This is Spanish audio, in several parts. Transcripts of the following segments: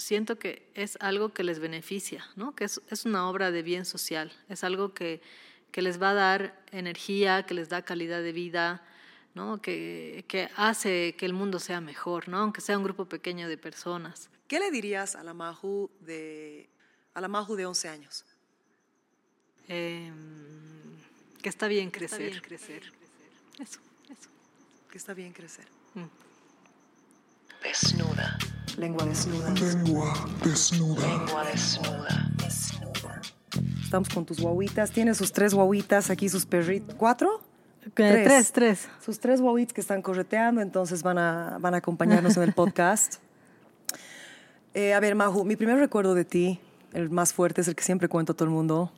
siento que es algo que les beneficia, ¿no? que es, es una obra de bien social, es algo que, que, les va a dar energía, que les da calidad de vida, ¿no? que, que hace que el mundo sea mejor, ¿no? aunque sea un grupo pequeño de personas. ¿Qué le dirías a la Maju de, a la Maju de 11 años? Eh, que está bien crecer. Está bien crecer. Eso, eso. Que está bien crecer. Mm. Desnuda. Lengua desnuda. Lengua desnuda. Lengua desnuda. Estamos con tus guaguitas. Tiene sus tres guaguitas aquí, sus perritos. ¿Cuatro? Tres. tres, tres. Sus tres guaguitas que están correteando, entonces van a, van a acompañarnos en el podcast. Eh, a ver, Maju, mi primer recuerdo de ti, el más fuerte, es el que siempre cuento a todo el mundo,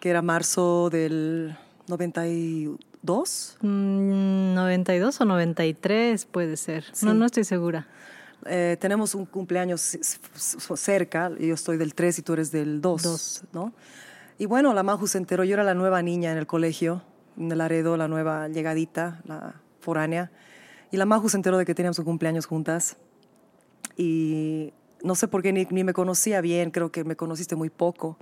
que era marzo del 92. Mm, 92 o 93 puede ser. No, no estoy segura. Eh, tenemos un cumpleaños cerca, yo estoy del 3 y tú eres del 2, Dos. ¿no? Y bueno, la Maju se enteró, yo era la nueva niña en el colegio, en el Laredo, la nueva llegadita, la foránea, y la Maju se enteró de que teníamos un cumpleaños juntas, y no sé por qué ni, ni me conocía bien, creo que me conociste muy poco,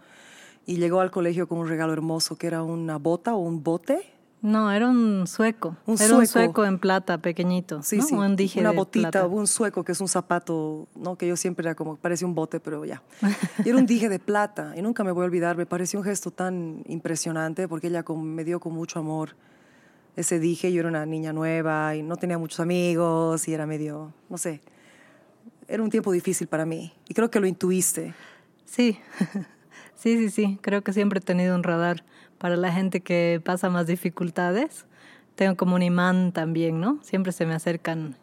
y llegó al colegio con un regalo hermoso, que era una bota o un bote, No, era un sueco. Un era un sueco. en plata, pequeñito. Sí, ¿no? sí. Un dije una de botita, plata. un sueco, que es un zapato, ¿no? Que yo siempre era como, parece un bote, pero ya. Y era un dije de plata, y nunca me voy a olvidar, me pareció un gesto tan impresionante, porque ella con- me dio con mucho amor ese dije, yo era una niña nueva, y no tenía muchos amigos, y era medio, no sé, era un tiempo difícil para mí, y creo que lo intuiste. Sí, sí, sí, sí. Creo que siempre he tenido un radar para la gente que pasa más dificultades. Tengo como un imán también, ¿no? Siempre se me acercan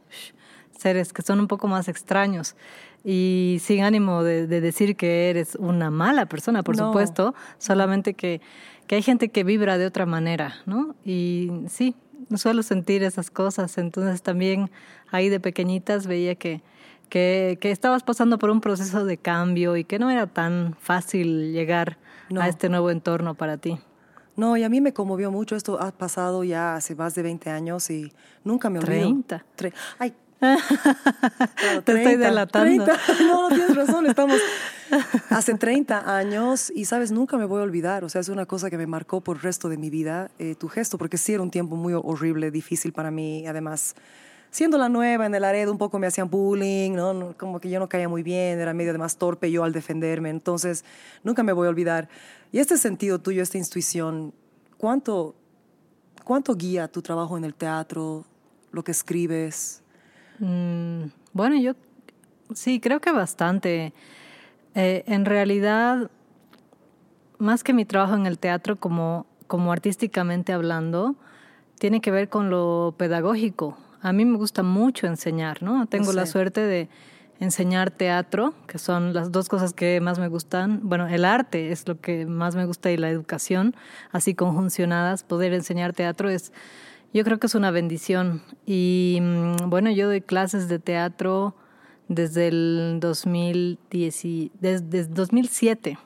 seres que son un poco más extraños. Y sin ánimo de, de decir que eres una mala persona, por No. supuesto, solamente que, que hay gente que vibra de otra manera, ¿no? Y sí, suelo sentir esas cosas. Entonces también ahí de pequeñitas veía que, que, que estabas pasando por un proceso de cambio y que no era tan fácil llegar No. a este nuevo entorno para ti. No, y a mí me conmovió mucho, esto ha pasado ya hace más de 20 años, y nunca me olvido. 30. Tre- Ay, Claro, Te estoy delatando. 30. No, tienes razón, estamos hace 30 años y sabes, nunca me voy a olvidar, o sea, es una cosa que me marcó por el resto de mi vida, eh, tu gesto, porque sí era un tiempo muy horrible, difícil para mí, además, siendo la nueva en el Laredo, un poco me hacían bullying, ¿no? No, como que yo no caía muy bien, era medio además torpe yo al defenderme, entonces nunca me voy a olvidar. Y este sentido tuyo, esta intuición, ¿cuánto, cuánto guía tu trabajo en el teatro, lo que escribes? Mm, bueno, yo sí, creo que bastante. Eh, en realidad, más que mi trabajo en el teatro como, como artísticamente hablando, tiene que ver con lo pedagógico. A mí me gusta mucho enseñar, ¿no? Tengo la sé. suerte de enseñar teatro, que son las dos cosas que más me gustan. Bueno, el arte es lo que más me gusta y la educación, así conjuncionadas. Poder enseñar teatro es, yo creo que es una bendición. Y mm, bueno, yo doy clases de teatro desde el 2010, y- desde 2007.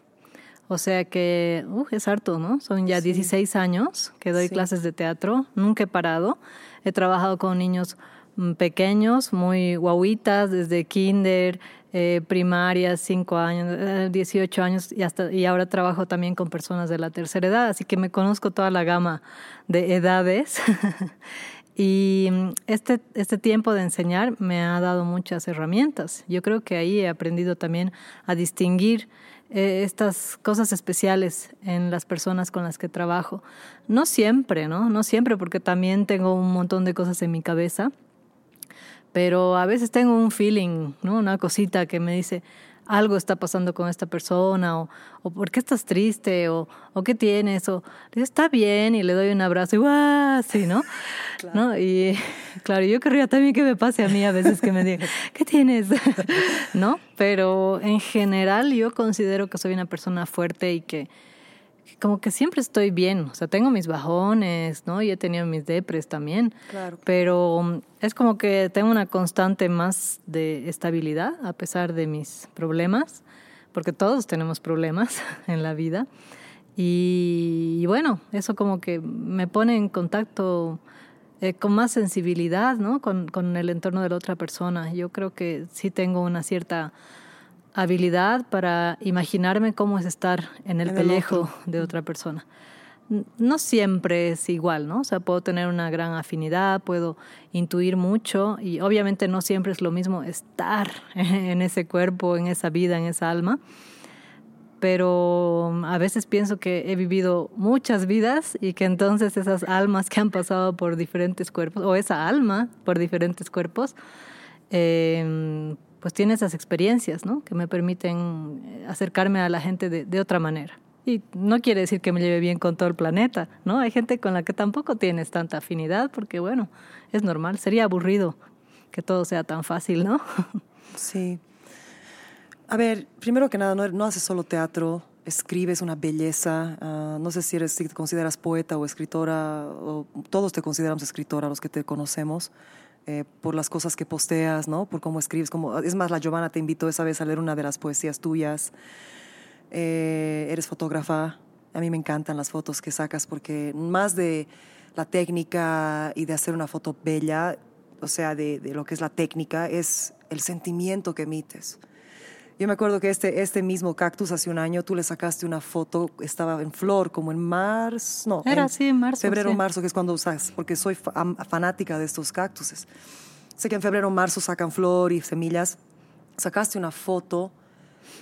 O sea que uh, es harto, ¿no? Son ya 16 años que doy Sí. clases de teatro. Nunca he parado. He trabajado con niños pequeños, muy guauitas, desde kinder, eh, primaria, 5 años, eh, 18 años y, hasta, y ahora trabajo también con personas de la tercera edad. Así que me conozco toda la gama de edades. Y mm, este, este tiempo de enseñar me ha dado muchas herramientas. Yo creo que ahí he aprendido también a distinguir eh, estas cosas especiales en las personas con las que trabajo. No siempre, ¿no? No siempre, porque también tengo un montón de cosas en mi cabeza, pero a veces tengo un feeling, ¿no? Una cosita que me dice, algo está pasando con esta persona, o, o por qué estás triste, o, o qué tienes, o digo, está bien, y le doy un abrazo, y ¡guau! Así, ¿no? ¿no? Y claro, yo querría también que me pase a mí a veces que me digan, ¿qué tienes? ¿No? Pero en general yo considero que soy una persona fuerte y que como que siempre estoy bien, o sea, tengo mis bajones, ¿no? Y he tenido mis depres también. Claro. Pero um, es como que tengo una constante más de estabilidad a pesar de mis problemas, porque todos tenemos problemas en la vida. Y, y bueno, eso como que me pone en contacto eh, con más sensibilidad, ¿no? Con, con el entorno de la otra persona. Yo creo que sí tengo una cierta habilidad para imaginarme cómo es estar en el En el pellejo otro. de otra persona. No siempre es igual, ¿no? O sea, puedo tener una gran afinidad, puedo intuir mucho y obviamente no siempre es lo mismo estar en ese cuerpo, en esa vida, en esa alma. Pero a veces pienso que he vivido muchas vidas y que entonces esas almas que han pasado por diferentes cuerpos, o esa alma por diferentes cuerpos, eh, pues tiene esas experiencias, ¿no? Que me permiten eh, acercarme a la gente de, otra manera. Y no quiere decir que me lleve bien con todo el planeta, ¿no? Hay gente con la que tampoco tienes tanta afinidad porque, bueno, es normal. Sería aburrido que todo sea tan fácil, ¿no? Sí. A ver, primero que nada, no, no haces solo teatro, escribes una belleza. ah, no sé si, eres, si te consideras poeta o escritora, o todos te consideramos escritora, los que te conocemos, eh, por las cosas que posteas, ¿no? Por cómo escribes. Como, es más, la Giovanna te invitó esa vez a leer una de las poesías tuyas. Eh, eres fotógrafa. A mí me encantan las fotos que sacas porque más de la técnica y de hacer una foto bella, o sea, de, de lo que es la técnica, es el sentimiento que emites. Yo me acuerdo que este, este mismo cactus hace un año tú le sacaste una foto, estaba en flor, como en marzo, no, Era así, en marzo, Febrero, sí. marzo, que es cuando usas, porque soy fanática de estos cactuses. Sé que en febrero, marzo sacan flor y semillas. Sacaste una foto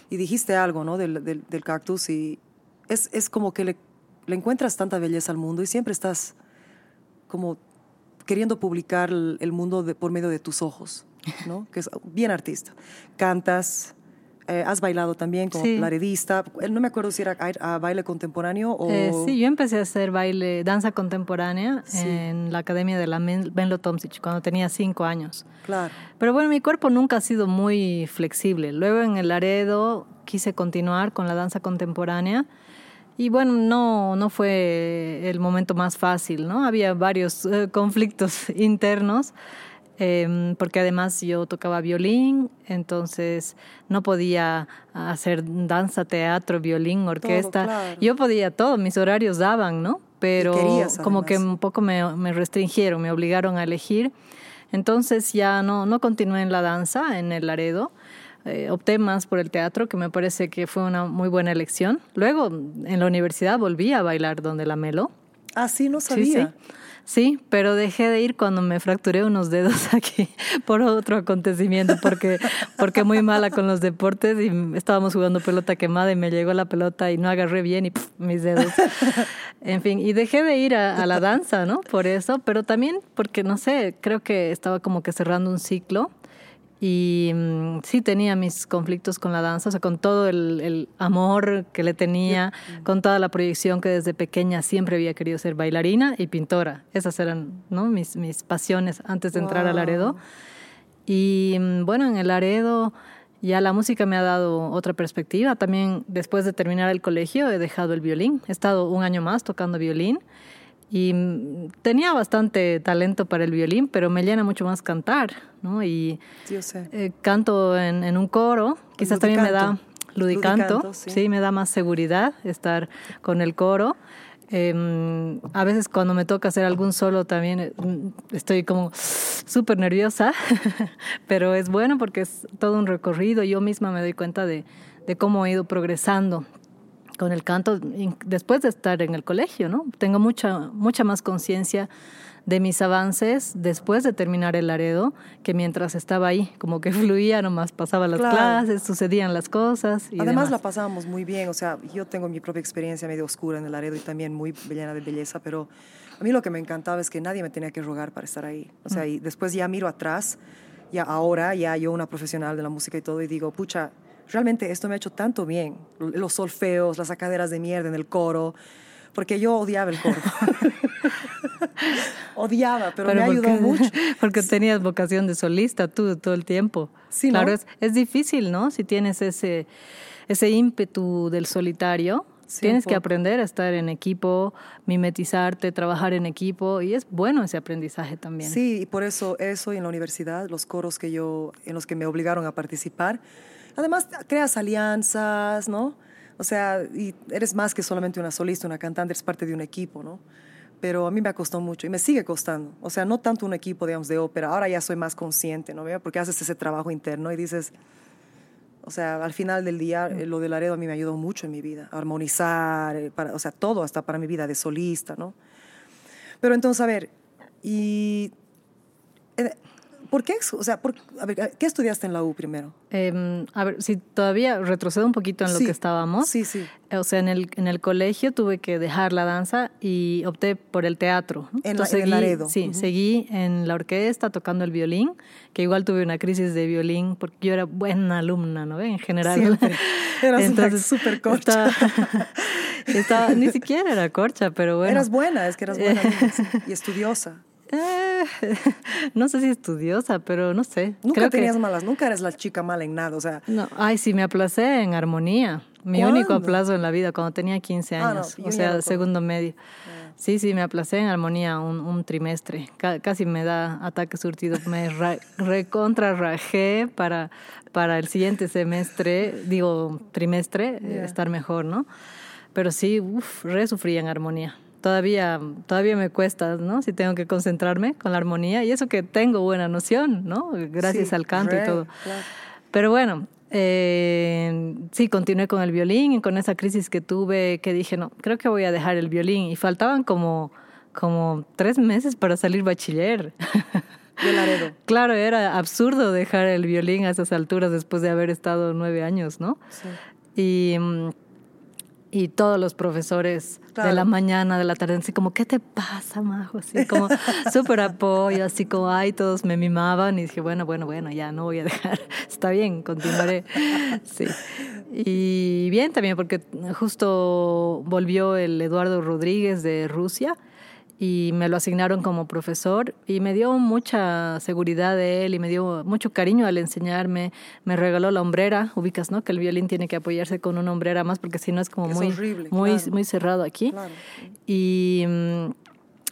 y dijiste algo, ¿no? Del, del, del cactus y es, es como que le, le encuentras tanta belleza al mundo y siempre estás como queriendo publicar el, el mundo de- por medio de tus ojos, ¿no? Que es bien artista. Cantas, eh, has bailado también como Sí. laredista. No me acuerdo si era a, a baile contemporáneo o... Eh, sí, yo empecé a hacer baile, danza contemporánea Sí. en la academia de la Benlo Tomsic cuando tenía cinco años. Claro. Pero bueno, mi cuerpo nunca ha sido muy flexible. Luego en el Laredo quise continuar con la danza contemporánea y bueno, no, no fue el momento más fácil, ¿no? Había varios eh, conflictos internos. Eh, porque además yo tocaba violín, entonces no podía hacer danza, teatro, violín, orquesta. claro. Yo podía todo, mis horarios daban, ¿no? Pero querías, como que un poco me, me restringieron, me obligaron a elegir. Entonces ya no, no continué en la danza, en el Laredo. Eh, opté más por el teatro, que me parece que fue una muy buena elección. Luego, en la universidad, volví a bailar donde la Melo. Ah, sí, no sabía. sí. Sí, pero dejé de ir cuando me fracturé unos dedos aquí por otro acontecimiento, porque, porque muy mala con los deportes y estábamos jugando pelota quemada y me llegó la pelota y no agarré bien y mis dedos. En fin, y dejé de ir a la danza, ¿no? Por eso, pero también porque, no sé, creo que estaba como que cerrando un ciclo y mm, sí tenía mis conflictos con la danza, o sea, con todo el, el amor que le tenía, con toda la proyección que desde pequeña siempre había querido ser bailarina y pintora. Esas eran ¿no? mis, mis pasiones antes de entrar a Wow. Laredo. Y mm, bueno, en el Laredo ya la música me ha dado otra perspectiva. También después de terminar el colegio he dejado el violín. He estado un año más tocando violín y mm, tenía bastante talento para el violín, pero me llena mucho más cantar, ¿no? Y yo sé. eh, canto en, en un coro, quizás también me da ludicanto. sí. sí. me da más seguridad estar con el coro. Eh, a veces cuando me toca hacer algún solo también eh, mm, estoy como súper nerviosa, pero es bueno porque es todo un recorrido. Yo misma me doy cuenta de, de cómo he ido progresando con el canto después de estar en el colegio, ¿no? Tengo mucha, mucha más conciencia de mis avances después de terminar el Laredo que mientras estaba ahí, como que fluía, nomás pasaba las Claro. clases, sucedían las cosas. Y Además la pasábamos muy bien, o sea, yo tengo mi propia experiencia medio oscura en el Laredo y también muy llena de belleza, pero a mí lo que me encantaba es que nadie me tenía que rogar para estar ahí. O sea, y después ya miro atrás, ya ahora, ya yo una profesional de la música y todo, y digo, pucha, realmente esto me ha hecho tanto bien. Los solfeos, las sacaderas de mierda en el coro, porque yo odiaba el coro. odiaba, pero, me ha porque, ayudado mucho. Porque tenías vocación de solista tú todo el tiempo. Sí, ¿no? Claro, es, es difícil, ¿no? Si tienes ese, ese ímpetu del solitario, Sí, tienes que aprender a estar en equipo, mimetizarte, trabajar en equipo, y es bueno ese aprendizaje también. Sí, y por eso eso y en la universidad, los coros que yo, en los que me obligaron a participar. Además, creas alianzas, ¿no? O sea, eres más que solamente una solista, una cantante, eres parte de un equipo, ¿no? Pero a mí me costó mucho y me sigue costando. O sea, no tanto un equipo, digamos, de ópera. Ahora ya soy más consciente, ¿no? Porque haces ese trabajo interno y dices, O sea, al final del día, eh, lo de Laredo a mí me ayudó mucho en mi vida, armonizar, eh, para, o sea, todo, hasta para mi vida de solista, ¿no? Pero entonces, a ver, y... eh, ¿Por qué? O sea, por- a ver, ¿qué estudiaste en la U primero? Em, a ver, si todavía retrocedo un poquito en lo Sí, que estábamos. Sí, sí. O sea, en el, en el colegio tuve que dejar la danza y opté por el teatro. ¿no? En la- Entonces en el seguí- Laredo. Sí, Ujú. seguí en la orquesta tocando el violín, que igual tuve una crisis de violín porque yo era buena alumna, ¿no? En general. Siempre. Eras una súper corcha. Estaba, estaba- ni siquiera era corcha, pero bueno. Eras buena, es que eras buena y estudiosa. Eh, no sé si estudiosa, pero no sé. Nunca Creo que- tenías malas, nunca eres la chica mala en nada, o sea, No, ay, sí, me aplacé en armonía. Mi ¿Cuándo? único aplazo en la vida, cuando tenía 15 Ah, no, años, o sea, segundo medio. Sí, sí, me aplacé en armonía un, un trimestre. Ca- casi me da ataque surtido. Me ra- recontra rajé para, para el siguiente semestre, digo, trimestre, estar mejor, ¿no? Pero sí, uff, re sufrí en armonía. Todavía, todavía me cuesta, ¿no? Si tengo que concentrarme con la armonía. Y eso que tengo buena noción, ¿no? Gracias Sí, al canto re, y todo. claro. Pero bueno, eh, sí, continué con el violín y con esa crisis que tuve, que dije, no, creo que voy a dejar el violín. Y faltaban como, como tres meses para salir bachiller. de Laredo. claro, era absurdo dejar el violín a esas alturas después de haber estado nueve años, ¿no? Sí. Y, mm, y todos los profesores de la mañana, de la tarde, así como, ¿qué te pasa, Majo? Así como súper apoyo, así como, ay, todos me mimaban y dije, bueno, bueno, bueno, ya no voy a dejar, está bien, continuaré. Sí. Y bien también, porque justo volvió el Eduardo Rodríguez de Rusia y me lo asignaron como profesor y me dio mucha seguridad de él y me dio mucho cariño al enseñarme. Me regaló la hombrera, ubicas, ¿no? Que el violín tiene que apoyarse con una hombrera más porque si no es como Es muy, horrible, muy, claro. muy cerrado aquí. Claro. Y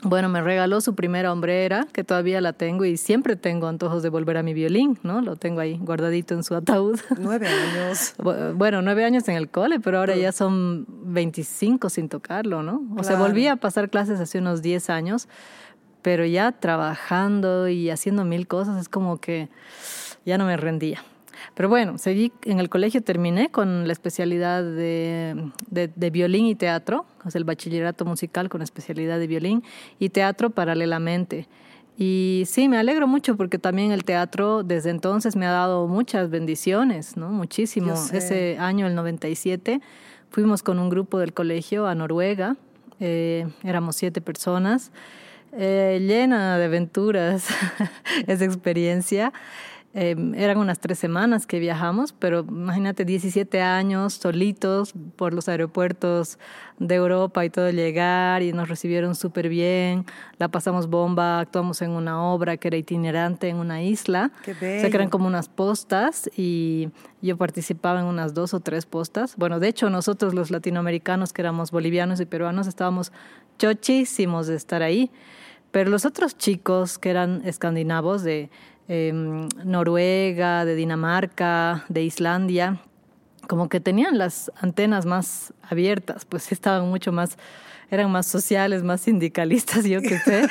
bueno, me regaló su primera hombrera, que todavía la tengo y siempre tengo antojos de volver a mi violín, ¿no? Lo tengo ahí guardadito en su ataúd. Nueve años. Bu- Bueno, nueve años en el cole, pero ahora ya son 25 sin tocarlo, ¿no? O sea, volví a pasar clases hace unos 10 años, pero ya trabajando y haciendo mil cosas, es como que ya no me rendía. Pero bueno, seguí en el colegio, terminé con la especialidad de, de- de violín y teatro, o sea, el bachillerato musical con especialidad de violín y teatro paralelamente. Y sí, me alegro mucho porque también el teatro desde entonces me ha dado muchas bendiciones, ¿no? Muchísimo. Ese año, el 97, fuimos con un grupo del colegio a Noruega, eh, éramos siete personas, eh, llena de aventuras esa experiencia. Eh, eran unas tres semanas que viajamos, pero imagínate 17 años solitos por los aeropuertos de Europa y todo llegar y nos recibieron súper bien, la pasamos bomba, actuamos en una obra que era itinerante en una isla, Qué o sea que bello. eran como unas postas y yo participaba en unas dos o tres postas. Bueno, de hecho nosotros los latinoamericanos que éramos bolivianos y peruanos estábamos chochísimos de estar ahí. Pero los otros chicos que eran escandinavos de eh, Noruega, de Dinamarca, de Islandia, como que tenían las antenas más abiertas, pues estaban mucho más, eran más sociales, más sindicalistas, yo qué sé.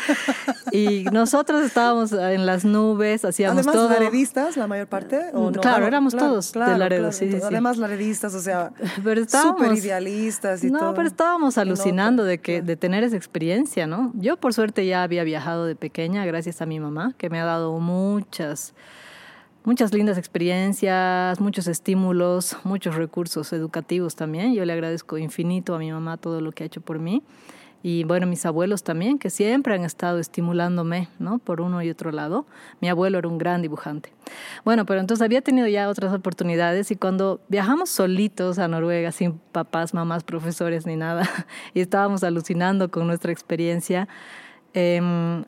y nosotros estábamos en las nubes, hacíamos Además, todo. laredistas, la mayor parte. ¿o no? Claro, no, éramos todos de Laredo, sí, sí. Además, laredistas, o sea, súper idealistas y no, todo. pero estábamos alucinando de que de tener esa experiencia, ¿no? Yo por suerte ya había viajado de pequeña gracias a mi mamá, que me ha dado muchas muchas lindas experiencias, muchos estímulos, muchos recursos educativos también. Yo le agradezco infinito a mi mamá todo lo que ha hecho por mí. Y bueno, mis abuelos también, que siempre han estado estimulándome, ¿no? Por uno y otro lado. Mi abuelo era un gran dibujante. Bueno, pero entonces había tenido ya otras oportunidades y cuando viajamos solitos a Noruega, sin papás, mamás, profesores ni nada, y estábamos alucinando con nuestra experiencia, em,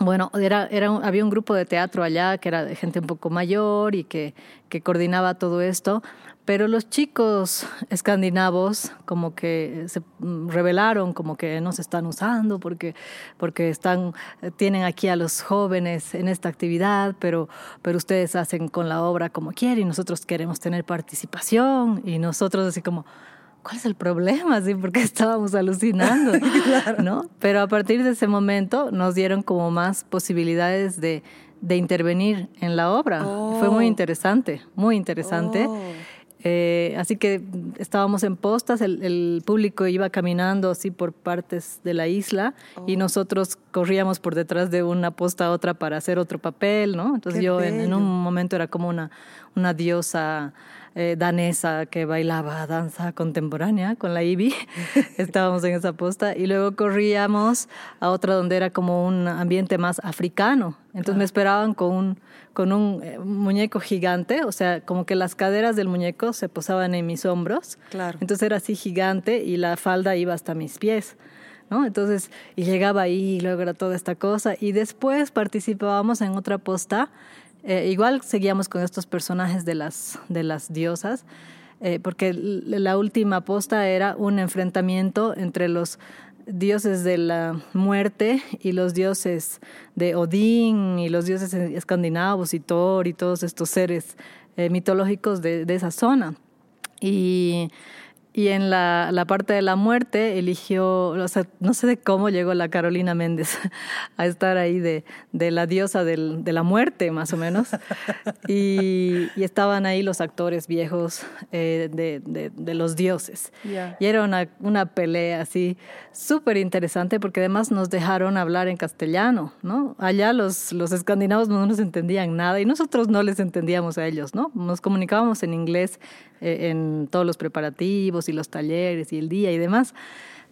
bueno, era, era, un- había un grupo de teatro allá que era de gente un poco mayor y que, que coordinaba todo esto, pero los chicos escandinavos como que se mm, rebelaron, como que nos están usando porque, porque están, eh, tienen aquí a los jóvenes en esta actividad, pero, pero ustedes hacen con la obra como quieren y nosotros queremos tener participación y nosotros así como... ¿Cuál es el problema? Así, porque estábamos alucinando, ¿no? Pero a partir de ese momento nos dieron como más posibilidades de, de intervenir en la obra. Fue muy Oh. interesante, muy interesante. Oh. Eh, así que estábamos en postas, el, el público iba caminando así por partes de la isla y Oh. nosotros corríamos por detrás de una posta a otra para hacer otro papel, ¿no? Entonces Qué yo en, en un momento era como una, una diosa eh, danesa que bailaba danza contemporánea con la Ivy. Estábamos en esa posta y luego corríamos a otra donde era como un ambiente más africano. Entonces me esperaban con un, con un eh, muñeco gigante, o sea, como que las caderas del muñeco se posaban en mis hombros. Claro. Entonces era así gigante y la falda iba hasta mis pies. ¿no? Entonces, y llegaba ahí y luego era toda esta cosa. Y después participábamos en otra posta. Eh, igual seguíamos con estos personajes de las, de las diosas, eh, porque la última posta era un enfrentamiento entre los dioses de la muerte y los dioses de Odín y los dioses escandinavos y Thor y todos estos seres eh, mitológicos de, de esa zona. Y, y en la, la parte de la muerte eligió, o sea, no sé de cómo llegó la Carolina Méndez a estar ahí de, de la diosa del- de la muerte, más o menos. Y, y estaban ahí los actores viejos eh, de, de- de los dioses. Ya. Y era una, una pelea así súper interesante porque además nos dejaron hablar en castellano, ¿no? Allá los, los escandinavos no nos entendían nada y nosotros no les entendíamos a ellos, ¿no? Nos comunicábamos en inglés en todos los preparativos y los talleres y el día y demás,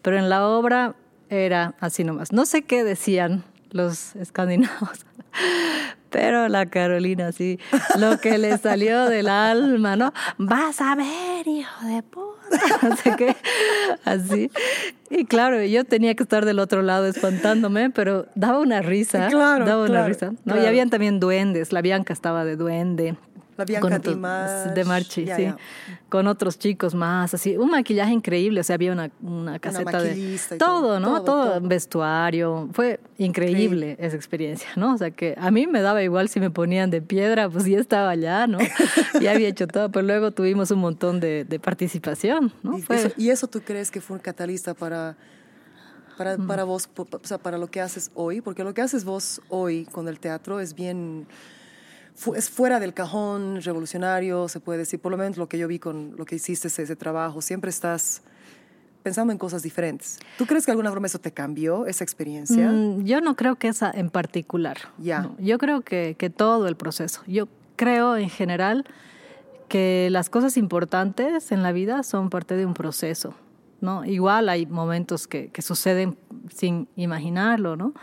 pero en la obra era así nomás. No sé qué decían los escandinavos. Pero la Carolina, sí, lo que le salió del alma, ¿no? Vas a ver, hijo de puta. Sé qué, así. Y claro, yo tenía que estar del otro lado espantándome, pero daba una risa. Claro, daba una claro, risa. No, claro. y habían también duendes. La Bianca estaba de duende. La Bianca Con otros- Di March, de Marchi, sí. Con otros chicos más, así. Un maquillaje increíble, o sea, había una, una caseta de... todo, todo, ¿no? todo, Todo, todo. vestuario. Fue increíble esa experiencia, ¿no? O sea, que a mí me daba igual si me ponían de piedra, pues ya estaba allá, ¿no? ya había hecho todo, pero luego tuvimos un montón de, de participación, ¿no? Y, Fue- eso, y eso tú crees que fue un catalista para, para, Mm. para vos, po- o sea, para lo que haces hoy? Porque lo que haces vos hoy con el teatro es bien, es fuera del cajón revolucionario, se puede decir, por lo menos lo que yo vi con lo que hiciste ese, ese trabajo, siempre estás pensando en cosas diferentes. ¿Tú crees que alguna forma eso te cambió, esa experiencia? Mm, yo no creo que esa en particular. Ya. No, yo creo que, que todo el proceso. Yo creo en general que las cosas importantes en la vida son parte de un proceso. ¿no? Igual hay momentos que, que suceden sin imaginarlo, ¿no?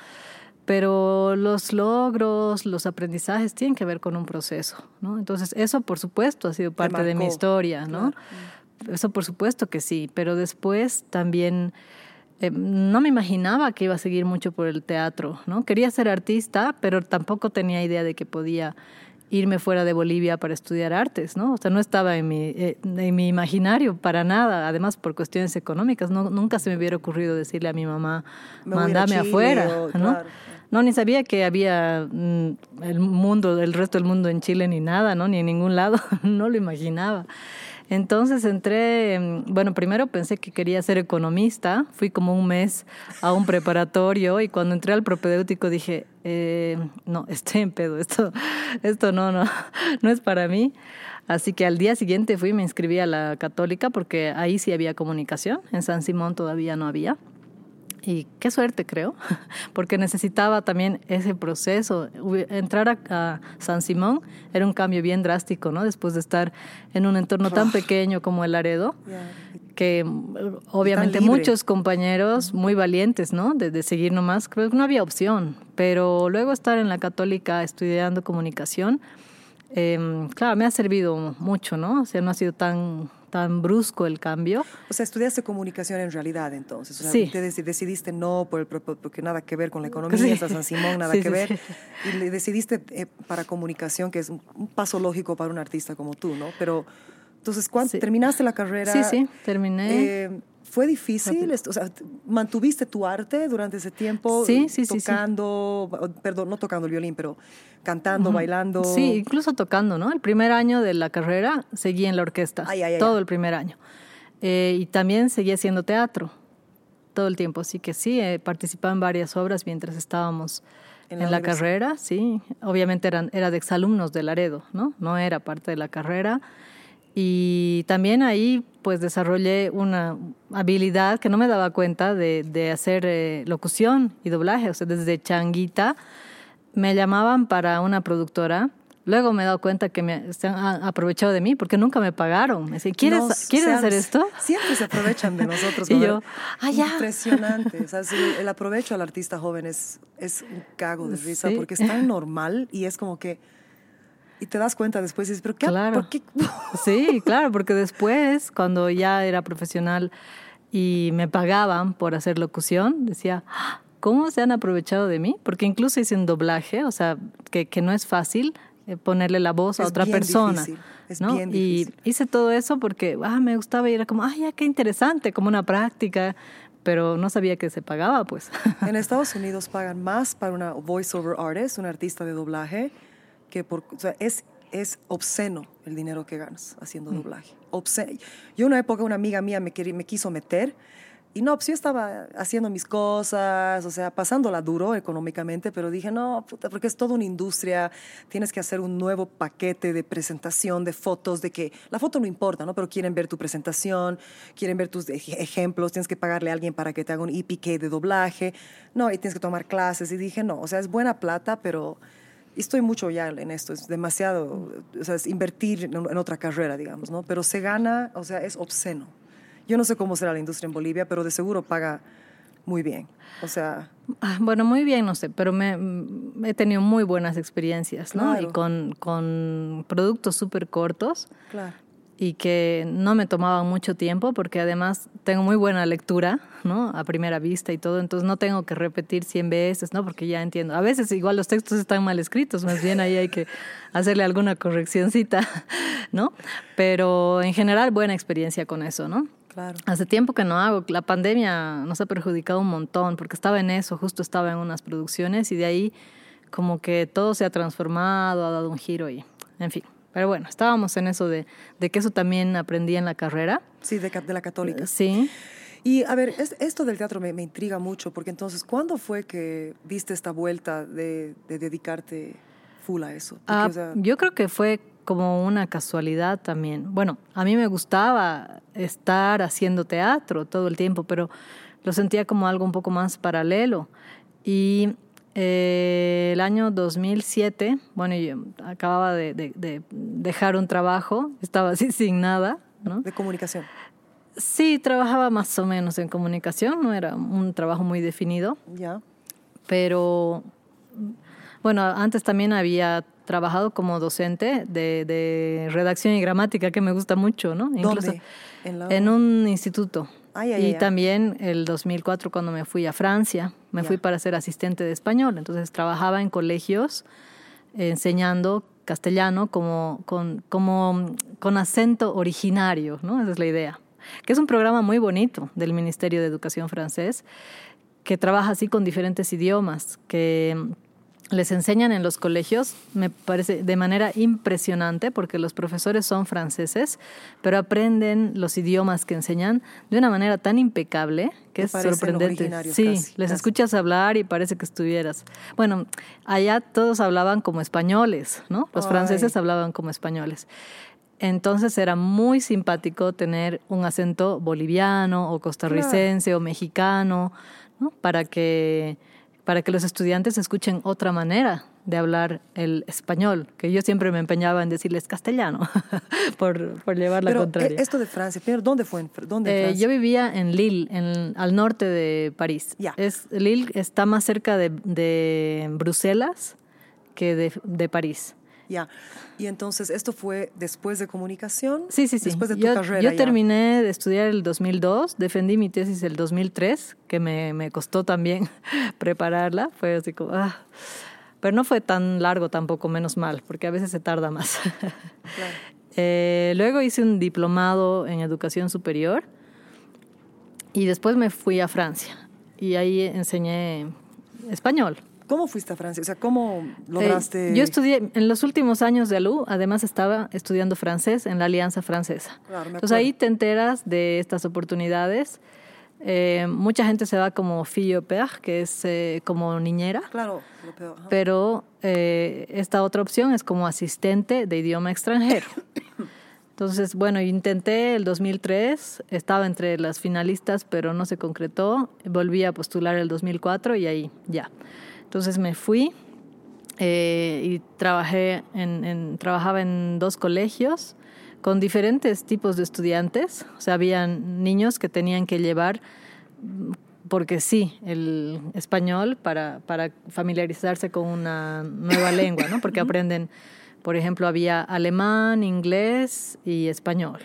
Pero los logros, los aprendizajes tienen que ver con un proceso, ¿no? Entonces, eso por supuesto ha sido parte de mi historia, ¿no? Eso por supuesto que sí, pero después también eh, no me imaginaba que iba a seguir mucho por el teatro, ¿no? Quería ser artista, pero tampoco tenía idea de que podía irme fuera de Bolivia para estudiar artes, ¿no? O sea, no estaba en mi, eh, en mi imaginario para nada, además por cuestiones económicas, no, nunca se me hubiera ocurrido decirle a mi mamá, Me mándame Chile afuera, ¿no? claro. No, ni sabía que había mm, el mundo, el resto del mundo en Chile ni nada, ¿no? Ni en ningún lado, no lo imaginaba. Entonces entré, mm, bueno, primero pensé que quería ser economista, fui como un mes a un preparatorio y cuando entré al propedéutico dije, eh, no, estoy en pedo, esto, esto no, no, no es para mí. Así que al día siguiente fui y me inscribí a la católica porque ahí sí había comunicación, en San Simón todavía no había. Y qué suerte, creo, porque necesitaba también ese proceso. Entrar a, a San Simón era un cambio bien drástico, ¿no? Después de estar en un entorno tan pequeño como el Laredo, que mm, obviamente muchos compañeros muy valientes, ¿no? De, de seguir nomás, creo que no había opción. Pero luego estar en la católica estudiando comunicación, em, claro, me ha servido mucho, ¿no? O sea, no ha sido tan, tan brusco el cambio. O sea, estudiaste comunicación en realidad entonces. O sea, Sí. te deci- decidiste no por el, porque nada que ver con la economía, Sí. está San Simón, nada Sí, que sí, ver. Y le decidiste eh, para comunicación, que es un, paso lógico para un artista como tú, ¿no? Pero, entonces, ¿cuándo terminaste la carrera? Sí, sí, terminé. Eh, ¿Fue difícil? O sea, ¿mantuviste tu arte durante ese tiempo? Sí, sí, sí, sí. Tocando, perdón, no tocando el violín, pero cantando, bailando. Sí, incluso tocando, ¿no? El primer año de la carrera seguí en la orquesta, Ay, ay, ay, todo el primer año. Eh, y también seguí haciendo teatro todo el tiempo, así que sí, he participado en varias obras mientras estábamos En En la la, universidad. carrera, sí. Obviamente eran, era de exalumnos de Laredo, ¿no? No era parte de la carrera. Y también ahí pues desarrollé una habilidad que no me daba cuenta de, de hacer eh, locución y doblaje. O sea, desde changuita me llamaban para una productora. Luego me he dado cuenta que me se han aprovechado de mí porque nunca me pagaron. Me decían, ¿quieres, ¿quieres sean- hacer esto? Siempre se aprovechan de nosotros. Y yo, ah, ya. Impresionante. O sea, sí, el aprovecho al artista joven es, es un cago de risa Sí. porque es tan normal y es como que. Y te das cuenta después y dices, ¿pero qué? Claro. ¿Por qué? Sí, claro, porque después, cuando ya era profesional y me pagaban por hacer locución, decía, "Ah, ¿cómo se han aprovechado de mí? Porque incluso hice un doblaje, o sea, que, que no es fácil eh, ponerle la voz a Es otra bien persona. difícil, es ¿no? bien y difícil. hice todo eso porque ah, me gustaba y era como, ay, ya qué interesante, como una práctica, pero no sabía que se pagaba, pues. En Estados Unidos pagan más para una voiceover artist, un artista de doblaje, que por. O sea, es, es obsceno el dinero que ganas haciendo Mm. doblaje. Obsceno. Yo, una época, una amiga mía me, quería- me quiso meter. Y no, pues yo estaba haciendo mis cosas, o sea, pasándola duro económicamente, pero dije, no, puta, porque es toda una industria, tienes que hacer un nuevo paquete de presentación, de fotos, de que la foto no importa, ¿no? Pero quieren ver tu presentación, quieren ver tus ej- ejemplos, tienes que pagarle a alguien para que te haga un EPK de doblaje, no, y tienes que tomar clases. Y dije, no, o sea, es buena plata, pero estoy mucho ya en esto, es demasiado, o sea, es invertir en, en otra carrera, digamos, ¿no? Pero se gana, o sea, es obsceno. Yo no sé cómo será la industria en Bolivia, pero de seguro paga muy bien. O sea, Ah, Bueno, muy bien, no sé, pero me, he tenido muy buenas experiencias, ¿no? Claro. Y con, con productos súper cortos claro. Y que no me tomaban mucho tiempo porque además tengo muy buena lectura, ¿no? A primera vista y todo, entonces no tengo que repetir 100 veces, ¿no? Porque ya entiendo. A veces igual los textos están mal escritos, más bien ahí hay que hacerle alguna correccioncita, ¿no? Pero en general buena experiencia con eso, ¿no? Claro. Hace tiempo que no hago. La pandemia nos ha perjudicado un montón porque estaba en eso, justo estaba en unas producciones y de ahí como que todo se ha transformado, ha dado un giro y, en fin. Pero bueno, estábamos en eso de, de que eso también aprendí en la carrera. Sí, de, de la católica. Sí. Y a ver, es- esto del teatro me, me intriga mucho, porque entonces, ¿cuándo fue que diste esta vuelta de, de dedicarte full a eso? Porque, Ah, o sea, yo creo que fue como una casualidad también. Bueno, a mí me gustaba estar haciendo teatro todo el tiempo, pero lo sentía como algo un poco más paralelo. Y eh, el año 2007, bueno, yo acababa de, de- de dejar un trabajo, estaba así sin nada, ¿no? de comunicación. Sí, trabajaba más o menos en comunicación, no era un trabajo muy definido Ya. pero bueno, antes también había trabajado como docente de, de redacción y gramática, que me gusta mucho, ¿no? ¿Dónde? En la- en un instituto. Ay, ay, y ay, también el 2004 cuando me fui a Francia, me fui para ser asistente de español, entonces trabajaba en colegios eh, enseñando castellano como con, como con acento originario, ¿no? Esa es la idea. Que es un programa muy bonito del Ministerio de Educación francés que trabaja así con diferentes idiomas, que les enseñan en los colegios, me parece de manera impresionante, porque los profesores son franceses, pero aprenden los idiomas que enseñan de una manera tan impecable que es sorprendente. Sí, casi, les casi. escuchas hablar y parece que estuvieras. Bueno, allá todos hablaban como españoles, ¿no? Los Ay. franceses hablaban como españoles. Entonces era muy simpático tener un acento boliviano o costarricense o mexicano, ¿no? Para que, para que los estudiantes escuchen otra manera de hablar el español, que yo siempre me empeñaba en decirles castellano, por, por llevar la Pero contraria. eh, esto de Francia, ¿dónde fue? ¿Dónde en Eh, yo vivía en Lille, en, al norte de París. Ya. Es, Lille está más cerca de, de Bruselas que de, de París. Ya. Y entonces, ¿esto fue después de comunicación? Sí, sí, sí. Después de tu yo, carrera yo ya. terminé de estudiar el 2002, defendí mi tesis el 2003, que me, me costó también prepararla. Fue así como... ah. Pero no fue tan largo tampoco, menos mal, porque a veces se tarda más. Claro. Eh, luego hice un diplomado en educación superior y después me fui a Francia y ahí enseñé español. ¿Cómo fuiste a Francia? O sea, ¿cómo Eh, lograste...? yo estudié, en los últimos años de ALU, además estaba estudiando francés en la Alianza Francesa. Claro, Entonces ahí te enteras de estas oportunidades Eh, mucha gente se va como fille au pair, que es eh, como niñera. Claro, lo peor. Pero eh, esta otra opción es como asistente de idioma extranjero. Entonces, bueno, intenté el 2003, estaba entre las finalistas, pero no se concretó. Volví a postular el 2004 y ahí ya. Entonces me fui eh, y trabajé en, en- trabajaba en dos colegios con diferentes tipos de estudiantes. O sea, habían niños que tenían que llevar porque sí, el español para, para familiarizarse con una nueva lengua, ¿no? Porque aprenden, por ejemplo, había alemán, inglés y español.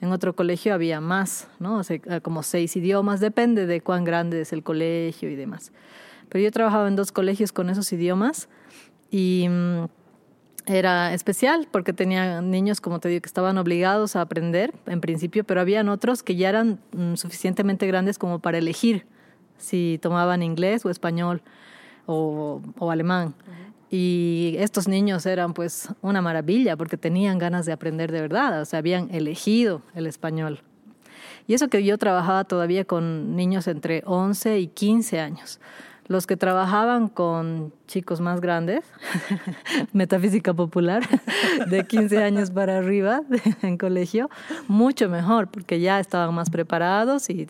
En otro colegio había más, ¿no? O sea, como seis idiomas, depende de cuán grande es el colegio y demás. Pero yo trabajaba en dos colegios con esos idiomas y mm, era especial porque tenía niños, como te digo, que estaban obligados a aprender en principio, pero habían otros que ya eran mm, suficientemente grandes como para elegir si tomaban inglés o español o, alemán. Y estos niños eran pues una maravilla porque tenían ganas de aprender de verdad, o sea, habían elegido el español. Y eso que yo trabajaba todavía con niños entre 11 y 15 años. Los que trabajaban con chicos más grandes, metafísica popular, de 15 años para arriba en colegio, mucho mejor, porque ya estaban más preparados y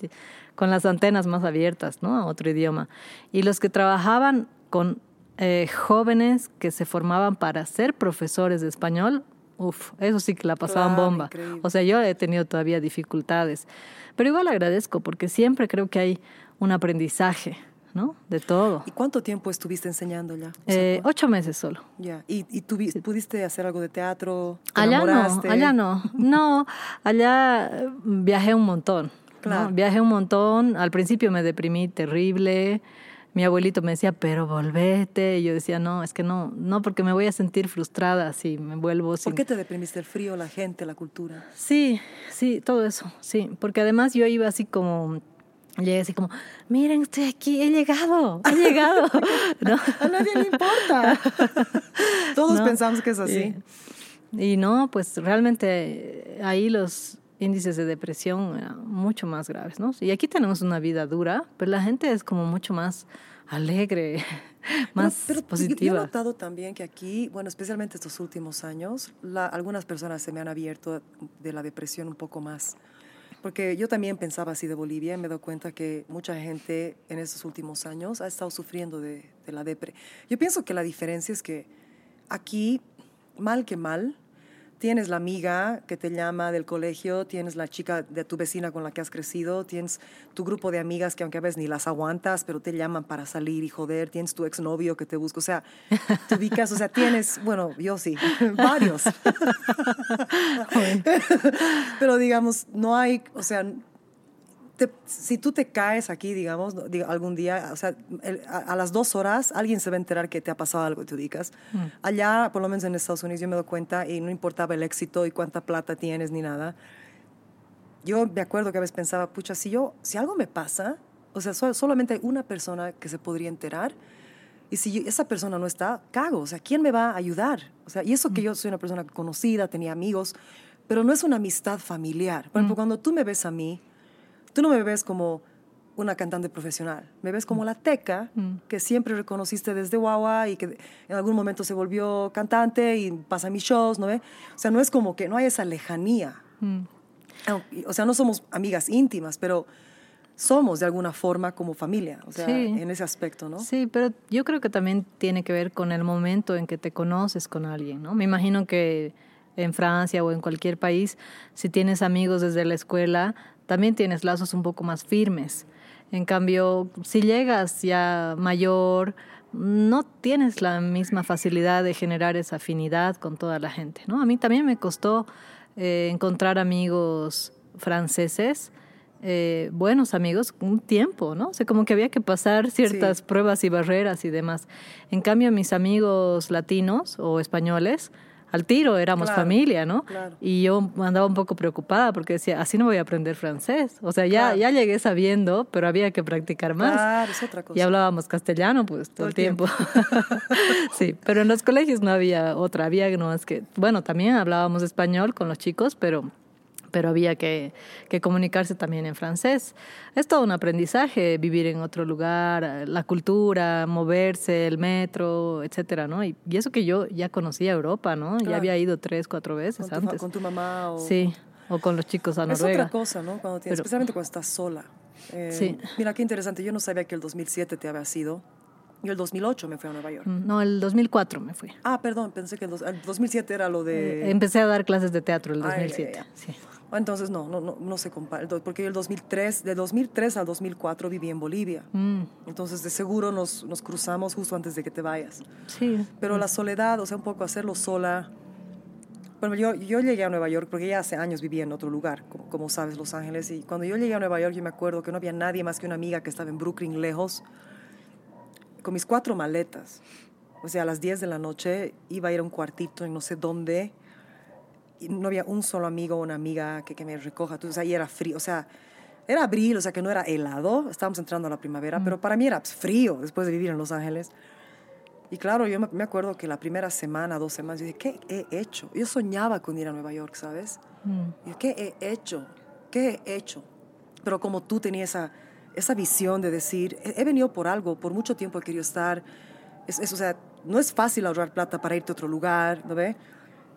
con las antenas más abiertas, ¿no? A otro idioma. Y los que trabajaban con eh, jóvenes que se formaban para ser profesores de español, Uf, eso sí que la pasaban Claro, bomba. increíble. O sea, yo he tenido todavía dificultades. Pero igual agradezco porque siempre creo que hay un aprendizaje, ¿no? De todo. ¿Y cuánto tiempo estuviste enseñando ya? O sea, Eh, ocho meses solo. ya. ¿Y, y pudiste hacer algo de teatro? ¿Te Allá no, allá no. No, allá eh, viajé un montón. ¿no? Claro. Viajé un montón. Al principio me deprimí terrible. Mi abuelito me decía, pero volvete. Y yo decía, no, es que no, no, porque me voy a sentir frustrada si me vuelvo sin... ¿Por qué te deprimiste? ¿El frío, la gente, la cultura? Sí, sí, todo eso, sí. Porque además yo iba así como, llegué así como, miren, estoy aquí, he llegado, he llegado. ¿No? A nadie le importa. Todos No. pensamos que es así. Y, y no, pues realmente ahí los índices de depresión eran mucho más graves, ¿no? Y aquí tenemos una vida dura, pero la gente es como mucho más alegre, más Pero- pero yo- Yo he positiva. notado también que aquí, bueno, especialmente estos últimos años, la- algunas personas se me han abierto de la depresión un poco más. Porque yo también pensaba así de Bolivia y me dado cuenta que mucha gente en estos últimos años ha estado sufriendo de, de la depre. Yo pienso que la diferencia es que aquí, mal que mal, tienes la amiga que te llama del colegio, tienes la chica de tu vecina con la que has crecido, tienes tu grupo de amigas que aunque a veces ni las aguantas, pero te llaman para salir y joder, tienes tu exnovio que te busca, o sea, te ubicas, o sea, tienes, bueno, yo sí, varios. pero digamos, no hay, o sea, te- si tú te caes aquí, digamos, algún día, o sea, el- a, a las dos horas alguien se va a enterar que te ha pasado algo, te ubicas. Allá, por lo menos en Estados Unidos, yo me doy cuenta y no importaba el éxito y cuánta plata tienes ni nada. Yo me acuerdo que a veces pensaba, pucha, si yo, si algo me pasa, o sea, so- solamente hay una persona que se podría enterar. Y si esa persona no está, cago. O sea, ¿quién me va a ayudar? O sea, y eso que yo soy una persona conocida, tenía amigos, pero no es una amistad familiar. Por ejemplo, cuando tú me ves a mí, tú no me ves como una cantante profesional, me ves como la teca que siempre reconociste desde Guagua y que en algún momento se volvió cantante y pasa mis shows, ¿no ve? O sea, no es como que no hay esa lejanía. Mm. O sea, no somos amigas íntimas, pero somos de alguna forma como familia, o sea, Sí. en ese aspecto, ¿no? Sí, pero yo creo que también tiene que ver con el momento en que te conoces con alguien, ¿no? Me imagino que en Francia o en cualquier país, si tienes amigos desde la escuela, también tienes lazos un poco más firmes. En cambio, si llegas ya mayor, no tienes la misma facilidad de generar esa afinidad con toda la gente, ¿no? A mí también me costó eh, encontrar amigos franceses, eh, buenos amigos, un tiempo, ¿no? O sea, como que había que pasar ciertas Sí. pruebas y barreras y demás. En cambio, mis amigos latinos o españoles, al tiro éramos Claro, familia, ¿no? claro. Y yo andaba un poco preocupada porque decía, así no voy a aprender francés. O sea, ya, Claro. ya llegué sabiendo, pero había que practicar más. Claro, es otra cosa. Y hablábamos castellano, pues, todo, el tiempo. sí, pero en los colegios no había otra, había no es que, bueno, también hablábamos español con los chicos, pero, pero había que, que, comunicarse también en francés. Es todo un aprendizaje vivir en otro lugar, la cultura, moverse, el metro, etcétera, ¿no? Y, eso que yo ya conocía Europa, ¿no? Ya había ido tres, cuatro veces con tu, antes. con tu mamá o... Sí, o con los chicos a Noruega. Es otra cosa, ¿no? Cuando tienes, especialmente cuando estás sola. Eh, sí. Mira, qué interesante. Yo no sabía que el 2007 te había sido. Yo el 2008 me fui a Nueva York. No, el 2004 me fui. Ah, perdón, pensé que el, dos, el 2007 era lo de... Eh, empecé a dar clases de teatro el 2007, Ay, ay, ay. sí. Entonces, no, no, no, no se compara, porque yo el 2003, de 2003 al 2004 viví en Bolivia. Mm, Entonces, de seguro nos, nos cruzamos justo antes de que te vayas. sí. Pero la soledad, o sea, un poco hacerlo sola. Bueno, yo, yo llegué a Nueva York porque ya hace años vivía en otro lugar, como, como sabes, Los Ángeles. Y cuando yo llegué a Nueva York, yo me acuerdo que no había nadie más que una amiga que estaba en Brooklyn, lejos, con mis cuatro maletas. O sea, a las 10 de la noche iba a ir a un cuartito en no sé dónde. Y no había un solo amigo o una amiga que, que me recoja. Entonces ahí era frío. O sea, era abril, o sea que no era helado. Estábamos entrando a la primavera, pero para mí era frío después de vivir en Los Ángeles. Y claro, yo me, acuerdo que la primera semana, dos semanas, yo dije, ¿qué he hecho? Yo soñaba con ir a Nueva York, ¿sabes? Mm. Yo, ¿qué he hecho? ¿Qué he hecho? Pero como tú tenías esa, esa visión de decir, he, he venido por algo, por mucho tiempo he querido estar. Es, es, o sea, no es fácil ahorrar plata para irte a otro lugar, ¿no ve?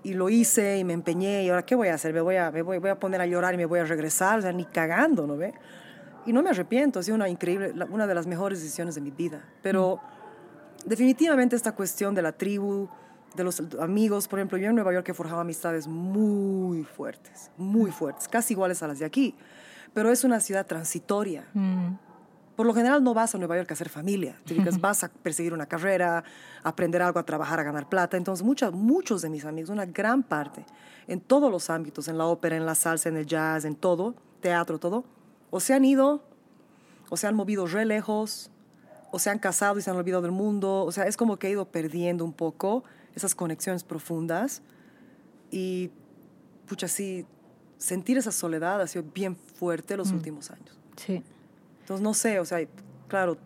Y lo hice y me empeñé y ahora, ¿qué voy a hacer? Me voy a, me voy, voy a poner a llorar y me voy a regresar, o sea, ni cagando, ¿no ve? Y no me arrepiento, ha sido una increíble, una de las mejores decisiones de mi vida. Pero definitivamente esta cuestión de la tribu, de los amigos, por ejemplo, yo en Nueva York he forjado amistades muy fuertes, muy fuertes, casi iguales a las de aquí, pero es una ciudad transitoria. Mm, Por lo general no vas a Nueva York a hacer familia, te vas a perseguir una carrera, a aprender algo, a trabajar, a ganar plata. Entonces muchas, muchos de mis amigos, una gran parte, en todos los ámbitos, en la ópera, en la salsa, en el jazz, en todo, teatro, todo, o se han ido, o se han movido re lejos, o se han casado y se han olvidado del mundo. O sea, es como que he ido perdiendo un poco esas conexiones profundas y, pucha, sí, sentir esa soledad ha sido bien fuerte los últimos años. sí. Entonces, no sé, o sea, claro,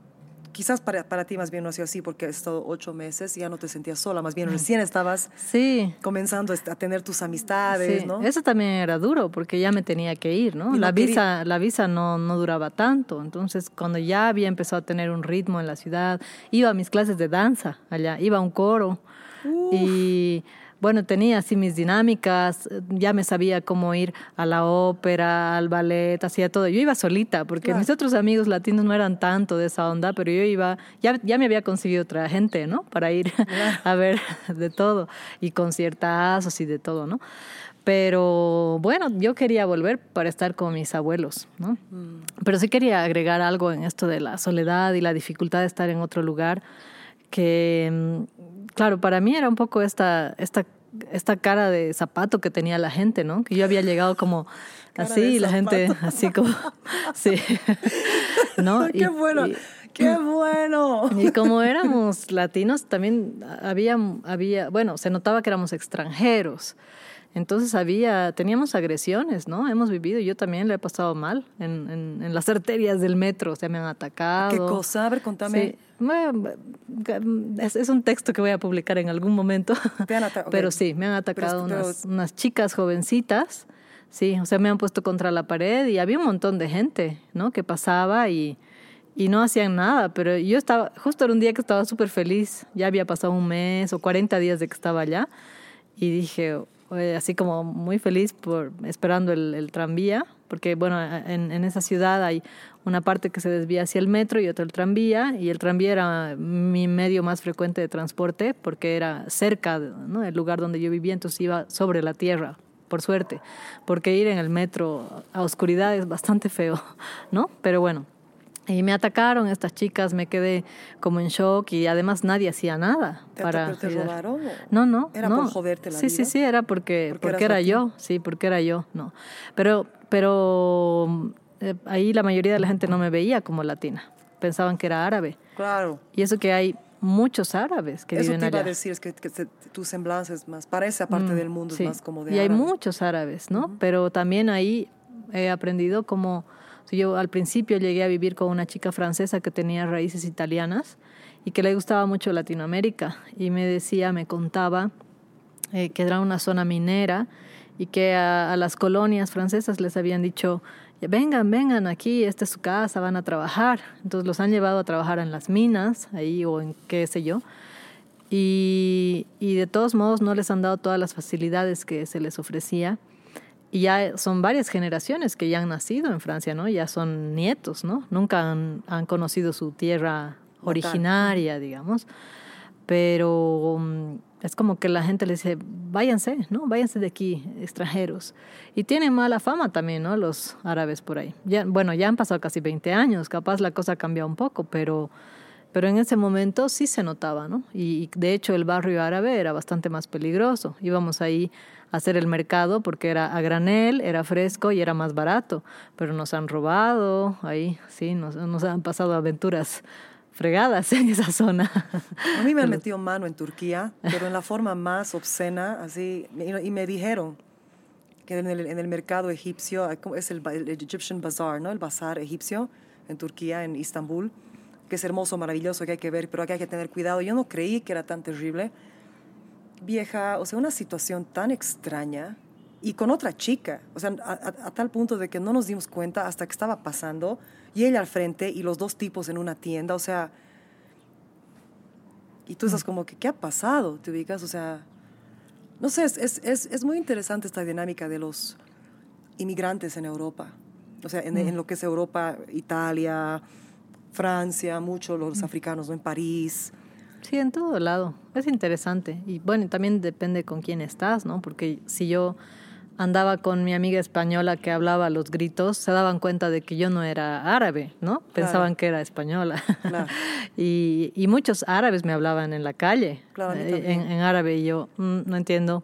quizás para, para ti más bien no ha sido así porque has estado ocho meses y ya no te sentías sola, más bien recién estabas Sí, comenzando a tener tus amistades, sí. ¿no? Eso también era duro porque ya me tenía que ir, ¿no? Y no La quería- visa, la visa no, no duraba tanto. Entonces, cuando ya había empezado a tener un ritmo en la ciudad, iba a mis clases de danza allá, iba a un coro. Y bueno, tenía así mis dinámicas, eh, ya me sabía cómo ir a la ópera, al ballet, hacía todo. Yo iba solita, porque Claro. mis otros amigos latinos no eran tanto de esa onda, pero yo iba, ya, ya me había conseguido otra gente, ¿no? Para ir a ver de todo, y conciertazos y de todo, ¿no? Pero bueno, yo quería volver para estar con mis abuelos, ¿no? Pero sí quería agregar algo en esto de la soledad y la dificultad de estar en otro lugar, que mm, claro, para mí era un poco esta, esta, esta cara de zapato que tenía la gente, ¿no? Que yo había llegado como Cara así, y la gente así como, sí, ¿no? ¡Qué Y- bueno! y- ¡Qué bueno! y como éramos latinos, también había, había, bueno, se notaba que éramos extranjeros. Entonces había, teníamos agresiones, ¿no? Hemos vivido, yo también le he pasado mal en, en, en las arterias del metro, o sea, me han atacado. ¿Qué cosa? A ver, contame. Sí. Bueno, Es, es un texto que voy a publicar en algún momento. Te han ata- ok. Pero sí, me han atacado Pero- unas, unas chicas jovencitas. Sí, o sea, me han puesto contra la pared y había un montón de gente, ¿no? Que pasaba y, y no hacían nada. Pero yo estaba, justo era un día que estaba súper feliz. Ya había pasado un mes o 40 días de que estaba allá. Y dije, así como muy feliz por esperando el, el tranvía, porque bueno, en, en esa ciudad hay una parte que se desvía hacia el metro y otra el tranvía, y el tranvía era mi medio más frecuente de transporte porque era cerca ¿no? del lugar donde yo vivía, entonces iba sobre la tierra, por suerte, porque ir en el metro a oscuridad es bastante feo, ¿no? Pero bueno, y me atacaron estas chicas, me quedé como en shock y además nadie hacía nada ¿Te, para te, robaron? No, no. ¿Era no. por joderte la sí, vida? Sí, sí, era porque, Porque porque, era yo, sí, porque era yo, no. Pero, pero eh, ahí la mayoría de la gente no me veía como latina, pensaban que era árabe. Claro. Y eso que hay muchos árabes que Eso viven te iba allá. a decir, es que, que se- tu semblanza es más, para esa parte Mm, del mundo sí. es más como de Y hay árabe. muchos árabes, ¿no? Pero también ahí he aprendido como... Yo al principio llegué a vivir con una chica francesa que tenía raíces italianas y que le gustaba mucho Latinoamérica y me decía, me contaba eh, que era una zona minera y que a, las colonias francesas les habían dicho, vengan, vengan aquí, esta es su casa, van a trabajar. Entonces los han llevado a trabajar en las minas, ahí o en qué sé yo. Y de todos modos no les han dado todas las facilidades que se les ofrecía. Y ya son varias generaciones que ya han nacido en Francia, ¿no? Ya son nietos, ¿no? Nunca han, han conocido su tierra originaria, digamos. Pero mm, es como que la gente le dice, váyanse, ¿no? Váyanse de aquí, extranjeros. Y tienen mala fama también, ¿no? Los árabes por ahí. Ya, bueno, ya han pasado casi 20 años, capaz la cosa ha cambiado un poco, pero, pero en ese momento sí se notaba, ¿no? Y de hecho el barrio árabe era bastante más peligroso. Íbamos ahí a hacer el mercado porque era a granel, era fresco y era más barato, pero nos han robado ahí, sí, nos, nos han pasado aventuras fregadas en esa zona. A mí me han metido mano en Turquía, pero en la forma más obscena, así, y, me dijeron que en el, en el, mercado egipcio, es el, el, Egyptian Bazaar, ¿no? El bazar egipcio en Turquía, en Istambul, que es hermoso, maravilloso, que hay que ver, pero que hay que tener cuidado. Yo no creí que era tan terrible. Vieja, o sea, una situación tan extraña y con otra chica, o sea, a, a, a tal punto de que no nos dimos cuenta hasta que estaba pasando y ella al frente y los dos tipos en una tienda, o sea, y tú estás como que, ¿qué ha pasado? ¿Te ubicas? O sea, no sé, es, es, es muy interesante esta dinámica de los inmigrantes en Europa, o sea, en, mm. en lo que es Europa, Italia, Francia, mucho los mm. africanos, ¿no? En París. Sí, en todo lado. Es interesante. Y bueno, también depende con quién estás, ¿no? Porque si yo andaba con mi amiga española que hablaba los gritos, se daban cuenta de que yo no era árabe, ¿no? Pensaban claro. que era española. Claro. y, y, muchos árabes me hablaban en la calle, claro, eh, en, en, árabe, y yo mmm, no entiendo.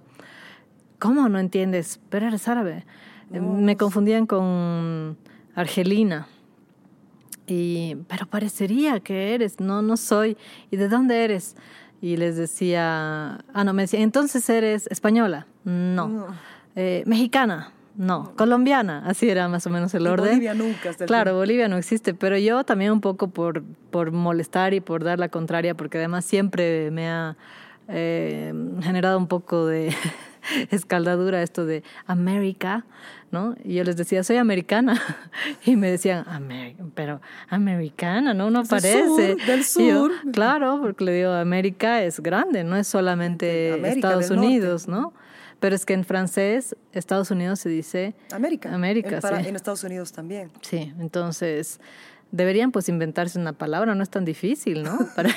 ¿Cómo no entiendes? Pero eres árabe. No, me confundían con Argelina. Y, pero parecería que eres, no, no soy. ¿Y de dónde eres? Y les decía, ah, no, me decía, entonces eres española. no. no eh, mexicana, no, colombiana, así era más o menos el y orden. Bolivia nunca. Claro, Bolivia no existe, pero yo también un poco por, por molestar y por dar la contraria, porque además siempre me ha eh, generado un poco de escaldadura esto de América, ¿no? Y yo les decía, soy americana. Y me decían, Amer pero americana, ¿no? No parece. Sur, del sur. Yo, claro, porque le digo, América es grande, no es solamente América Estados Unidos, norte. ¿no? Pero es que en francés, Estados Unidos se dice América. América, en, para, sí. en Estados Unidos también. Sí, entonces deberían pues inventarse una palabra, no es tan difícil, ¿no? Para,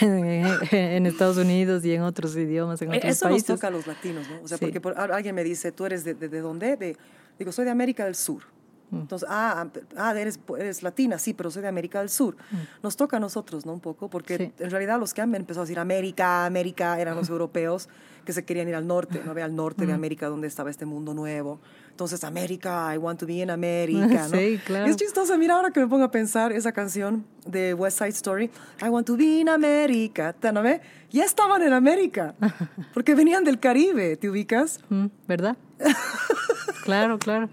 en, en, Estados Unidos y en otros idiomas, en otros Eso países. Eso nos toca a los latinos, ¿no? O sea, sí. porque por, alguien me dice, ¿tú eres de, de, de dónde? De, digo, soy de América del Sur. Entonces, ah, ah eres, eres, latina, sí, pero soy de América del Sur. Mm. Nos toca a nosotros, ¿no? Un poco, porque sí. en realidad los que han empezado a decir América, América, eran los europeos que se querían ir al norte, ¿no? Al norte mm. de América donde estaba este mundo nuevo. Entonces, América, I want to be in America, ¿no? Sí, claro. Es chistoso, mira ahora que me pongo a pensar esa canción de West Side Story, I want to be in America. Ya estaban en América, porque venían del Caribe, ¿te ubicas? Mm, ¿Verdad? claro, claro.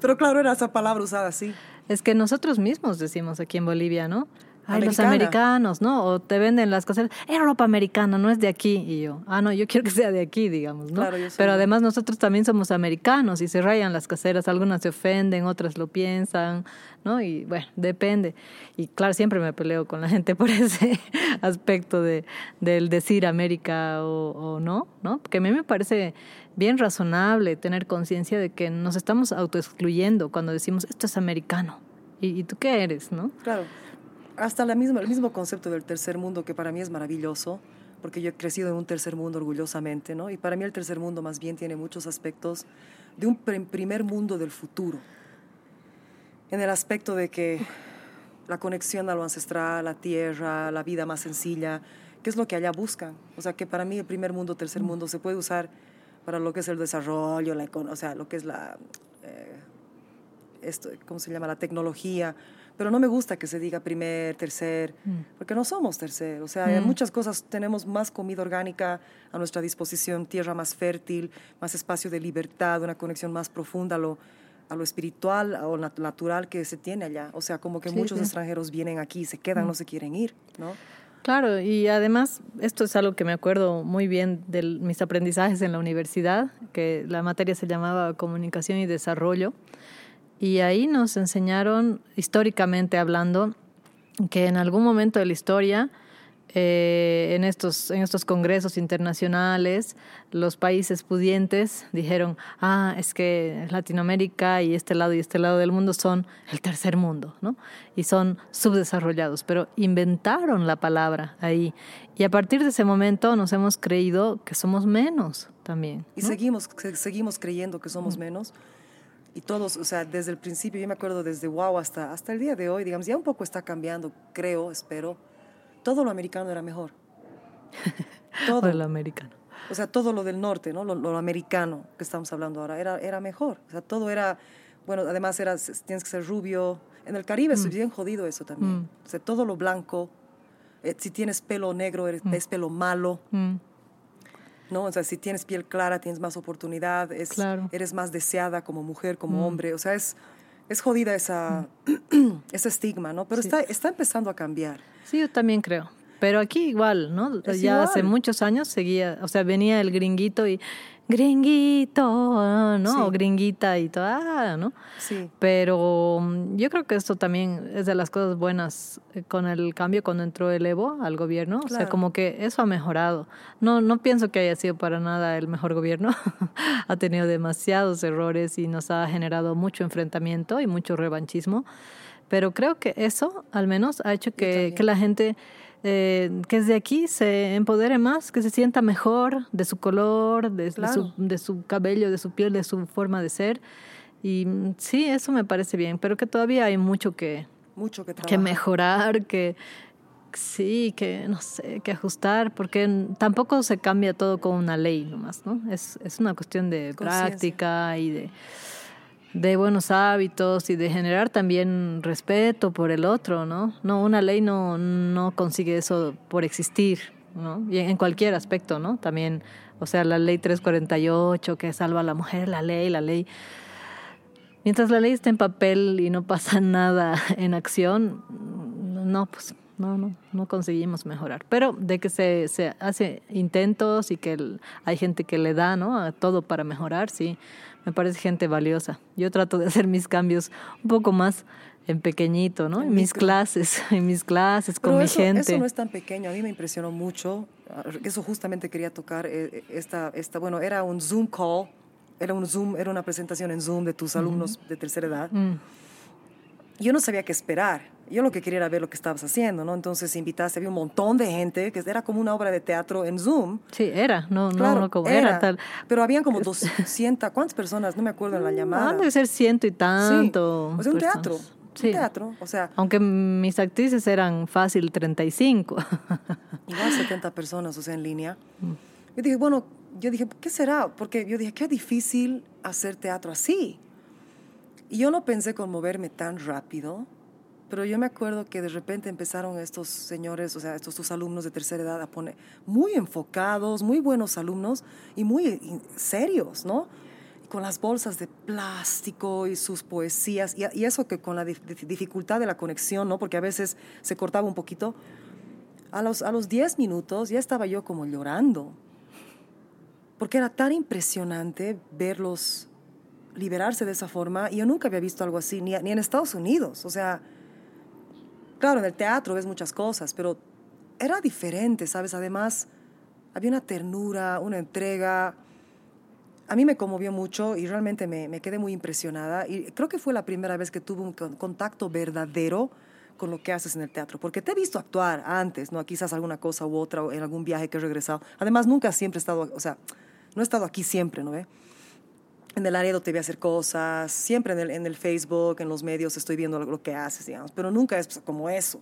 Pero claro, era esa palabra usada así. Es que nosotros mismos decimos aquí en Bolivia, ¿no? Ay, los americanos, ¿no? O te venden las cosas, es ropa americana, no es de aquí. Y yo, ah, no, yo quiero que sea de aquí, digamos, ¿no? Claro, yo Pero además nosotros también somos americanos y se rayan las caseras, algunas se ofenden, otras lo piensan, ¿no? Y bueno, depende. Y claro, siempre me peleo con la gente por ese aspecto de, del decir América o, o no, ¿no? Porque a mí me parece bien razonable tener conciencia de que nos estamos autoexcluyendo cuando decimos, esto es americano. ¿Y, ¿Y tú qué eres, no? Claro hasta la misma, el mismo concepto del tercer mundo que para mí es maravilloso, porque yo he crecido en un tercer mundo orgullosamente, ¿no? Y para mí el tercer mundo más bien tiene muchos aspectos de un primer mundo del futuro, en el aspecto de que la conexión a lo ancestral, la tierra, la vida más sencilla, ¿qué es lo que allá buscan? O sea, que para mí el primer mundo, tercer mundo se puede usar para lo que es el desarrollo, la, o sea, lo que es la, eh, esto, ¿cómo se llama? La tecnología, pero no me gusta que se diga primer, tercer, mm. porque no somos tercer. O sea, mm. en muchas cosas tenemos más comida orgánica a nuestra disposición, tierra más fértil, más espacio de libertad, una conexión más profunda a lo, a lo espiritual o natural que se tiene allá. O sea, como que sí, muchos sí. extranjeros vienen aquí, se quedan, mm. no se quieren ir, ¿no? Claro, y además esto es algo que me acuerdo muy bien de mis aprendizajes en la universidad, que la materia se llamaba Comunicación y Desarrollo, y ahí nos enseñaron, históricamente hablando, que en algún momento de la historia eh, en, estos, en estos congresos internacionales, los países pudientes dijeron, ah, es que Latinoamérica y este lado y este lado del mundo son el tercer mundo, ¿no? Y son subdesarrollados, pero inventaron la palabra ahí. Y a partir de ese momento nos hemos creído que somos menos también. Y seguimos, seguimos creyendo que somos menos. Y todos, o sea, desde el principio, yo me acuerdo desde wow hasta, hasta el día de hoy, digamos, ya un poco está cambiando, creo, espero todo lo americano era mejor. todo lo americano. O sea, todo lo del norte, ¿no? Lo, americano que estamos hablando ahora era, era mejor. O sea, todo era, bueno, además era, tienes que ser rubio. En el Caribe es mm. bien jodido eso también. Mm. O sea, todo lo blanco. Eh, si tienes pelo negro, eres, mm. es pelo malo. ¿No? O sea, si tienes piel clara, tienes más oportunidad, es, eres más deseada como mujer, como hombre. O sea, es, es jodida esa, ese estigma, ¿no? Pero está, está empezando a cambiar. Sí, yo también creo. Pero aquí igual, ¿no? ya hace muchos años seguía, o sea, venía el gringuito y gringuito, ¿no? O gringuita y todo, ah, ¿no? Sí. Pero mm, yo creo que esto también es de las cosas buenas eh, con el cambio cuando entró el Evo al gobierno. O sea, como que eso ha mejorado. No, no pienso que haya sido para nada el mejor gobierno. ha tenido demasiados errores y nos ha generado mucho enfrentamiento y mucho revanchismo. Pero creo que eso, al menos, ha hecho que, que la gente eh, que desde aquí se empodere más, que se sienta mejor de su color, de, su, de, su, cabello, de su piel, de su forma de ser. Y mm, sí, eso me parece bien, pero que todavía hay mucho que, mucho que, que mejorar, que sí, que no sé, que ajustar, porque tampoco se cambia todo con una ley nomás, ¿no? Es, es una cuestión de práctica y de de buenos hábitos y de generar también respeto por el otro, ¿no? No, una ley no, no consigue eso por existir, ¿no? Y en cualquier aspecto, ¿no? También, o sea, la ley 348 que salva a la mujer, la ley, la ley. Mientras la ley está en papel y no pasa nada en acción, no, pues no, no, no conseguimos mejorar. Pero de que se, se hace intentos y que hay gente que le da, ¿no? A todo para mejorar, sí me parece gente valiosa. Yo trato de hacer mis cambios un poco más en pequeñito, ¿no? En mis clases, en mis clases, con mi gente. Eso no es tan pequeño, a mí me impresionó mucho. Eso justamente quería tocar. Eh, esta, esta, bueno, era un Zoom call, era un Zoom, era una presentación en Zoom de tus alumnos de tercera edad. Mm yo no sabía qué esperar. Yo lo que quería era ver lo que estabas haciendo, ¿no? Entonces invitaste, había un montón de gente, que era como una obra de teatro en Zoom. Sí, era, no, no, no como era, tal. Pero habían como 200, ¿cuántas personas? No me acuerdo en la llamada. debe ser ciento y tanto. Sí, o sea, un teatro. Sí. Un teatro, o sea. Aunque mis actrices eran fácil 35. Igual 70 personas, o sea, en línea. Mm. Yo dije, bueno, yo dije, ¿qué será? Porque yo dije, qué difícil hacer teatro así. Y yo no pensé con moverme tan rápido, pero yo me acuerdo que de repente empezaron estos señores, o sea, estos tus alumnos de tercera edad a poner muy enfocados, muy buenos alumnos y muy serios, ¿no? con las bolsas de plástico y sus poesías, y, eso que con la dificultad de la conexión, ¿no? Porque a veces se cortaba un poquito. A los, a los 10 minutos ya estaba yo como llorando, porque era tan impresionante verlos liberarse de esa forma. Y yo nunca había visto algo así, ni, ni en Estados Unidos. O sea, claro, en el teatro ves muchas cosas, pero era diferente, ¿sabes? Además, había una ternura, una entrega. A mí me conmovió mucho y realmente me, me, quedé muy impresionada. Y creo que fue la primera vez que tuve un contacto verdadero con lo que haces en el teatro. Porque te he visto actuar antes, ¿no? Quizás alguna cosa u otra, en algún viaje que he regresado. Además, nunca siempre he estado, o sea, no he estado aquí siempre, ¿no ve? En el Laredo te voy a hacer cosas, siempre en el, en el, Facebook, en los medios estoy viendo lo, que haces, digamos, pero nunca es como eso,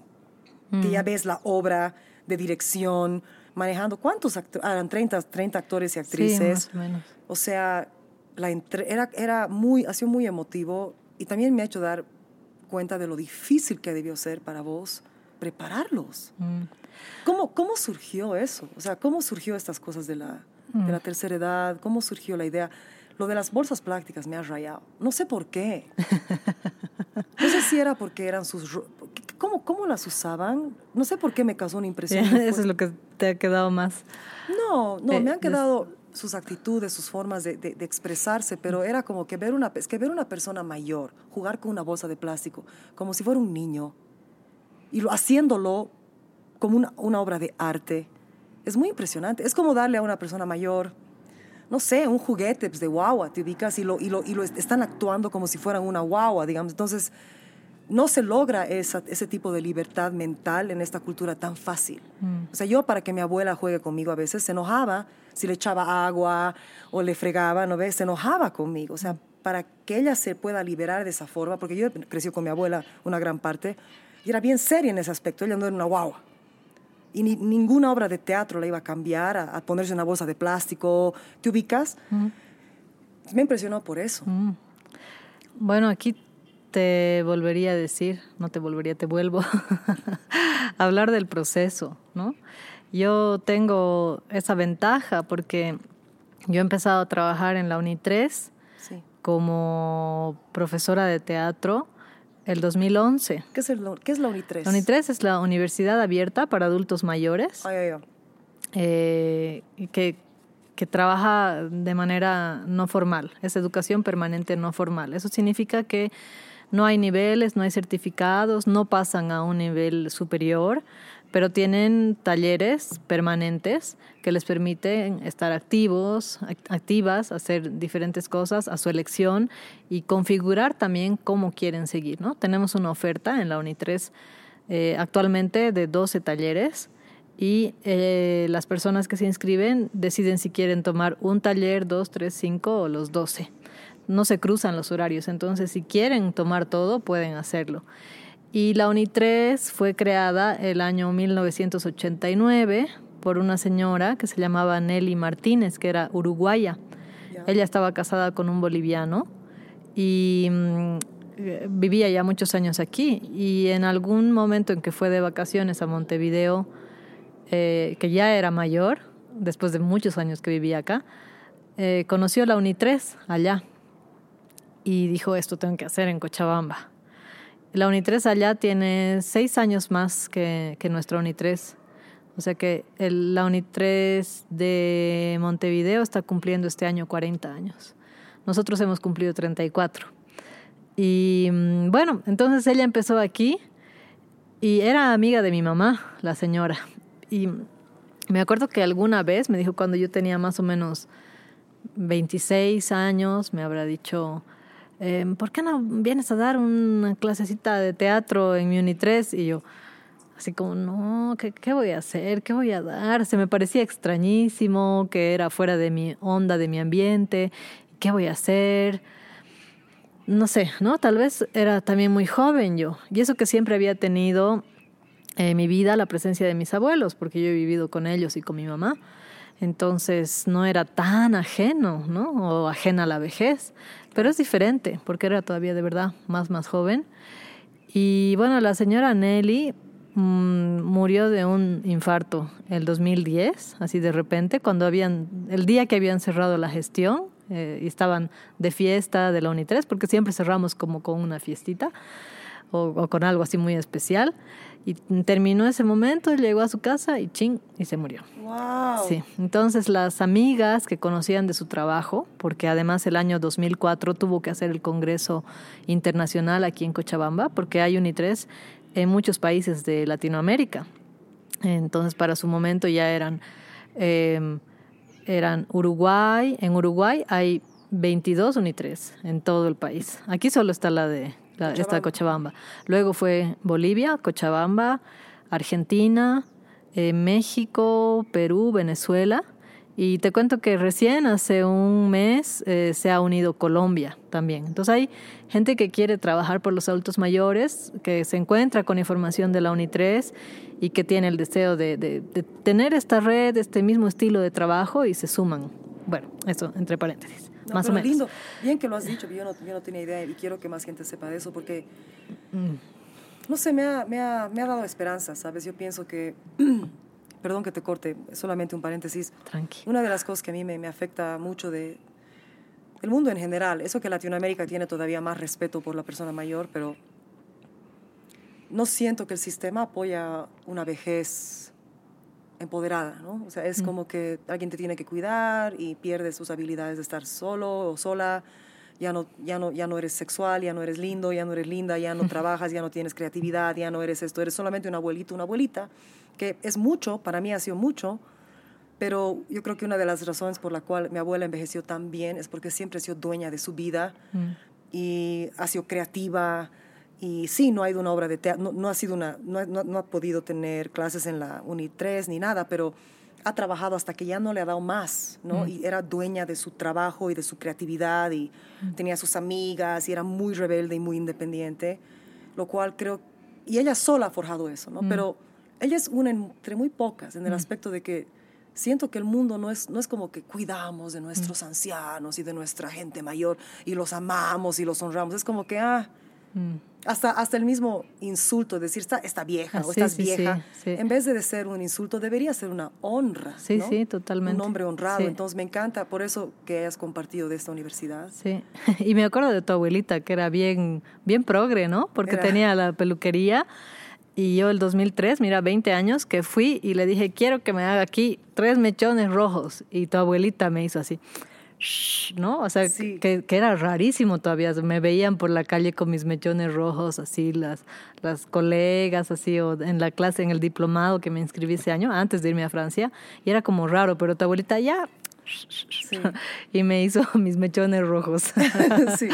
que ya mm. ves la obra de dirección, manejando, ¿cuántos actores? Ah, eran 30, 30 actores y actrices. Sí, más o menos. O sea, la era, era muy, ha sido muy emotivo y también me ha hecho dar cuenta de lo difícil que debió ser para vos prepararlos. Mm. ¿Cómo, ¿Cómo surgió eso? O sea, ¿cómo surgió estas cosas de la, de la mm. tercera edad? ¿Cómo surgió la idea? Lo de las bolsas prácticas me ha rayado. No sé por qué. No sé si era porque eran sus... ¿cómo, ¿cómo las usaban? No sé por qué me causó una impresión. Eso es lo que te ha quedado más. No, no, Eh, me han des- quedado sus actitudes, sus formas de, de- de expresarse, pero era como que ver, una, es que ver una persona mayor jugar con una bolsa de plástico, como si fuera un niño, y lo, haciéndolo como una, una obra de arte, es muy impresionante. Es como darle a una persona mayor, no sé, un juguete pues, de guagua, te ubicas, y lo, y, lo, y lo est- están actuando como si fueran una guagua, digamos. Entonces, no se logra esa- ese tipo de libertad mental en esta cultura tan fácil. O sea, yo para que mi abuela juegue conmigo a veces se enojaba si le echaba agua o le fregaba, ¿no ves? Se enojaba conmigo. O sea, para que ella se pueda liberar de esa forma, porque yo crecí con mi abuela una gran parte, y era bien seria en ese aspecto, ella no era una guagua. Y ni- ninguna obra de teatro la iba a cambiar, a, a ponerse una bolsa de plástico, ¿te ubicas? Me impresionó por eso. Bueno, aquí te volvería a decir, no te volvería, te vuelvo a hablar del proceso, ¿no? Yo tengo esa ventaja porque yo he empezado a trabajar en la Uni 3 Sí. como profesora de teatro el 2011. ¿Qué es, el, qué es la Uni 3? La Uni 3 es la universidad abierta para adultos mayores Ay, ay, ay. eh, que, que trabaja de manera no formal, es educación permanente no formal. Eso significa que no hay niveles, no hay certificados, no pasan a un nivel superior, pero tienen talleres permanentes que les permiten estar activos, act- activas, hacer diferentes cosas a su elección y configurar también cómo quieren seguir. ¿no? Tenemos una oferta en la UNI3 eh, actualmente de 12 talleres y eh, las personas que se inscriben deciden si quieren tomar un taller, dos, tres, cinco o los 12. No se cruzan los horarios, entonces si quieren tomar todo, pueden hacerlo. Y la UNI3 fue creada el año 1989 por una señora que se llamaba Nelly Martínez, que era uruguaya. Ya. Ella estaba casada con un boliviano y mm, eh, vivía ya muchos años aquí. Y en algún momento en que fue de vacaciones a Montevideo, eh, que ya era mayor, después de muchos años que vivía acá, eh, conoció la UNI3 allá y dijo, esto tengo que hacer en Cochabamba. La UNI3 allá tiene seis años más que, nuestra UNI3. O sea que el- la UNI3 de Montevideo está cumpliendo este año 40 años. Nosotros hemos cumplido 34. Y mm, bueno, entonces ella empezó aquí y era amiga de mi mamá, la señora. Y me acuerdo que alguna vez me dijo cuando yo tenía más o menos 26 años, me habrá dicho, eh, ¿por qué no vienes a dar una clasecita de teatro en mi Uni 3? Y yo, así como, no, ¿qué, ¿qué voy a hacer? ¿Qué voy a dar? Se me parecía extrañísimo, que era fuera de mi onda, de mi ambiente. ¿Qué voy a hacer? No sé, ¿no? Tal vez era también muy joven yo. Y eso que siempre había tenido en mi vida la presencia de mis abuelos, porque yo he vivido con ellos y con mi mamá. Entonces no era tan ajeno, ¿no? O ajena a la vejez. Pero es diferente, porque era todavía de verdad más, más joven. Y bueno, la señora Nelly mm, murió de un infarto el 2010, así de repente, cuando habían, el día que habían cerrado la gestión, eh, y estaban de fiesta de la UNI3, porque siempre cerramos como con una fiestita o con algo así muy especial. Y terminó ese momento, llegó a su casa y ching, y se murió. ¡Wow! Sí, entonces las amigas que conocían de su trabajo, porque además el año 2004 tuvo que hacer el Congreso Internacional aquí en Cochabamba, porque hay UNI3 en muchos países de Latinoamérica. Entonces para su momento ya eran, eh, eran Uruguay, en Uruguay hay 22 UNI3 en todo el país. Aquí solo está la de esta de Cochabamba. Luego fue Bolivia, Cochabamba, Argentina, eh, México, Perú, Venezuela. Y te cuento que recién hace un mes eh, se ha unido Colombia también. Entonces hay gente que quiere trabajar por los adultos mayores, que se encuentra con información de la UNI3 y que tiene el deseo de, de- de tener esta red, este mismo estilo de trabajo y se suman. Bueno, eso entre paréntesis. No, más o menos. lindo. Bien que lo has dicho, yo no, yo no tenía idea y quiero que más gente sepa de eso porque, no sé, me ha, me, ha, me ha dado esperanza, ¿sabes? Yo pienso que, perdón que te corte, solamente un paréntesis. Tranqui. Una de las cosas que a mí me, me afecta mucho de el mundo en general, eso que Latinoamérica tiene todavía más respeto por la persona mayor, pero no siento que el sistema apoya una vejez empoderada, ¿no? O sea, es como que alguien te tiene que cuidar y pierdes sus habilidades de estar solo o sola, ya no, ya, no, ya no eres sexual, ya no eres lindo, ya no eres linda, ya no trabajas, ya no tienes creatividad, ya no eres esto, eres solamente un abuelito, una abuelita, que es mucho, para mí ha sido mucho, pero yo creo que una de las razones por la cual mi abuela envejeció tan bien es porque siempre ha sido dueña de su vida y ha sido creativa, y sí, no ha ido una obra de teatro, no, ha sido una, no, no, ha podido tener clases en la Uni 3 ni nada, pero ha trabajado hasta que ya no le ha dado más, ¿no? Mm. Y era dueña de su trabajo y de su creatividad y mm. tenía sus amigas y era muy rebelde y muy independiente, lo cual creo, y ella sola ha forjado eso, ¿no? Mm. Pero ella es una entre muy pocas en el aspecto de que siento que el mundo no es, no es como que cuidamos de nuestros ancianos y de nuestra gente mayor y los amamos y los honramos, es como que, ah, hasta, hasta el mismo insulto, decir, está, está vieja o estás vieja, en vez de ser un insulto, debería ser una honra. Sí, sí, totalmente. Un hombre honrado. Entonces me encanta por eso que hayas compartido de esta universidad. Sí, y me acuerdo de tu abuelita, que era bien, bien progre, ¿no? Porque tenía la peluquería. Y yo el 2003, mira, 20 años, que fui y le dije, quiero que me haga aquí tres mechones rojos. Y tu abuelita me hizo así. ¿No? O sea, que, que, era rarísimo todavía. Me veían por la calle con mis mechones rojos, así, las, las colegas, así, o en la clase, en el diplomado que me inscribí ese año, antes de irme a Francia, y era como raro, pero tu abuelita ya... Y me hizo mis mechones rojos. sí,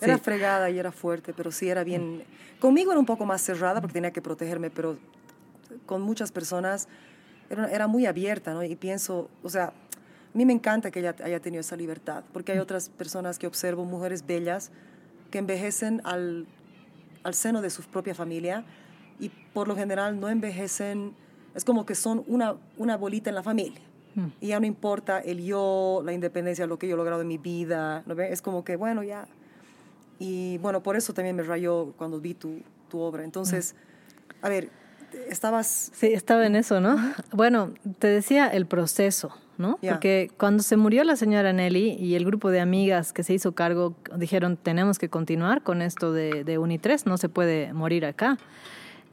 era fregada y era fuerte, pero sí era bien... Conmigo era un poco más cerrada porque tenía que protegerme, pero con muchas personas era, era muy abierta, ¿no? Y pienso, o sea, a mí me encanta que ella haya tenido esa libertad, porque hay otras personas que observo, mujeres bellas, que envejecen al, al seno de su propia familia y por lo general no envejecen, es como que son una, una bolita en la familia. Mm. Y ya no importa el yo, la independencia, lo que yo he logrado en mi vida. ¿no? Es como que, bueno, ya. Y bueno, por eso también me rayó cuando vi tu, tu obra. Entonces, mm. a ver, estabas... Sí, estaba en eso, ¿no? Bueno, te decía el proceso. ¿No? Porque cuando se murió la señora Nelly y el grupo de amigas que se hizo cargo dijeron, tenemos que continuar con esto de, de Unitres, no se puede morir acá.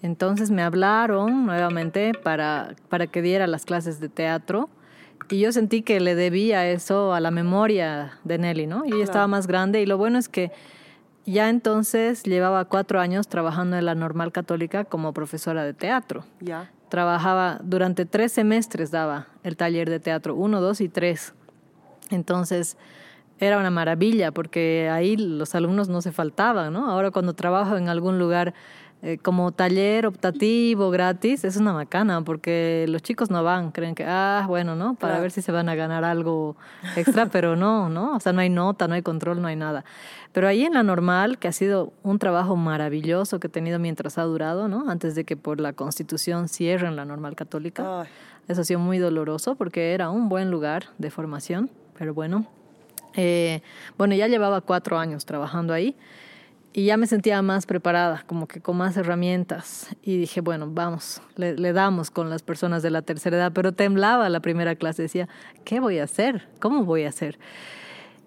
Entonces me hablaron nuevamente para, para que diera las clases de teatro y yo sentí que le debía eso a la memoria de Nelly, ¿no? Y ella estaba más grande y lo bueno es que ya entonces llevaba cuatro años trabajando en la Normal Católica como profesora de teatro. Ya trabajaba durante tres semestres, daba el taller de teatro, uno, dos y tres. Entonces era una maravilla porque ahí los alumnos no se faltaban, ¿no? Ahora cuando trabajo en algún lugar eh, como taller optativo gratis es una macana porque los chicos no van, creen que, ah, bueno, ¿no? Para ver si se van a ganar algo extra, pero no, ¿no? O sea, no hay nota, no hay control, no hay nada. Pero ahí en la normal, que ha sido un trabajo maravilloso que he tenido mientras ha durado, ¿no? Antes de que por la constitución cierren la normal católica. Eso ha sido muy doloroso porque era un buen lugar de formación, pero bueno. Eh, bueno, ya llevaba cuatro años trabajando ahí y ya me sentía más preparada, como que con más herramientas. Y dije, bueno, vamos, le, damos con las personas de la tercera edad, pero temblaba la primera clase, decía, ¿qué voy a hacer? ¿Cómo voy a hacer?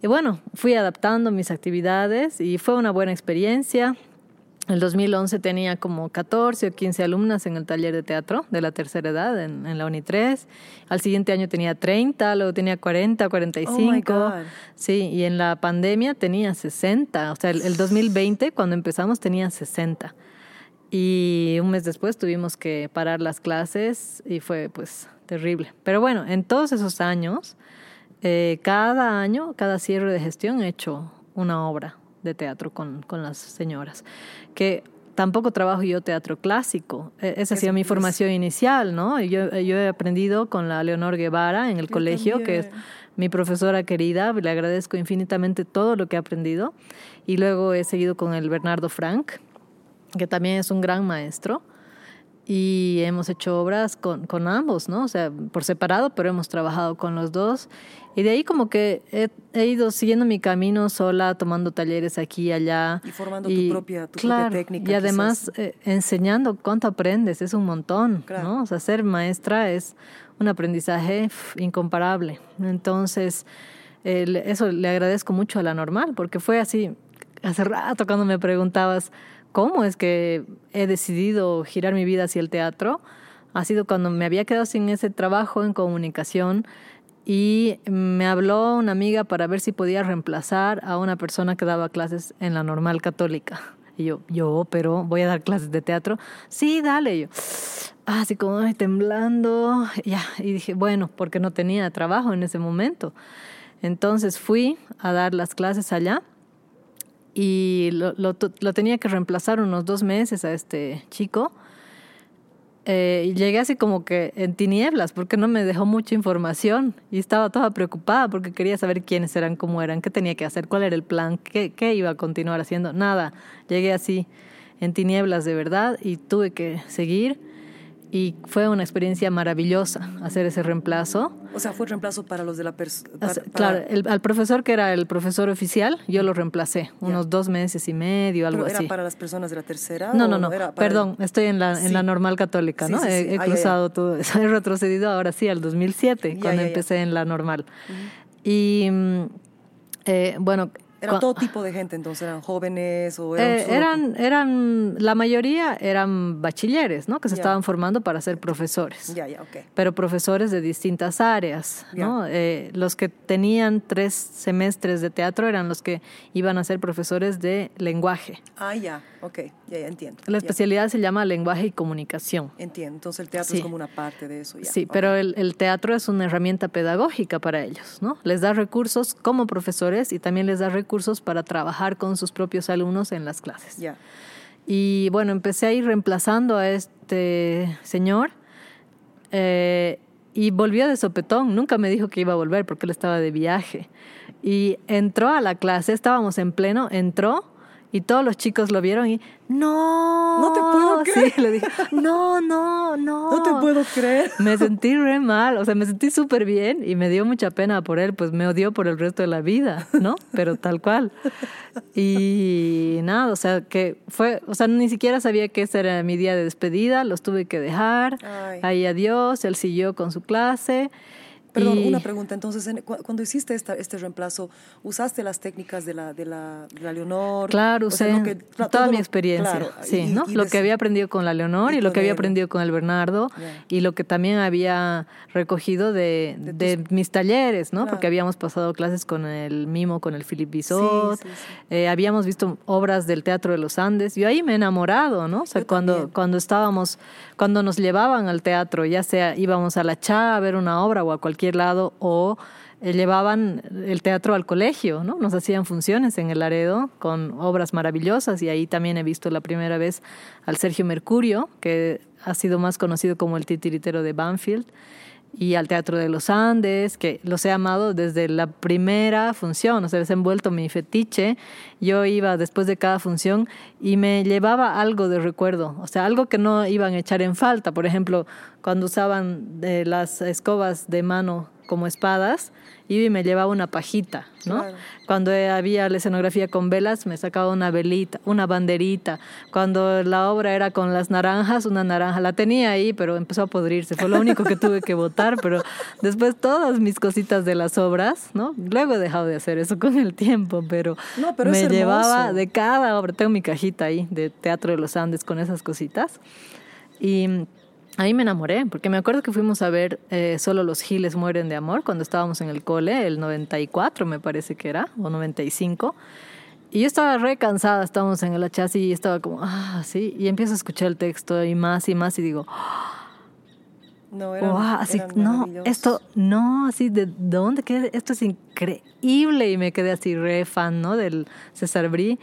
Y bueno, fui adaptando mis actividades y fue una buena experiencia. En el 2011 tenía como 14 o 15 alumnas en el taller de teatro de la tercera edad en, la Uni 3. Al siguiente año tenía 30, luego tenía 40, 45. Oh sí, y en la pandemia tenía 60. O sea, el, el 2020 cuando empezamos tenía 60. Y un mes después tuvimos que parar las clases y fue pues terrible. Pero bueno, en todos esos años, eh, cada año, cada cierre de gestión he hecho una obra de teatro con, con las señoras. Que tampoco trabajo yo teatro clásico. E, esa ha sido mi formación inicial, ¿no? Yo, yo he aprendido con la Leonor Guevara en el colegio, que es mi profesora querida. Le agradezco infinitamente todo lo que he aprendido. Y luego he seguido con el Bernardo Frank, que también es un gran maestro y hemos hecho obras con, con, ambos, ¿no? O sea, por separado, pero hemos trabajado con los dos. Y de ahí como que he, ido siguiendo mi camino sola, tomando talleres aquí y allá. Y formando tu, propia, tu propia técnica. Y además eh, enseñando cuánto aprendes, es un montón, ¿no? O sea, ser maestra es un aprendizaje incomparable. Entonces, eso le agradezco mucho a la normal, porque fue así, hace rato cuando me preguntabas cómo es que he decidido girar mi vida hacia el teatro ha sido cuando me había quedado sin ese trabajo en comunicación y me habló una amiga para ver si podía reemplazar a una persona que daba clases en la normal católica. Y yo, yo, pero voy a dar clases de teatro. Sí, dale. yo, así como ay, temblando. Ya, y dije, bueno, porque no tenía trabajo en ese momento. Entonces fui a dar las clases allá y lo, lo, lo tenía que reemplazar unos dos meses a este chico eh, llegué así como que en tinieblas porque no me dejó mucha información y estaba toda preocupada porque quería saber quiénes eran, cómo eran, qué tenía que hacer, cuál era el plan, qué, qué iba a continuar haciendo. Nada, llegué así en tinieblas de verdad y tuve que seguir y fue una experiencia maravillosa hacer ese reemplazo. O sea, fue reemplazo para los de la persona. Claro, el, al profesor que era el profesor oficial, yo lo reemplacé, unos dos meses y medio, algo ¿Pero así. ¿Era para las personas de la tercera? No, no, no, perdón, estoy en la, en la normal católica, ¿no? he, he cruzado todo eso, he retrocedido ahora sí al 2007, cuando empecé en la normal. Y mm, eh, bueno, era todo tipo de gente, entonces eran jóvenes o eran, eh, eran, eran, la mayoría eran bachilleres, ¿no? Que se estaban formando para ser profesores. Ya, ya, ok. Pero profesores de distintas áreas, ¿no? Eh, los que tenían tres semestres de teatro eran los que iban a ser profesores de lenguaje. Ah, ya, ok, ya, ya entiendo. La especialidad se llama lenguaje y comunicación. Entiendo, entonces el teatro es como una parte de eso. Ya. Sí, pero el, el teatro es una herramienta pedagógica para ellos, ¿no? Les da recursos como profesores y también les da recursos para trabajar con sus propios alumnos en las clases. Y bueno, empecé a ir reemplazando a este señor eh, y volvió de sopetón. Nunca me dijo que iba a volver porque él estaba de viaje. Y entró a la clase, estábamos en pleno, entró y todos los chicos lo vieron y, no. No te puedo creer. Sí, le dije, no, no, no. No te puedo creer. Me sentí re mal, o sea, me sentí súper bien y me dio mucha pena por él, pues me odió por el resto de la vida, ¿no? Pero tal cual. Y nada, o sea, que fue, o sea, ni siquiera sabía que ese era mi día de despedida, los tuve que dejar. Ahí adiós, él siguió con su clase. Perdón, una pregunta. Entonces, cuando hiciste esta, este reemplazo, ¿usaste las técnicas de la, de la, de la Leonor? Claro, usé toda mi experiencia. sí, ¿no? lo que había aprendido con la Leonor y, lo que había aprendido con el Bernardo y lo que también había recogido de, de, mis talleres, ¿no? Porque habíamos pasado clases con el Mimo, con el Philip Bizot, eh, habíamos visto obras del Teatro de los Andes. Yo ahí me he enamorado, ¿no? O sea, cuando, cuando estábamos, cuando nos llevaban al teatro, ya sea íbamos a la Cha a ver una obra o a cualquier lado o eh, llevaban el teatro al colegio, ¿no? Nos hacían funciones en el Laredo con obras maravillosas y ahí también he visto la primera vez al Sergio Mercurio, que ha sido más conocido como el titiritero de Banfield y al Teatro de los Andes, que los he amado desde la primera función, o sea, se ha envuelto mi fetiche. Yo iba después de cada función y me llevaba algo de recuerdo, o sea, algo que no iban a echar en falta. Por ejemplo, cuando usaban eh, las escobas de mano como espadas, y me llevaba una pajita, ¿no? Cuando había la escenografía con velas, me sacaba una velita, una banderita. Cuando la obra era con las naranjas, una naranja. La tenía ahí, pero empezó a podrirse. Fue lo único que tuve que votar, pero después todas mis cositas de las obras, ¿no? Luego he dejado de hacer eso con el tiempo, pero, me llevaba de cada obra. Tengo mi cajita ahí de Teatro de los Andes con esas cositas. Y Ahí me enamoré, porque me acuerdo que fuimos a ver eh, Solo los Giles mueren de amor cuando estábamos en el cole, el 94 me parece que era, o 95. Y yo estaba re cansada, estábamos en el chasis y estaba como, ah, sí, y empiezo a escuchar el texto y más y más y digo, no, era, así, no, esto, no, así, ¿de dónde? ¿Qué? Esto es increíble y me quedé así re fan, ¿no? Del César Brie.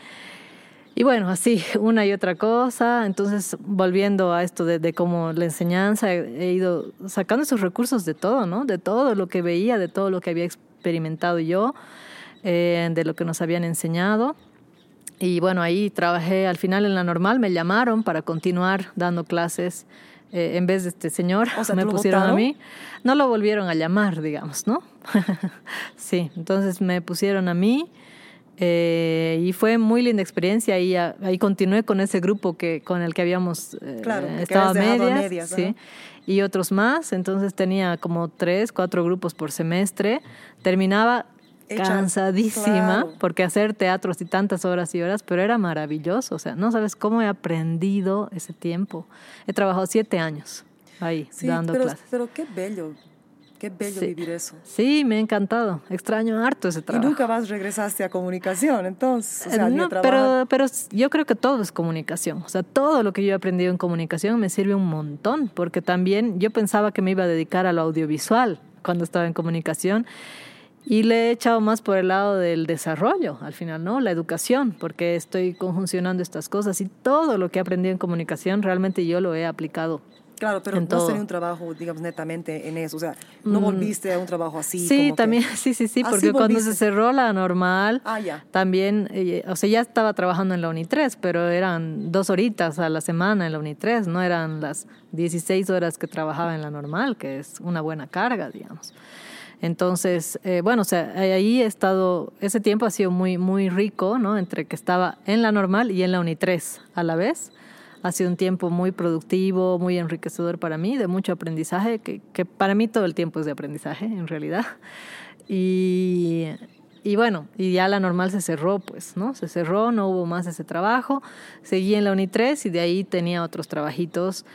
Y bueno, así, una y otra cosa. Entonces, volviendo a esto de, cómo la enseñanza, he, ido sacando esos recursos de todo, ¿no? De todo lo que veía, de todo lo que había experimentado yo, eh, de lo que nos habían enseñado. Y bueno, ahí trabajé al final en la normal, me llamaron para continuar dando clases. Eh, en vez de este señor, me pusieron a mí. No lo volvieron a llamar, digamos, ¿no? sí, entonces me pusieron a mí eh, y fue muy linda experiencia y ahí continué con ese grupo que con el que habíamos eh, claro, estado medias, medias sí, y otros más. Entonces tenía como tres, cuatro grupos por semestre. Terminaba Hecha, cansadísima, claro. porque hacer teatro así tantas horas y horas, pero era maravilloso. O sea, no sabes cómo he aprendido ese tiempo. He trabajado siete años ahí, Sí, dando pero, clases. pero qué bello, qué bello Sí. vivir eso. Sí, me ha encantado. Extraño harto ese Y trabajo. nunca más regresaste a comunicación, entonces, o sea, no, pero, pero yo creo que todo es comunicación. O sea, todo lo que yo he aprendido en comunicación me sirve un montón, porque también yo pensaba que me iba a dedicar a lo audiovisual cuando estaba en comunicación y le he echado más por el lado del desarrollo, al final, ¿no? La educación, porque estoy conjuncionando estas cosas y todo lo que he aprendido en comunicación realmente yo lo he aplicado. Claro, pero no todo. Mm. tenido un trabajo, digamos, netamente en eso. O sea, no volviste a un trabajo así. Sí, como que- también, sí, sí, sí, porque cuando se cerró la normal, Ah, ya. también, eh, o sea, ya estaba trabajando en la UNI3, pero eran dos horitas a la semana en la UNI3, no eran las 16 horas que trabajaba en la normal, que es una buena carga, digamos. Entonces, eh, bueno, o sea, ahí he estado, ese tiempo ha sido muy, muy rico, ¿no? Entre que estaba en la normal y en la UNI3 a la vez. Ha sido un tiempo muy productivo, muy enriquecedor para mí, de mucho aprendizaje, que, que para mí todo el tiempo es de aprendizaje, en realidad. Y, y bueno, y ya la normal se cerró, pues, ¿no? Se cerró, no hubo más ese trabajo. Seguí en la UNI3 y de ahí tenía otros trabajitos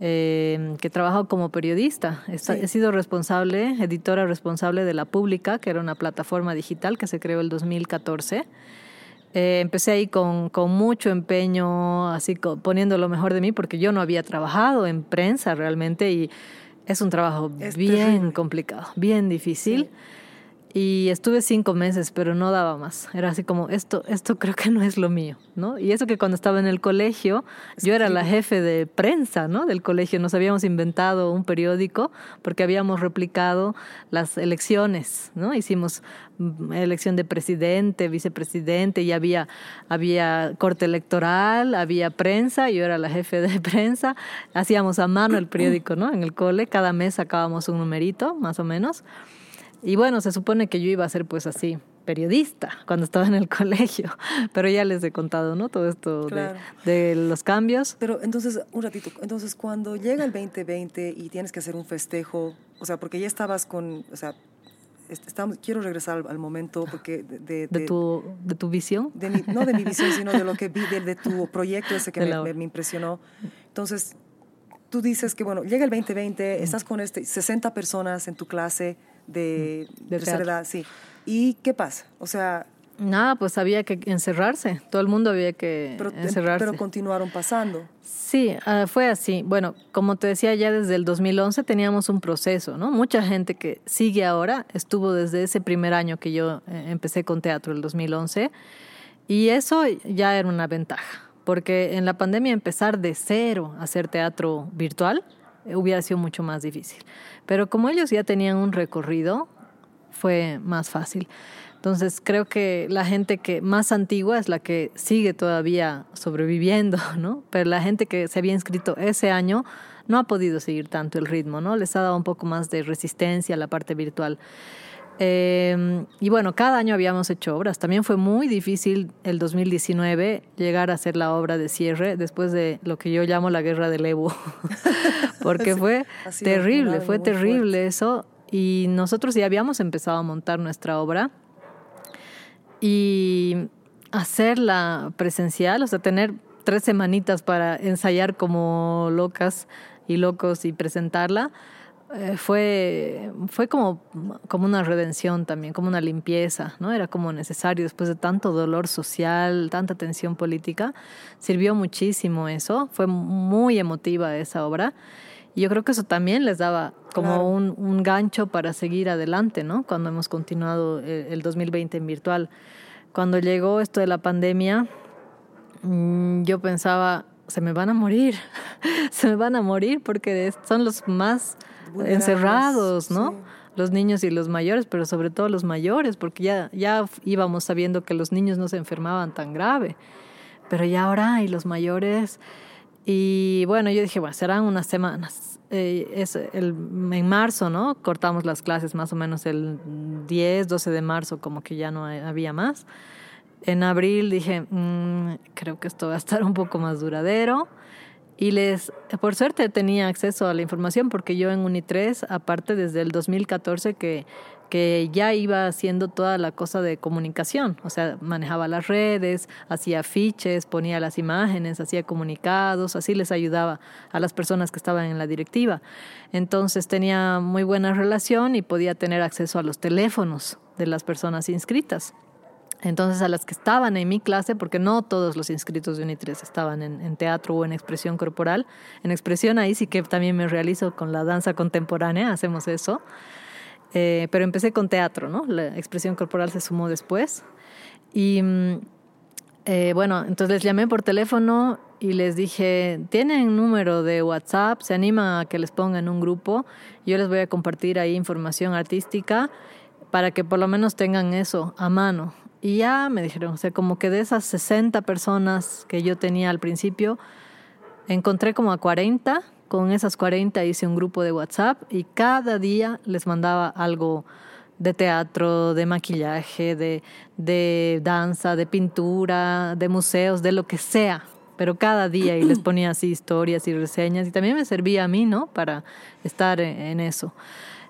eh, que he trabajado como periodista. He, Sí. he sido responsable, editora responsable de La Pública, que era una plataforma digital que se creó el 2014. Eh, empecé ahí con, con mucho empeño, así co- poniendo lo mejor de mí, porque yo no había trabajado en prensa realmente y es un trabajo Es bien terrible. complicado, bien difícil. Y estuve cinco meses, pero no daba más. Era así como, esto, esto creo que no es lo mío, ¿no? Y eso que cuando estaba en el colegio, yo era la jefe de prensa, ¿no? Del colegio. Nos habíamos inventado un periódico porque habíamos replicado las elecciones, ¿no? Hicimos mm, elección de presidente, vicepresidente, y había, había corte electoral, había prensa, yo era la jefe de prensa. Hacíamos a mano el periódico, ¿no? En el cole, cada mes sacábamos un numerito, más o menos. Y bueno, se supone que yo iba a ser pues así, periodista, cuando estaba en el colegio, pero ya les he contado, ¿no? Todo esto de- Claro. de, los cambios. Pero entonces, un ratito, entonces cuando llega el 2020 y tienes que hacer un festejo, o sea, porque ya estabas con, o sea, est- estamos, quiero regresar al, al momento porque de, de, De tu, de tu visión. de mi- no de mi visión, sino de lo que vi, de, de tu proyecto ese que De me, me- me impresionó. Entonces, tú dices que, bueno, llega el Mm. 2020, estás con este, 60 personas en tu clase de, Mm. De tercera edad, sí. ¿Y qué pasa? O sea, Nada, pues había que encerrarse, todo el mundo había que pero, encerrarse. pero continuaron pasando. Sí, ah, fue así. Bueno, como te decía, ya desde el 2011 teníamos un proceso, ¿no? Mucha gente que sigue ahora estuvo desde ese primer año que yo eh, empecé con teatro, el 2011, y eso ya era una ventaja, porque en la pandemia empezar de cero a hacer teatro virtual hubiera sido mucho más difícil. Pero como ellos ya tenían un recorrido, fue más fácil. Entonces creo que la gente que más antigua es la que sigue todavía sobreviviendo, ¿no? Pero la gente que se había inscrito ese año no ha podido seguir tanto el ritmo, ¿no? Les ha dado un poco más de resistencia a la parte virtual. Eh, y bueno, cada año habíamos hecho obras. También fue muy difícil el 2019 llegar a hacer la obra de cierre después de lo que yo llamo la guerra del Evo, porque fue terrible, fue terrible eso. Y nosotros ya habíamos empezado a montar nuestra obra y hacerla presencial, o sea, tener tres semanitas para ensayar como locas y locos y presentarla, eh, fue, fue como, como una redención también, como una limpieza, ¿no? Era como necesario después de tanto dolor social, tanta tensión política. Sirvió muchísimo eso, fue muy emotiva esa obra. Y yo creo que eso también les daba como Claro. un, un gancho para seguir adelante, ¿no? Cuando hemos continuado el, el 2020 en virtual. Cuando llegó esto de la pandemia, mm, yo pensaba, se me van a morir, se me van a morir porque son los más encerrados, ¿no? sí. Los niños y los mayores, pero sobre todo los mayores, porque ya, ya íbamos sabiendo que los niños no se enfermaban tan grave. Pero ya ahora hay los mayores. Y bueno, yo dije, bueno, serán unas semanas. Eh, es el, en marzo, ¿no? Cortamos las clases más o menos el 10, 12 de marzo, como que ya no había más. En abril dije, "Mm, creo que esto va a estar un poco más duradero. Y les, por suerte tenía acceso a la información porque yo en Uni3, aparte desde el 2014 que, que ya iba haciendo toda la cosa de comunicación, o sea, manejaba las redes, hacía afiches, ponía las imágenes, hacía comunicados, así les ayudaba a las personas que estaban en la directiva. Entonces tenía muy buena relación y podía tener acceso a los teléfonos de las personas inscritas. Entonces a las que estaban en mi clase, porque no todos los inscritos de Unitres estaban en, teatro o en expresión corporal, en expresión ahí sí que también me realizo con la danza contemporánea, hacemos eso. Eh, pero empecé con teatro, ¿no? La expresión corporal se sumó después. Y mm, eh, bueno, entonces les llamé por teléfono y les dije, ¿tienen número de WhatsApp? ¿Se anima a que les pongan un grupo? Yo les voy a compartir ahí información artística para que por lo menos tengan eso a mano. Y ya me dijeron, o sea, como que de esas 60 personas que yo tenía al principio, encontré como a 40 con esas 40 hice un grupo de WhatsApp y cada día les mandaba algo de teatro, de maquillaje, de, de danza, de pintura, de museos, de lo que sea. Pero cada día y les ponía así historias y reseñas y también me servía a mí, ¿no? Para estar en, eso.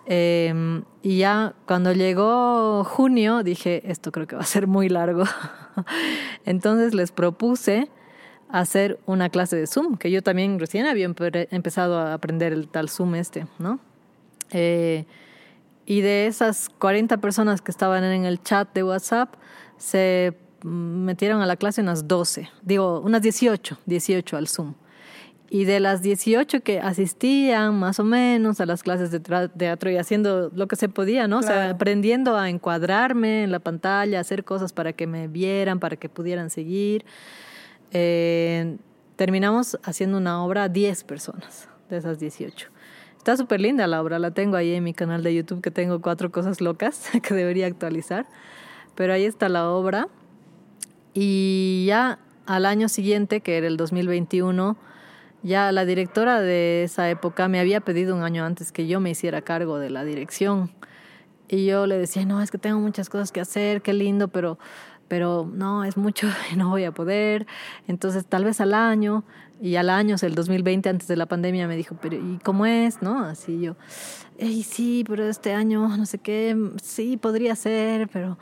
Em, y ya cuando llegó junio dije, esto creo que va a ser muy largo. Entonces les propuse hacer una clase de Zoom, que yo también recién había empezado a aprender el tal Zoom este, ¿no? Eh, y de esas 40 personas que estaban en el chat de WhatsApp, se metieron a la clase unas 12, digo, unas 18, 18 al Zoom. Y de las 18 que asistían más o menos a las clases de teatro y haciendo lo que se podía, ¿no? O sea, aprendiendo a encuadrarme en la pantalla, hacer cosas para que me vieran, para que pudieran seguir. Eh, terminamos haciendo una obra a 10 personas de esas 18. Está súper linda la obra, la tengo ahí en mi canal de YouTube que tengo cuatro cosas locas que debería actualizar. Pero ahí está la obra. Y ya al año siguiente, que era el 2021, ya la directora de esa época me había pedido un año antes que yo me hiciera cargo de la dirección. Y yo le decía, no, es que tengo muchas cosas que hacer, qué lindo, pero pero no, es mucho no voy a poder. Entonces, tal vez al año, y al año, el 2020, antes de la pandemia, me dijo, pero ¿y cómo es? ¿No? Así yo, Ey, sí, pero este año, no sé qué, sí, podría ser, pero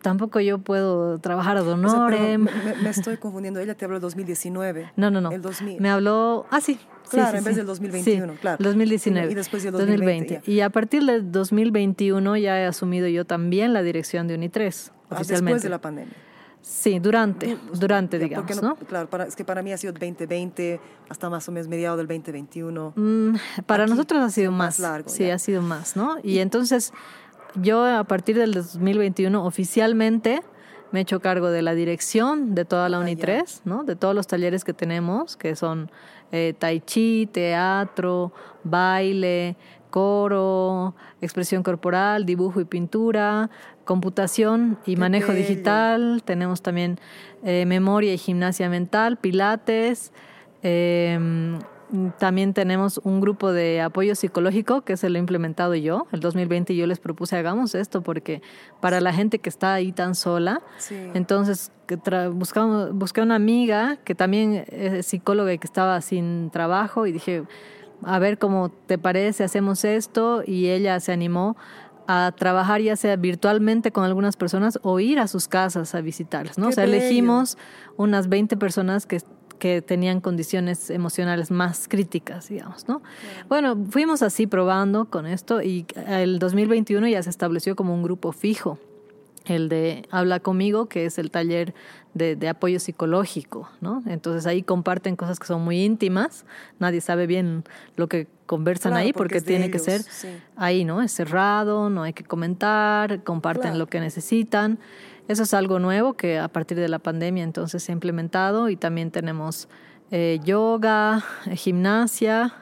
tampoco yo puedo trabajar a donore. me, estoy confundiendo, ella te habló del 2019. No, no, no. El 2000. Me habló, ah, sí. Claro, en vez del 2021, claro. 2019. Y después del 2020. Y a partir del 2021 ya he asumido yo también la dirección de Unitres. Ah, después de la pandemia. Sí, durante, durante, digamos, no, Claro, es que para mí ha sido 2020 hasta más o menos mediado del 2021. Mm, para nosotros ha sido más, largo. Sí, ha sido más, ¿no? Y, entonces yo a partir del 2021 oficialmente me he hecho cargo de la dirección de toda la ah, UNI3, ¿no? De todos los talleres que tenemos, que son eh, tai chi, teatro, baile, coro, expresión corporal, dibujo y pintura, computación y manejo digital. Tenemos también eh, memoria y gimnasia mental, pilates. Em, también tenemos un grupo de apoyo psicológico que se lo he implementado yo. El 2020 yo les propuse hagamos esto porque para la gente que está ahí tan sola, entonces buscamos, busqué una amiga que también es psicóloga y que estaba sin trabajo y dije, a ver cómo te parece, hacemos esto y ella se animó a trabajar ya sea virtualmente con algunas personas o ir a sus casas a visitarlas, ¿no? o sea, elegimos unas 20 personas que, que tenían condiciones emocionales más críticas, digamos, ¿no? Bueno, fuimos así probando con esto y el 2021 ya se estableció como un grupo fijo el de Habla conmigo, que es el taller de, apoyo psicológico, ¿no? Entonces ahí comparten cosas que son muy íntimas, nadie sabe bien lo que conversan ahí porque, tiene que ser ahí, ¿no? Es cerrado, no hay que comentar, comparten lo que necesitan. Eso es algo nuevo que a partir de la pandemia entonces se ha implementado y también tenemos eh, yoga, gimnasia,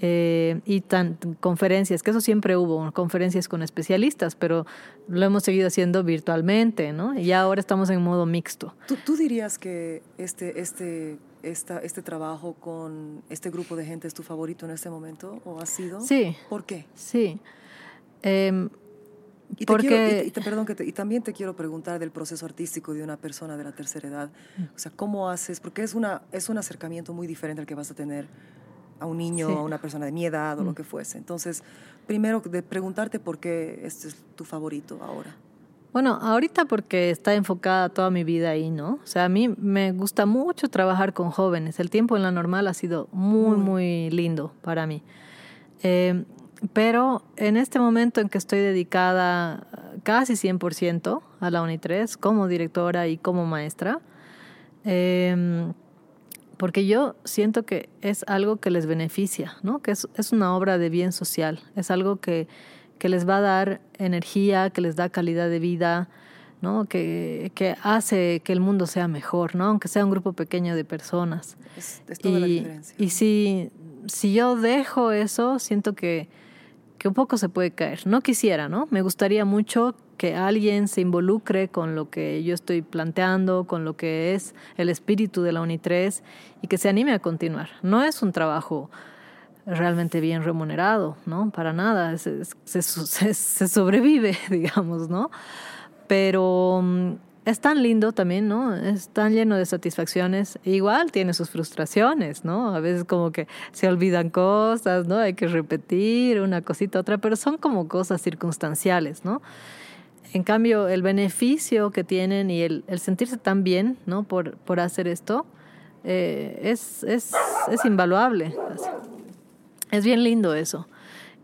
eh, y tan, conferencias, que eso siempre hubo, conferencias con especialistas, pero lo hemos seguido haciendo virtualmente, ¿no? Y ahora estamos en modo mixto. ¿Tú, tú dirías que este, este, esta, este trabajo con este grupo de gente es tu favorito en este momento o ha sido? Sí. ¿Por qué? Sí. Em, y, porque... y, perdón, que y también te quiero preguntar del proceso artístico de una persona de la tercera edad. O sea, ¿cómo haces? Porque es, una, es un acercamiento muy diferente al que vas a tener a un niño, Sí. a una persona de mi edad o lo que fuese. Entonces, primero de preguntarte por qué este es tu favorito ahora. Bueno, ahorita porque está enfocada toda mi vida ahí, ¿no? O sea, a mí me gusta mucho trabajar con jóvenes. El tiempo en la normal ha sido muy, muy lindo para mí. Eh, pero en este momento en que estoy dedicada eh, casi 100% a la UNI3 como directora y como maestra, eh, porque yo siento que es algo que les beneficia, ¿no? Que es, es una obra de bien social, es algo que, que les va a dar energía, que les da calidad de vida, ¿no? Que, que hace que el mundo sea mejor, ¿no? Aunque sea un grupo pequeño de personas. Es, es toda la Y, diferencia. y si, si yo dejo eso, siento que, que un poco se puede caer. No quisiera, ¿no? Me gustaría mucho que alguien se involucre con lo que yo estoy planteando, con lo que es el espíritu de la UNI3 y que se anime a continuar. No es un trabajo realmente bien remunerado, ¿no? Para nada. Se, sobrevive, digamos, ¿no? Pero mm, es tan lindo también, ¿no? Es tan lleno de satisfacciones. Igual tiene sus frustraciones, ¿no? A veces como que se olvidan cosas, ¿no? Hay que repetir una cosita, otra, pero son como cosas circunstanciales, ¿no? En cambio, el beneficio que tienen y el, sentirse tan bien, ¿no? Por, por hacer esto, eh, es, es, es invaluable. Es bien lindo eso.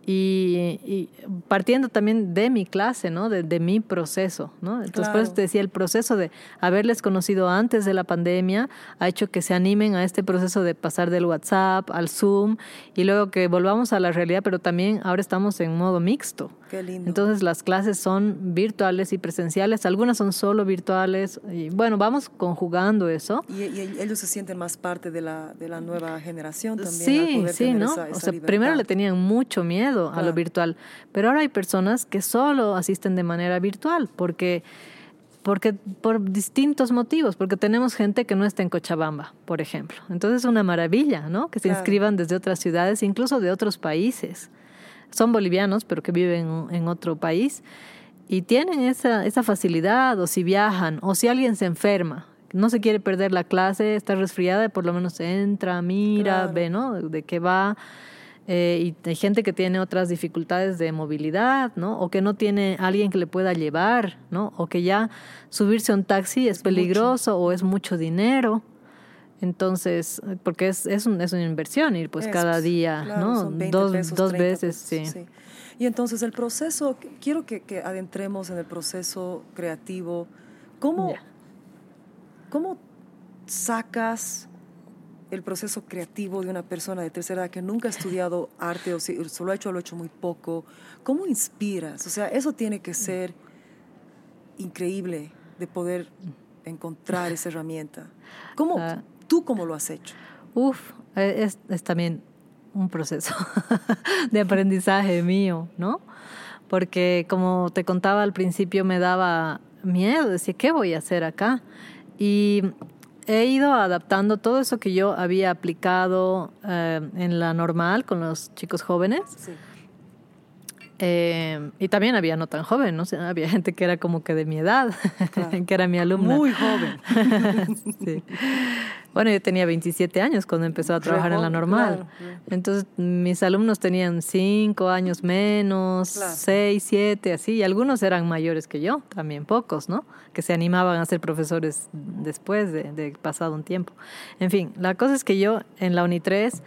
Y, y partiendo también de mi clase, ¿no? De, de mi proceso, ¿no? Entonces, por eso Claro. te decía, el proceso de haberles conocido antes de la pandemia ha hecho que se animen a este proceso de pasar del WhatsApp al Zoom y luego que volvamos a la realidad, pero también ahora estamos en modo mixto. Qué lindo. Entonces las clases son virtuales y presenciales, algunas son solo virtuales y bueno, vamos conjugando eso. y, y ellos se sienten más parte de la, de la nueva generación también. Sí, poder sí, tener ¿no? esa- esa o sea, libertad. primero le tenían mucho miedo a lo virtual, pero ahora hay personas que solo asisten de manera virtual porque porque por distintos motivos, porque tenemos gente que no está en Cochabamba, por ejemplo. Entonces es una maravilla, ¿no? Que se Claro. inscriban desde otras ciudades, incluso de otros países. Son bolivianos, pero que viven en otro país y tienen esa, esa facilidad, o si viajan, o si alguien se enferma, no se quiere perder la clase, está resfriada, por lo menos entra, mira, Claro. ve, ¿no? De qué va. Eh, y hay gente que tiene otras dificultades de movilidad, ¿no? O que no tiene alguien que le pueda llevar, ¿no? O que ya subirse a un taxi es peligroso o es mucho dinero. Entonces, porque es, es, un- es una inversión ir pues Es, cada pues, día, claro, ¿no? son 20 dos pesos, dos 30 veces, pesos, sí. Y entonces el proceso, quiero que, que adentremos en el proceso creativo. ¿Cómo, Ya. ¿Cómo sacas el proceso creativo de una persona de tercera edad que nunca ha estudiado arte o si solo ha hecho, lo ha hecho muy poco? ¿Cómo inspiras? O sea, eso tiene que ser increíble de poder encontrar esa herramienta. ¿Cómo, Ah. ¿Tú cómo lo has hecho? Uf, eh, es, es también un proceso de aprendizaje mío, ¿no? Porque como te contaba al principio me daba miedo, decía, ¿qué voy a hacer acá? Y he ido adaptando todo eso que yo había aplicado eh, en la normal con los chicos jóvenes. Sí. Eh, y también había no tan joven, ¿no? O sea, había gente que era como que de mi edad, Claro. que era mi alumna. Muy joven. Sí. Bueno, yo tenía 27 años cuando empezó a trabajar en la normal. claro, claro. Entonces, mis alumnos tenían 5 años menos, Claro. 6, 7, así, y algunos eran mayores que yo, también pocos, ¿no? Que se animaban a ser profesores después de, de pasado un tiempo. En fin, la cosa es que yo en la UNI3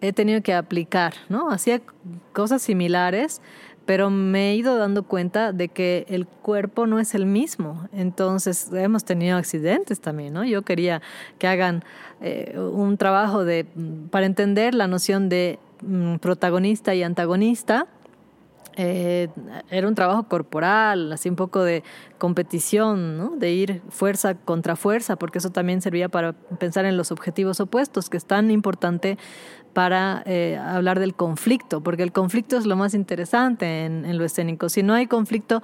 he tenido que aplicar, ¿no? Hacía cosas similares, pero me he ido dando cuenta de que el cuerpo no es el mismo. Entonces, hemos tenido accidentes también, ¿no? Yo quería que hagan eh, un trabajo de, para entender la noción de mm, protagonista y antagonista. Eh, era un trabajo corporal, así un poco de competición, ¿no? de ir fuerza contra fuerza, porque eso también servía para pensar en los objetivos opuestos, que es tan importante para eh, hablar del conflicto, porque el conflicto es lo más interesante en, lo escénico. Si no hay conflicto,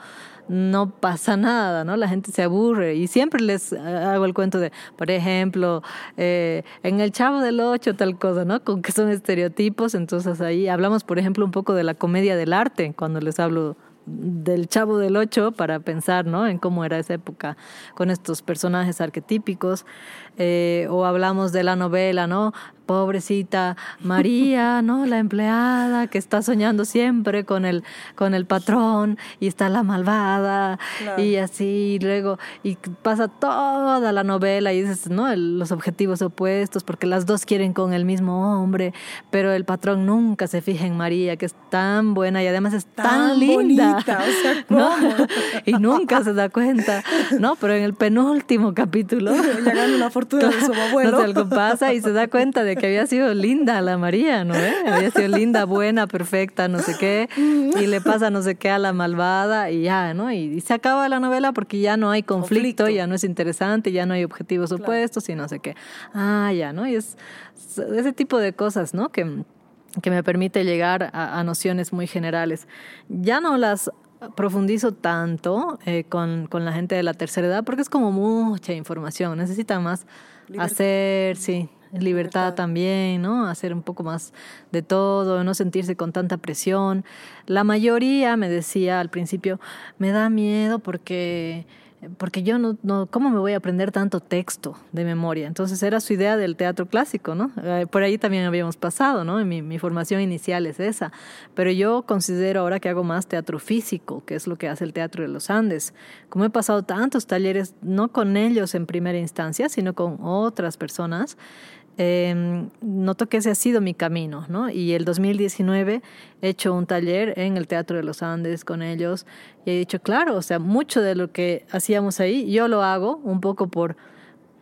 no pasa nada, ¿no? La gente se aburre y siempre les eh, hago el cuento de, por ejemplo, eh, en el Chavo del Ocho tal cosa, ¿no? Con que son estereotipos, entonces ahí hablamos, por ejemplo, un poco de la comedia del arte cuando les hablo del Chavo del Ocho para pensar, ¿no? En cómo era esa época con estos personajes arquetípicos. Eh, o hablamos de la novela, ¿no? pobrecita María, ¿no? La empleada que está soñando siempre con el, con el patrón y está la malvada y así, y luego, y pasa toda la novela y dices, ¿no? los objetivos opuestos porque las dos quieren con el mismo hombre, pero el patrón nunca se fija en María, que es tan buena y además es tan, linda. ¿no? y nunca se da cuenta, ¿no? Pero en el penúltimo capítulo, la fortuna de su abuelo. No algo pasa y se da cuenta de que había sido linda la María, ¿no? ¿Eh? Había sido linda, buena, perfecta, no sé qué, y le pasa no sé qué a la malvada y ya, ¿no? Y, se acaba la novela porque ya no hay conflicto, ya no es interesante, ya no hay objetivos opuestos y no sé qué. Ah, ya, ¿no? Y es ese tipo de cosas, ¿no? Que, que me permite llegar a, nociones muy generales. Ya no las profundizo tanto eh, con, con, la gente de la tercera edad porque es como mucha información, necesita más hacer, sí, Libertad, también, ¿no? Hacer un poco más de todo, no sentirse con tanta presión. La mayoría me decía al principio, me da miedo porque porque yo no, no, ¿cómo me voy a aprender tanto texto de memoria? Entonces era su idea del teatro clásico, ¿no? Eh, por ahí también habíamos pasado, ¿no? Mi, mi formación inicial es esa, pero yo considero ahora que hago más teatro físico, que es lo que hace el Teatro de los Andes. Como he pasado tantos talleres, no con ellos en primera instancia, sino con otras personas, eh, noto que ese ha sido mi camino, ¿no? Y el 2019 he hecho un taller en el Teatro de los Andes con ellos y he dicho, claro, o sea, mucho de lo que hacíamos ahí, yo lo hago un poco por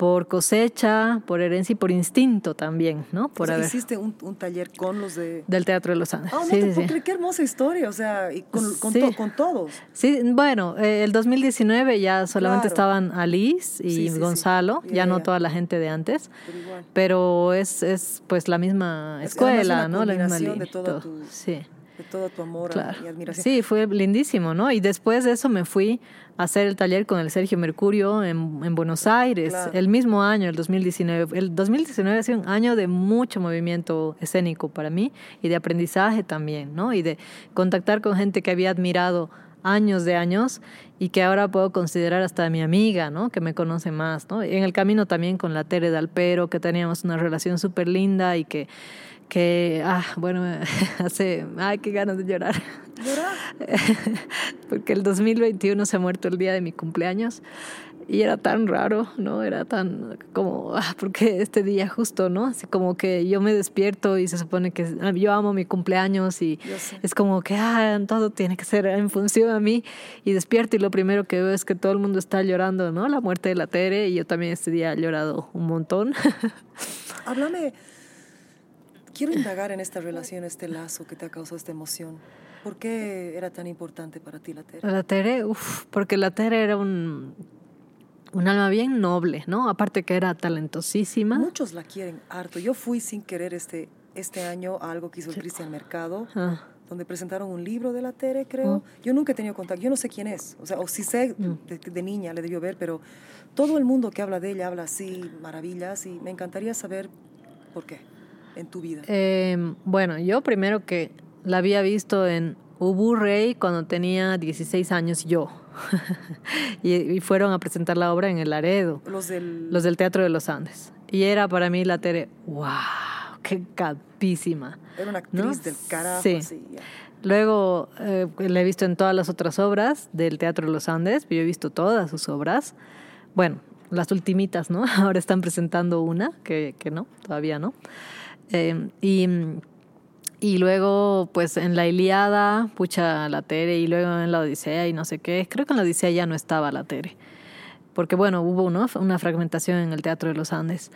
por cosecha, por herencia y por instinto también, ¿no? Por o hiciste un, taller con los de... Del Teatro de los Andes. Ah, no sí, te sí, qué hermosa historia, o sea, y con, con, con, todos. Sí, bueno, eh, el 2019 ya solamente estaban Alice y Gonzalo, ya no toda la gente de antes, pero, pero es, es pues la misma escuela, ¿no? La misma de todo tu... Sí de todo tu amor y admiración. Sí, fue lindísimo, ¿no? Y después de eso me fui hacer el taller con el Sergio Mercurio en, en Buenos Aires, el mismo año, el 2019. El 2019 ha sido un año de mucho movimiento escénico para mí y de aprendizaje también, ¿no? Y de contactar con gente que había admirado años de años y que ahora puedo considerar hasta mi amiga, ¿no? Que me conoce más, ¿no? En el camino también con la Tere Dalpero, que teníamos una relación súper linda y que que, ah, bueno, hace, ay, qué ganas de llorar. ¿Llorar? Porque el 2021 se ha muerto el día de mi cumpleaños y era tan raro, ¿no? Era tan como, ah, porque este día justo, ¿no? Así como que yo me despierto y se supone que ah, yo amo mi cumpleaños y es como que, ah, todo tiene que ser en función a mí y despierto y lo primero que veo es que todo el mundo está llorando, ¿no? La muerte de la Tere y yo también este día he llorado un montón. Háblame Quiero indagar en esta relación, este lazo que te ha causado esta emoción. ¿Por qué era tan importante para ti la Tere? La Tere, uff, porque la Tere era un, un alma bien noble, ¿no? Aparte que era talentosísima. Muchos la quieren harto. Yo fui sin querer este, este año a algo que hizo el Cristian Mercado. Ah. donde presentaron un libro de la Tere, creo. Ah. Yo nunca he tenido contacto, yo no sé quién es, o sea, o si sé mm. de, de, niña, le debió ver, pero todo el mundo que habla de ella habla así, maravillas, y me encantaría saber por qué en tu vida? Em, bueno, yo primero que la había visto en Ubu Rey cuando tenía 16 años yo. y, fueron a presentar la obra en el Laredo. Los del... Los del Teatro de los Andes. Y era para mí la Tere, wow, qué capísima. Era una actriz del carajo. Sí. Luego eh, la he visto en todas las otras obras del Teatro de los Andes, yo he visto todas sus obras. Bueno, las ultimitas, ¿no? Ahora están presentando una, que, que no, todavía no. Em, y, y luego, pues en la Iliada, pucha la Tere, y luego en la Odisea y no sé qué. Creo que en la Odisea ya no estaba la Tere. Porque bueno, hubo una fragmentación en el Teatro de los Andes.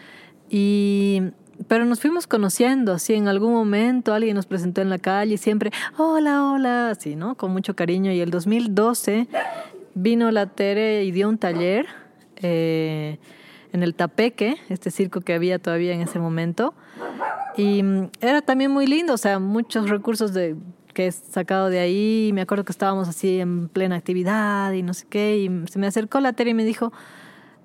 Y, pero nos fuimos conociendo, así en algún momento alguien nos presentó en la calle y siempre, hola, hola, así, ¿no? Con mucho cariño. Y el 2012 vino la Tere y dio un taller eh, en el Tapeque, este circo que había todavía en ese momento. Y mm, era también muy lindo, o sea, muchos recursos de, que he sacado de ahí. Me acuerdo que estábamos así en plena actividad y no sé qué. Y se me acercó la Tere y me dijo,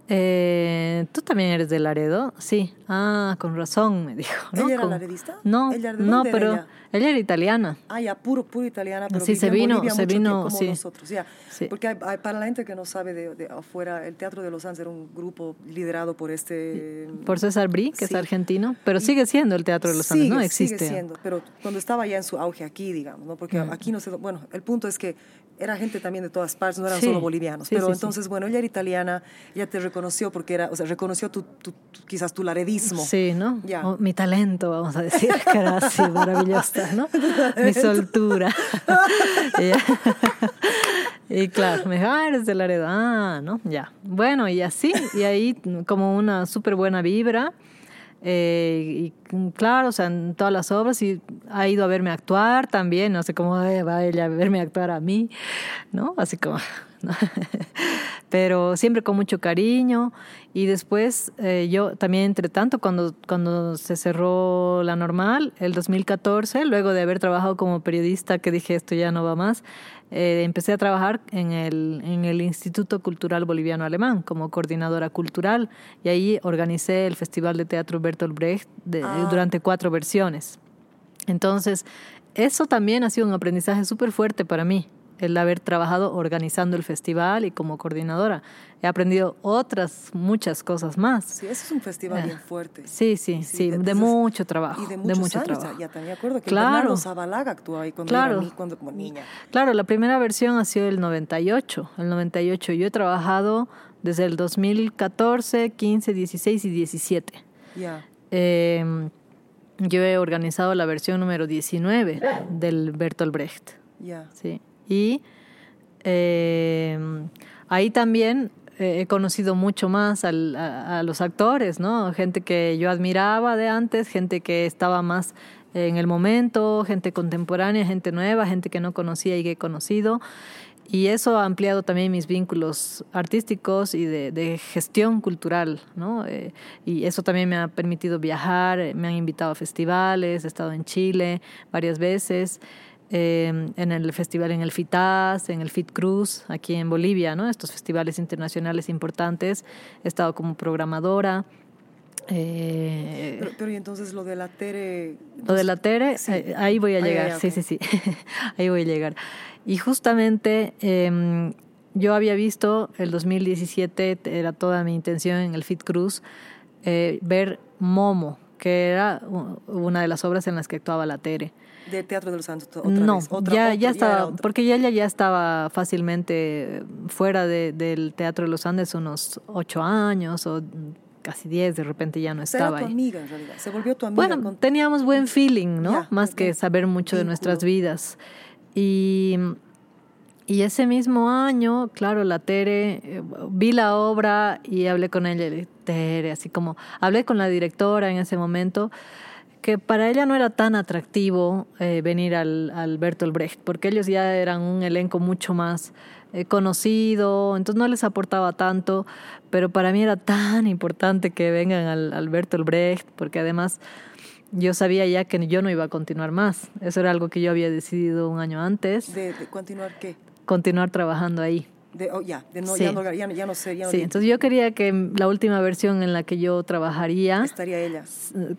Eh, ¿Tú también eres de Laredo? Sí. Ah, con razón, me dijo. ¿no? ¿Ella era laredista? No, ¿Ella de no, pero ella? ella era italiana. Ah, ya, puro, puro italiana, pero Sí, se vino- Bolivia se vino, sí. nosotros, ya. Sí. Porque hay- hay- para la gente que no sabe de, de afuera, el Teatro de los Andes era un grupo liderado por este... Por César Brí, que Sí. es argentino, pero sigue siendo el Teatro de los Andes, sigue, ¿no? Existe. Sigue siendo, pero cuando estaba ya en su auge aquí, digamos, ¿no? Porque aquí no sé, bueno, el punto es que era gente también de todas partes, no eran Sí. solo bolivianos. Sí, pero sí, entonces, bueno, ella era italiana, ella te reconoció porque era, o sea, reconoció tu, tu- tu- quizás tu laredismo. Sí, ¿no? Ya. O mi talento, vamos a decir, que era así maravillosa, ¿no? Mi soltura. y, y claro, me dijo, ah, eres de Laredo. Ah, ¿no? Ya. Bueno, y así, y ahí como una súper buena vibra. Eh, y mm, claro, o sea, en todas las obras y ha ido a verme actuar también, no sé cómo eh, va ella a verme actuar a mí, ¿no? Así como, ¿no? pero siempre con mucho cariño y después eh, yo también entre tanto cuando, cuando se cerró la normal, el 2014, luego de haber trabajado como periodista que dije esto ya no va más, eh, empecé a trabajar en el, en el Instituto Cultural Boliviano Alemán como coordinadora cultural y ahí organicé el Festival de Teatro Bertolt Brecht de- Ah. durante cuatro versiones. Entonces, eso también ha sido un aprendizaje súper fuerte para mí, el haber trabajado organizando el festival y como coordinadora. He aprendido otras muchas cosas más. Sí, ese es un festival bien fuerte. Ah. Sí, sí, sí, de, entonces- mucho trabajo. Y de muchos mucho años, trabajo. ya también me acuerdo que Claro. Bernardo Zabalaga actuó ahí cuando Claro. era ni- cuando, como niña. Claro, la primera versión ha sido el 98, el 98. Yo he trabajado desde el 2014, 15, 16 y 17. Ya. Eh, yo he organizado la versión número 19 del Bertolt Brecht. Ya. Sí. Y eh, ahí también eh, he conocido mucho más al- a, a los actores, ¿no? Gente que yo admiraba de antes, gente que estaba más en el momento, gente contemporánea, gente nueva, gente que no conocía y que he conocido. Y eso ha ampliado también mis vínculos artísticos y de, de gestión cultural, ¿no? Eh, y eso también me ha permitido viajar, me han invitado a festivales, he estado en Chile varias veces, eh, en el festival en el FITAS, en el FIT Cruz, aquí en Bolivia, ¿no? Estos festivales internacionales importantes, he estado como programadora. eh, Pero, pero y entonces lo de la Tere... lo de la Tere, eh, ahí voy a Ah, ya, llegar, ya, sí, sí, sí, ahí voy a llegar. Y justamente em, yo había visto el 2017, era toda mi intención en el Fit Cruz, eh, ver Momo, que era una de las obras en las que actuaba la Tere. De Teatro de los Santos, otra no, vez. Otra, ya, otra, ya estaba, otra. porque ya ella ya estaba fácilmente fuera de- del Teatro de los Andes unos ocho años o casi diez, de repente ya no sea, era estaba tu ahí. amiga en realidad. Se volvió tu amiga. Bueno, con- teníamos buen feeling, ¿no? Ya, Más que saber mucho de nuestras vidas. Y, y ese mismo año, claro, la Tere, eh, vi la obra y hablé con ella, Tere, así como, hablé con la directora en ese momento, que para ella no era tan atractivo eh, venir al, al Bertolt Brecht, porque ellos ya eran un elenco mucho más eh, conocido, entonces no les aportaba tanto, pero para mí era tan importante que vengan al, al Bertolt Brecht, porque además yo sabía ya que yo no iba a continuar más. Eso era algo que yo había decidido un año antes, De, de continuar qué? continuar trabajando ahí. De, oh, ya, de no, Sí. ya, no, ya, ya no sé, ya no Sí, entonces yo quería que la última versión en la que yo trabajaría estaría ella.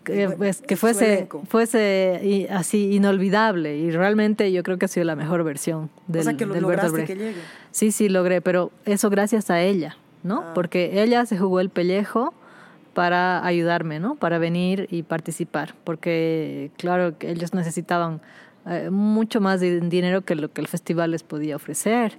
que, Su- pues, que fuese, fuese y- así inolvidable y realmente yo creo que ha sido la mejor versión del, o sea, que lo lograste que llegue. Sí, sí, logré, pero eso gracias a ella, ¿no? Ah. Porque ella se jugó el pellejo para ayudarme, ¿no? Para venir y participar, porque claro que ellos necesitaban eh, mucho más de dinero que lo que el festival les podía ofrecer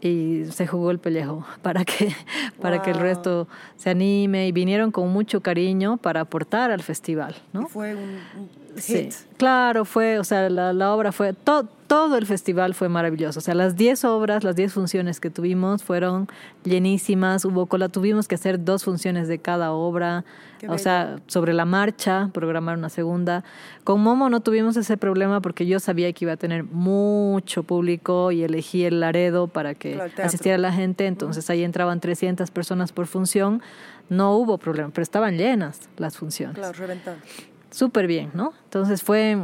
y se jugó el pellejo para que para que el resto se anime y vinieron con mucho cariño para aportar al festival, ¿no? Fue un, un Sí, claro, fue, o sea, la, la obra fue, to- todo el festival fue maravilloso. O sea, las 10 obras, las 10 funciones que tuvimos fueron llenísimas. Hubo cola, tuvimos que hacer dos funciones de cada obra. Qué o sea, sobre la marcha, programar una segunda. Con Momo no tuvimos ese problema porque yo sabía que iba a tener mucho público y elegí el Laredo para que Claro, asistiera la gente. Entonces ahí entraban 300 personas por función. No hubo problema, pero estaban llenas las funciones Claro, reventar. súper bien, ¿no? Entonces fue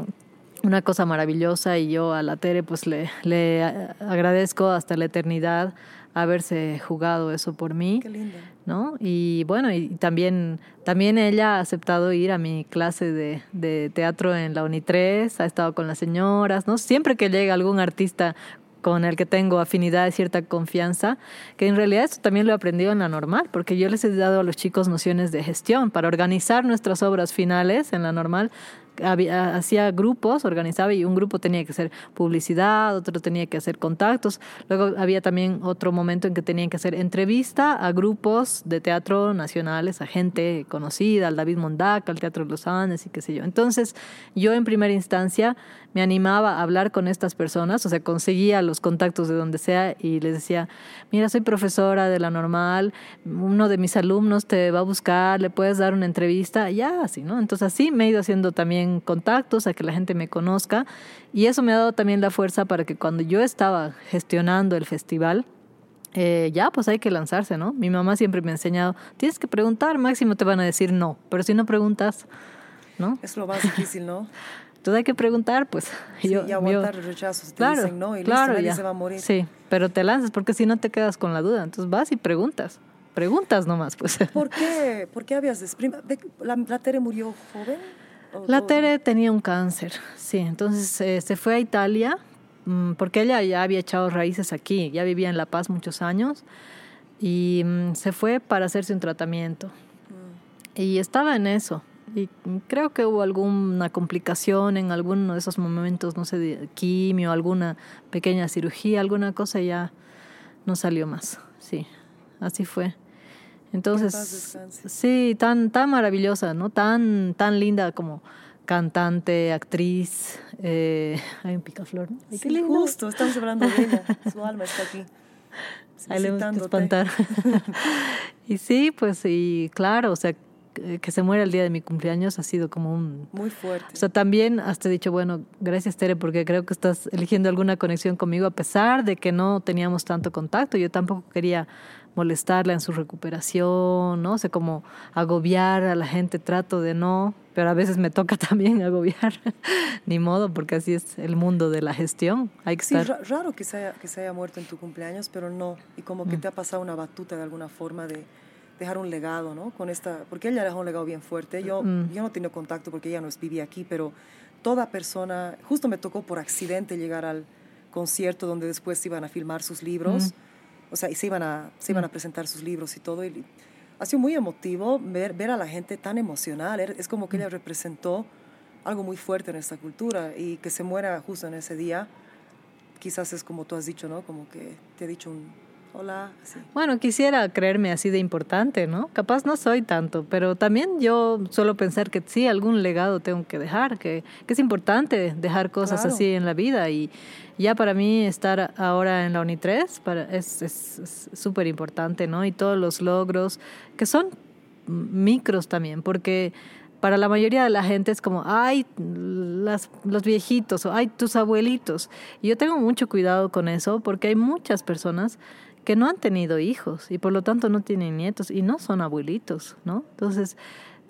una cosa maravillosa y yo a la Tere pues le, le agradezco hasta la eternidad haberse jugado eso por mí. Qué lindo. ¿No? Y bueno, y también, también ella ha aceptado ir a mi clase de, de teatro en la UNI3, ha estado con las señoras, ¿no? Siempre que llega algún artista con el que tengo afinidad y cierta confianza, que en realidad esto también lo he aprendido en la normal, porque yo les he dado a los chicos nociones de gestión para organizar nuestras obras finales en la normal hacía grupos, organizaba y un grupo tenía que hacer publicidad, otro tenía que hacer contactos. Luego había también otro momento en que tenían que hacer entrevista a grupos de teatro nacionales, a gente conocida, al David Mondaca, al Teatro de los Andes y qué sé yo. Entonces, yo en primera instancia me animaba a hablar con estas personas, o sea, conseguía los contactos de donde sea y les decía, mira, soy profesora de la normal, uno de mis alumnos te va a buscar, le puedes dar una entrevista, ya, así, ¿no? Entonces así me he ido haciendo también contactos, a que la gente me conozca y eso me ha dado también la fuerza para que cuando yo estaba gestionando el festival, eh, ya, pues hay que lanzarse, ¿no? Mi mamá siempre me ha enseñado, tienes que preguntar, máximo te van a decir no, pero si no preguntas, ¿no? Es lo más difícil, ¿no? Entonces hay que preguntar, pues. Sí, y aguantar el rechazo. te dicen no y claro, listo, nadie ya. se va a morir. Sí, pero te lanzas porque si no te quedas con la duda. Entonces vas y preguntas. Preguntas nomás, pues. ¿Por qué, ¿Por qué habías desprima? de- ¿La, la Tere murió joven? ¿O- La Tere tenía un cáncer, sí. Entonces eh, se fue a Italia mm, porque ella ya había echado raíces aquí, ya vivía en La Paz muchos años y mm, se fue para hacerse un tratamiento. Y estaba en eso. Y creo que hubo alguna complicación en alguno de esos momentos, no sé, quimio, alguna pequeña cirugía, alguna cosa y ya no salió más. Sí, así fue. Entonces, sí, tan, tan maravillosa, ¿no? Tan, tan linda como cantante, actriz. Eh, hay un picaflor. ¿no? Qué Sí, lindo. justo, estamos hablando de ella. Su alma está aquí. Ahí le que espantar. y sí, pues, y claro, o sea, que que se muera el día de mi cumpleaños ha sido como un... Muy fuerte. O sea, también he dicho, bueno, gracias Tere, porque creo que estás eligiendo alguna conexión conmigo a pesar de que no teníamos tanto contacto. Yo tampoco quería molestarla en su recuperación, ¿no? O sea, como agobiar a la gente, trato de no, pero a veces me toca también agobiar. Ni modo, porque así es el mundo de la gestión. Hay que Sí, estar... ra- raro que se, haya, que se haya muerto en tu cumpleaños, pero no. Y como Mm. que te ha pasado una batuta de alguna forma de dejar un legado, ¿no? Con esta, porque ella dejó un legado bien fuerte. Yo, Mm. yo no tenía contacto porque ella no vivía aquí, pero toda persona, justo me tocó por accidente llegar al concierto donde después se iban a filmar sus libros, o sea, y se iban a, se iban a presentar sus libros y todo. Y ha sido muy emotivo ver, ver a la gente tan emocional. Er- Es como que ella representó algo muy fuerte en esta cultura y que se muera justo en ese día quizás es como tú has dicho, ¿no? Como que te he dicho un hola. Bueno, quisiera creerme así de importante, ¿no? Capaz no soy tanto, pero también yo suelo pensar que sí, algún legado tengo que dejar, que, que es importante dejar cosas Claro. así en la vida y ya para mí estar ahora en la UNI 3 para, es es- es súper importante, ¿no? Y todos los logros que son micros también, porque para la mayoría de la gente es como, ay, las, los viejitos o ay, tus abuelitos. Y yo tengo mucho cuidado con eso porque hay muchas personas que no han tenido hijos y por lo tanto no tienen nietos y no son abuelitos, ¿no? Entonces,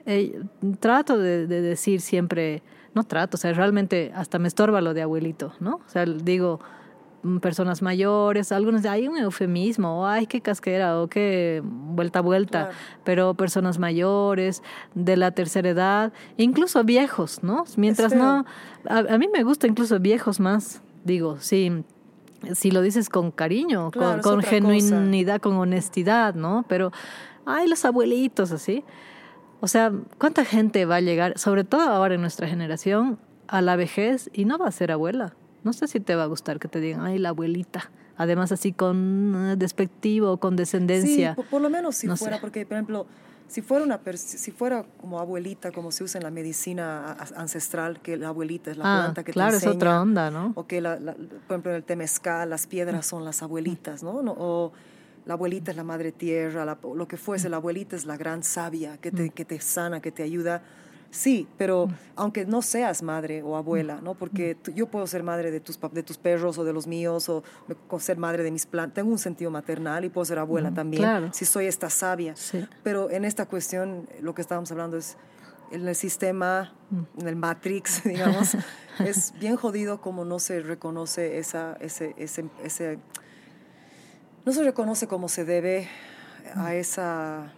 eh, trato de, de decir siempre, no trato, o sea, realmente hasta me estorba lo de abuelito, ¿no? O sea, digo, mm, personas mayores, algunos hay un eufemismo, o ay, qué casquera, o qué vuelta a vuelta, Claro. pero personas mayores, de la tercera edad, incluso viejos, ¿no? Mientras no, a, a mí me gusta incluso viejos más, digo, sí. Si lo dices con cariño, Claro, con, genuinidad, con honestidad, ¿no? Pero, ay, los abuelitos, así. O sea, ¿cuánta gente va a llegar, sobre todo ahora en nuestra generación, a la vejez y no va a ser abuela? No sé si te va a gustar que te digan, ay, la abuelita. Además, así con eh, despectivo, con Sí, descendencia. por, por lo menos si No fuera, sé. porque, por ejemplo, si fuera, una si fuera como abuelita, como se usa en la medicina ancestral, que la abuelita es la ah, planta que claro, te es enseña, otra onda, ¿no? O que, la, la- por ejemplo, en el temezcal, las piedras son las abuelitas, ¿no? No- O la abuelita es la madre tierra, la- lo que fuese, la abuelita es la gran sabia que te, que te sana, que te ayuda. Sí, pero aunque no seas madre o abuela, ¿no? Porque tú- yo puedo ser madre de tus, de tus perros o de los míos, o ser madre de mis plantas. Tengo un sentido maternal y puedo ser abuela también, claro. si soy esta sabia. Sí. Pero en esta cuestión, lo que estábamos hablando es en el sistema, en el Matrix, digamos, es bien jodido como no se reconoce esa, ese, ese, ese, no se reconoce como se debe a esa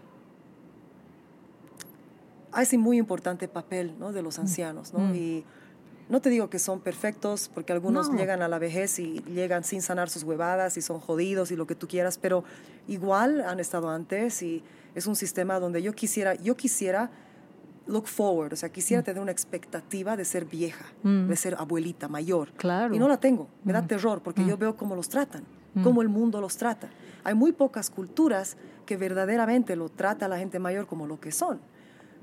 a ese muy importante papel ¿no? de los ancianos. ¿no? Mm. Y no te digo que son perfectos, porque algunos No. llegan a la vejez y llegan sin sanar sus huevadas y son jodidos y lo que tú quieras, pero igual han estado antes y es un sistema donde yo quisiera, yo quisiera look forward, o sea, quisiera tener una expectativa de ser vieja, Mm. de ser abuelita, mayor. Claro. Y no la tengo, me da Mm. terror porque Mm. yo veo cómo los tratan, Mm. cómo el mundo los trata. Hay muy pocas culturas que verdaderamente lo trata a la gente mayor como lo que son.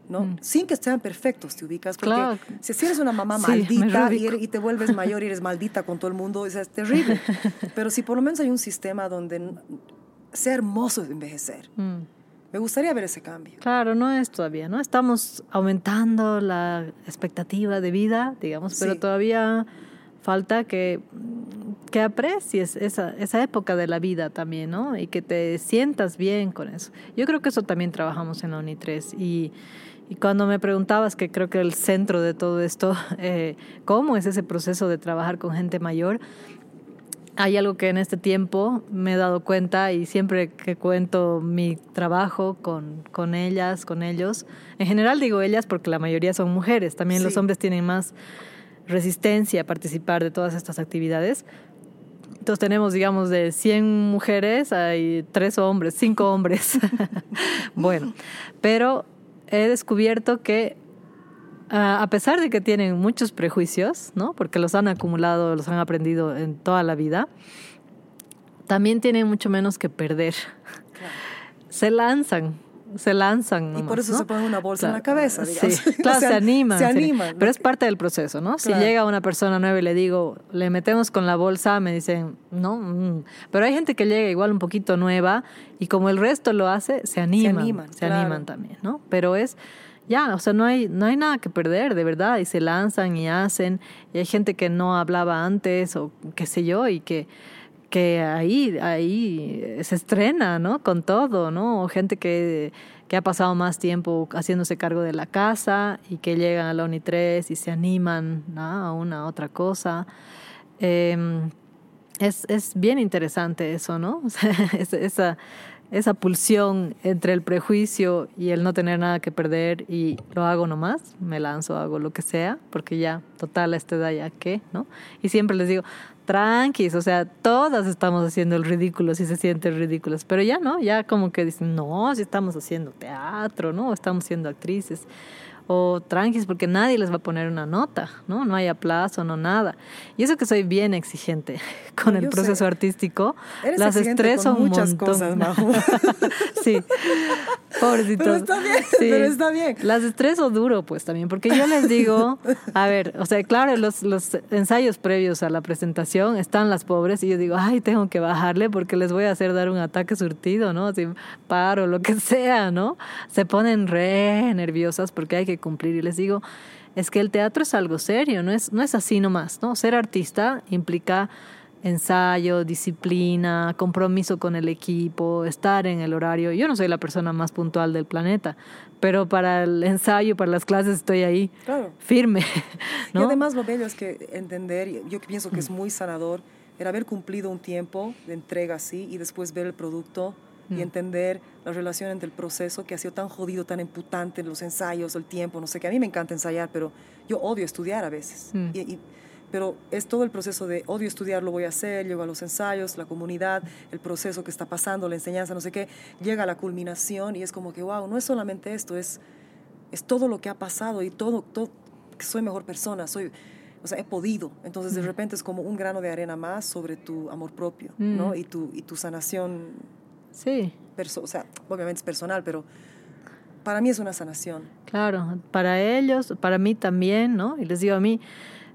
¿No? Mm. Sin que sean perfectos, te ubicas. Porque Claro. si eres una mamá Sí, maldita y, eres- y te vuelves mayor y eres maldita con todo el mundo, o sea, es terrible. Pero si por lo menos hay un sistema donde sea hermoso envejecer, Mm. me gustaría ver ese cambio. Claro, no es todavía, ¿no? Estamos aumentando la expectativa de vida, digamos, pero Sí. todavía falta que, que aprecies esa, esa época de la vida también, ¿no? Y que te sientas bien con eso. Yo creo que eso también trabajamos en la UNI 3 y, y cuando me preguntabas, que creo que el centro de todo esto, eh, ¿cómo es ese proceso de trabajar con gente mayor? Hay algo que en este tiempo me he dado cuenta y siempre que cuento mi trabajo con, con ellas, con ellos, en general digo ellas porque la mayoría son mujeres, también los Sí. hombres tienen más resistencia a participar de todas estas actividades. Entonces tenemos, digamos, de 100 mujeres, hay tres hombres, cinco hombres. bueno, pero he descubierto que ah, a pesar de que tienen muchos prejuicios, ¿no? Porque los han acumulado, los han aprendido en toda la vida, también tienen mucho menos que perder. Se lanzan, se lanzan. Y por eso ¿no? se ponen una bolsa en la Claro, cabeza, Sí, digamos. claro, O sea, se animan. se se animan. Pero es parte del proceso, ¿no? Si Claro. llega una persona nueva y le digo, le metemos con la bolsa, me dicen, no. mm". Pero hay gente que llega igual un poquito nueva y como el resto lo hace, se animan. Se animan, animan, claro. también, ¿no? Pero es. Ya, o sea, no hay, no hay nada que perder, de verdad, y se lanzan y hacen, y hay gente que no hablaba antes, o qué sé yo, y que, que ahí, ahí se estrena, ¿no? Con todo, ¿no? Gente que, que ha pasado más tiempo haciéndose cargo de la casa y que llegan a la UNI 3 y se animan a una otra cosa. Eh, es, es bien interesante eso, ¿no? Esa, esa pulsión entre el prejuicio y el no tener nada que perder y lo hago nomás, me lanzo, hago lo que sea, porque ya, total, a esta edad ya qué, ¿no? Y siempre les digo, tranquis, o sea, todas estamos haciendo el ridículo si se sienten ridículas, pero ya no, ya como que dicen, no, si estamos haciendo teatro, ¿no? Estamos siendo actrices. O tranquis, porque nadie les va a poner una nota, ¿no? No hay aplazo, no nada. Y eso que soy bien exigente con No, el proceso sé. artístico, Eres las estreso con un muchas montón. cosas, Majo. sí, pobrecitos. Pero está bien, pero está bien. Las estreso duro, pues también, porque yo les digo, a ver, o sea, claro, los, los ensayos previos a la presentación están las pobres y yo digo, ay, tengo que bajarle porque les voy a hacer dar un ataque surtido, ¿no? Si paro, lo que sea, ¿no? Se ponen re nerviosas porque hay que cumplir y les digo, es que el teatro es algo serio, no es, no es así nomás, ¿no? Ser artista implica ensayo, disciplina, compromiso con el equipo, estar en el horario. Yo no soy la persona más puntual del planeta, pero para el ensayo, para las clases estoy ahí Claro. firme. Y además lo bello es que entender, yo pienso que es muy sanador, el haber cumplido un tiempo de entrega así y después ver el producto y entender la relación entre el proceso que ha sido tan jodido, tan imputante los ensayos, el tiempo, no sé qué. A mí me encanta ensayar, pero yo odio estudiar a veces. Mm. Y- y- pero es todo el proceso de odio estudiar, lo voy a hacer, llego a los ensayos, la comunidad, el proceso que está pasando, la enseñanza, no sé qué, llega a la culminación y es como que, wow, no es solamente esto, es, es todo lo que ha pasado y todo, todo, que soy mejor persona, soy, o sea, he podido. Entonces, de repente es como un grano de arena más sobre tu amor propio, ¿no? Mm. Y tu, y tu sanación, Sí, perso o sea, obviamente es personal, pero para mí es una sanación. claro, para ellos, para mí también, ¿no? Y les digo a mí,